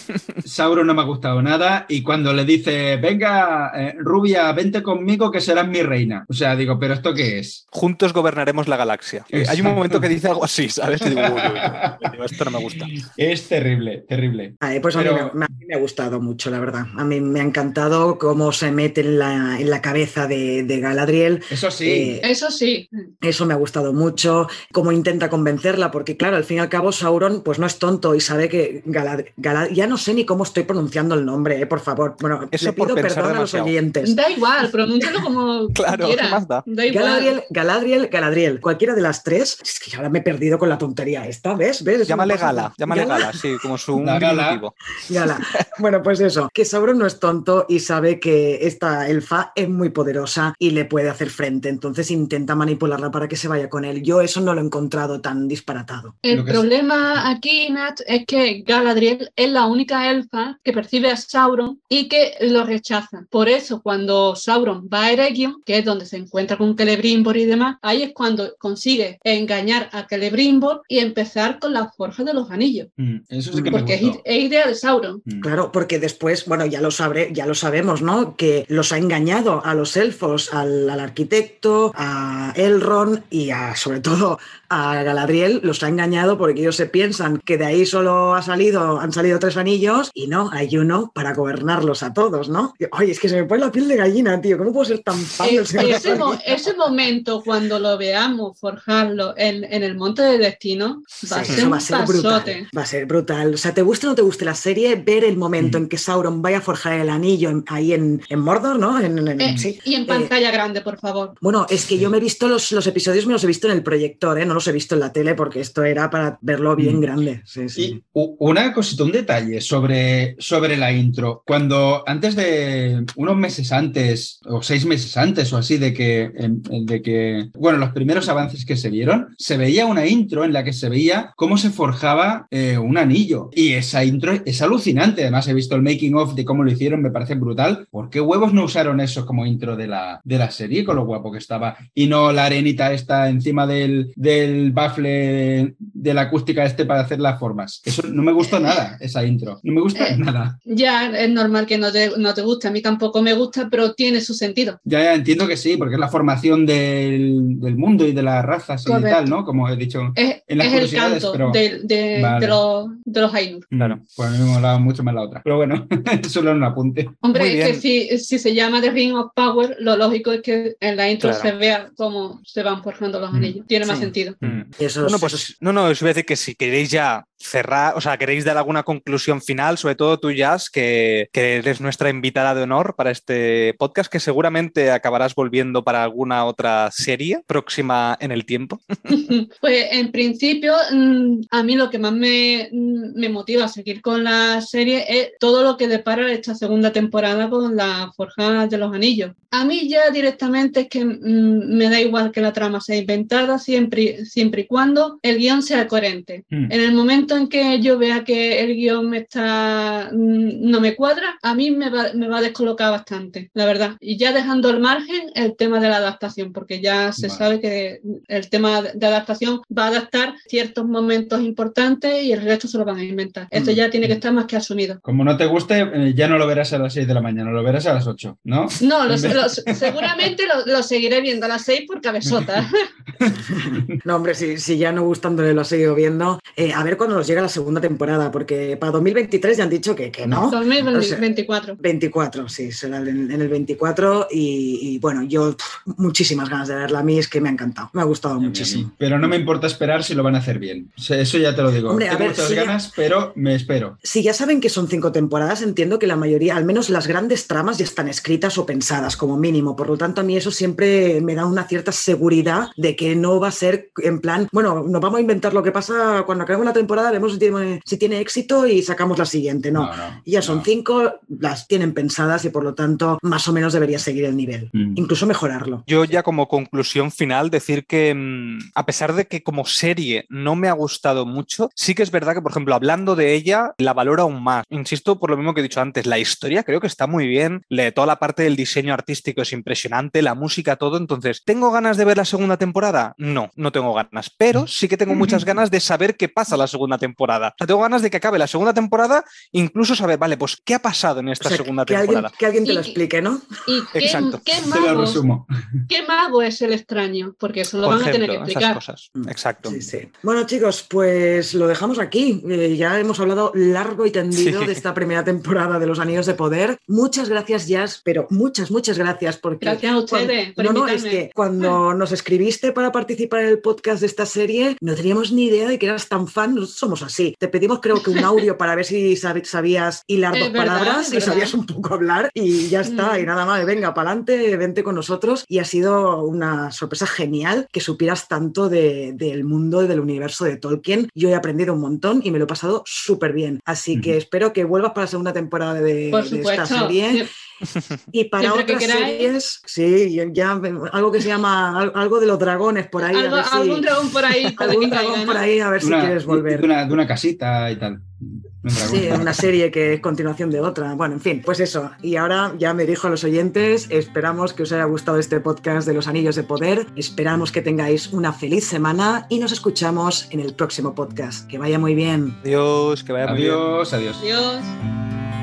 Sauron no me ha gustado nada y cuando le dice, venga, eh, rubia, vente conmigo que serás mi reina. O sea, digo, ¿pero esto qué es? Juntos gobernaremos la galaxia. Eh, Hay un momento que dice algo así, ¿sabes? Y digo, uy, uy, uy, digo, esto no me gusta. Es terrible, terrible. Ay, pues a, mí me, a mí me ha gustado mucho, la verdad. A mí me ha encantado cómo se mete en la, en la cabeza de, de Galadriel. Eso sí. Eh, Eso sí. Eso me ha gustado mucho, cómo intenta convencerla, porque claro, al fin y al cabo Sauron pues no es tonto y sabe que Galad- Galad- ya no sé ni cómo estoy pronunciando el nombre, eh, por favor. Bueno, Eso le por pido perdón a los oyentes. Da igual, pronúncialo como Claro, quieras. ¿qué más da? Da igual. Galadriel, Galadriel, Galadriel, cualquiera de las tres, es que ahora me he perdido con la tontería esta, ¿ves? ¿Ves? Llámale Gala, llámale Gala, sí, como su La Gala. Bueno, pues eso, que Sauron no es tonto y sabe que esta elfa es muy poderosa y le puede hacer frente, entonces intenta manipularla para que se vaya con él. Yo eso no lo he encontrado tan disparatado. El es- problema aquí, Nat, es que Galadriel es la única elfa que percibe a Sauron y que lo rechaza. Por eso, cuando Sauron va a Eregion, que es donde se encuentra con Celebrimbor y demás, ahí es cuando consigue engañar a Celebrimbor y empezar con la forja de los anillos. Mm, Eso sí que me Porque gustó. es idea de Sauron. Mm. Claro, porque después, bueno, ya lo sabré, ya lo sabemos, ¿no? Que los ha engañado a los elfos, al, al arquitecto, a Elrond y a, sobre todo, a Galadriel, los ha engañado porque ellos se piensan que de ahí solo ha salido, han salido tres anillos y no, hay uno para gobernarlos a todos, ¿no? Oye, es que se me pone la piel de gallina, tío. ¿Cómo puedo ser tan fan del Es- ese, mo- Anillos? ese momento, cuando lo veamos forjarlo en, en el Monte de Destino, va a ser va a brutal. Va a ser brutal. O sea, te guste o no te guste la serie, ver el momento Mm. en que Sauron vaya a forjar el anillo en- ahí en, en Mordor, ¿no? En, en- Eh, sí. Y en Eh, pantalla grande, por favor. Bueno, es que yo me he visto los, los episodios, me los he visto en el proyector, ¿eh? no los he visto en la tele porque esto era para verlo bien Mm. grande. Sí, sí. Y una cosita, un detalle sobre, sobre la intro. Cuando antes de unos meses antes, o seis meses antes o así, de que, de que, bueno, los primeros avances que se vieron, se veía una intro en la que se veía cómo se forjaba eh, un anillo. Y esa intro es alucinante. Además, he visto el making of de cómo lo hicieron, me parece brutal. ¿Por qué huevos no usaron eso como intro de la, de la serie, con lo guapo que estaba? Y no la arenita esta encima del, del bafle de, de la acústica este para hacer las formas. Eso no me gustó nada, esa intro. No me gusta Eh. nada. Ya es normal que no te, no te guste, a mí tampoco me gusta, pero tiene su sentido. Ya, ya entiendo que sí, porque es la formación del, del mundo y de las razas y tal, ¿no? Como he dicho. Es, En las es el canto pero- de, de- Vale. de los, de los Ainur. Claro. Pues a mí me molaba mucho más la otra. Pero bueno, solo un apunte. Hombre, Muy es que si, si se llama The Ring of Power, lo lógico es que en la intro Claro. se vea cómo se van forjando los Mm. anillos. Tiene más Sí. sentido. Mm. Eso Bueno, es- pues no, no, os voy a decir que si queréis ya cerrar, o sea, queréis dar alguna conclusión final, sobre todo tú, Jazz, que, que eres nuestra invitada de honor para este podcast, que seguramente acabarás volviendo para alguna otra serie próxima en el tiempo. Pues en principio, mm, a mí lo que más me, mm, me motiva a seguir con la serie es todo lo que depara esta segunda temporada con la Forja de los Anillos. A mí ya directamente es que mm, me da igual que la trama sea inventada siempre, siempre y cuando el guion sea coherente. Mm. En el momento en que yo vea que el guion me está, mm, no me cuadra, a mí me va, me va a descolocar bastante, la verdad. Y ya dejando al margen el tema de la adaptación, porque ya se Vale. sabe que el tema de adaptación va a adaptar ciertos momentos importantes y el resto se lo van a inventar. Esto Mm. ya tiene que estar más que asumido. Como no te guste, eh, ya no lo verás a las 6 de la mañana, lo verás a las 8, ¿no? No, lo- lo- seguramente lo, lo seguiré viendo a las seis por cabezota. No, hombre, si, si ya no gustándole lo ha seguido viendo. Eh, a ver cuándo nos llega la segunda temporada, porque para 2023 ya han dicho que, que no. 2024. 24, sí, será en, en el 24 y, y, bueno, yo pff, muchísimas ganas de verla. A mí es que me ha encantado, me ha gustado muchísimo. Pero no me importa esperar si lo van a hacer bien. Eso ya te lo digo. Hombre, a Tengo ver, muchas ya- ganas, pero me espero. Si ya saben que son cinco temporadas, entiendo que la mayoría, al menos las grandes tramas, ya están escritas o pensadas como mínimo. Por lo tanto, a mí eso siempre me da una cierta seguridad de que no va a ser en plan, bueno, nos vamos a inventar lo que pasa cuando acabemos la temporada temporada, vemos si tiene, si tiene éxito y sacamos la siguiente. No, ya son cinco, las tienen pensadas y por lo tanto más o menos debería seguir el nivel, mm. incluso mejorarlo. Yo ya como conclusión final decir que mm, a pesar de que como serie no me ha gustado mucho, sí que es verdad que por ejemplo hablando de ella la valoro aún más. Insisto por lo mismo que he dicho antes, la historia creo que está muy bien, toda la parte del diseño artístico es impresionante, la música, todo. Entonces, ¿tengo ganas de ver la segunda temporada? No, no tengo ganas, pero sí que tengo muchas ganas de saber qué pasa la segunda temporada. tengo ganas de que acabe la segunda temporada, incluso saber, vale, pues, ¿qué ha pasado en esta segunda temporada? que alguien te lo explique, ¿no? ¿Y qué, Exacto. ¿qué mago, ¿Qué mago es el extraño? Porque eso lo van a tener que explicar. cosas. Mm. Exacto. Sí, sí. Bueno, chicos, pues lo dejamos aquí. Eh, ya hemos hablado largo y tendido de esta primera temporada de Los Anillos de Poder. Muchas gracias, Jazz, pero muchas, muchas gracias. Porque gracias a ustedes. Cuando, no, no, es que cuando nos escribiste para participar en el podcast de esta serie, no teníamos ni idea de que eras tan fan. Somos así. Te pedimos, creo que un audio para ver si sabías hilar dos palabras y sabías un poco hablar y ya está. Y nada más, venga, para adelante, vente con nosotros. Y ha sido una sorpresa genial que supieras tanto del mundo y del universo de Tolkien. Yo he aprendido un montón y me lo he pasado súper bien. Así que espero que vuelvas para la segunda temporada de, esta serie. Y para otras series, sí, ya algo que se llama algo de los dragones por ahí. algún dragón por ahí. algún dragón por ahí, a ver si quieres volver. De una, de una casita y tal. Sí, una serie que es continuación de otra. Bueno, en fin, pues eso. Y ahora ya me dijo a los oyentes, esperamos que os haya gustado este podcast de los Anillos de Poder. Esperamos que tengáis una feliz semana y nos escuchamos en el próximo podcast. Que vaya muy bien. Adiós, que vaya muy bien. Adiós, adiós. Adiós.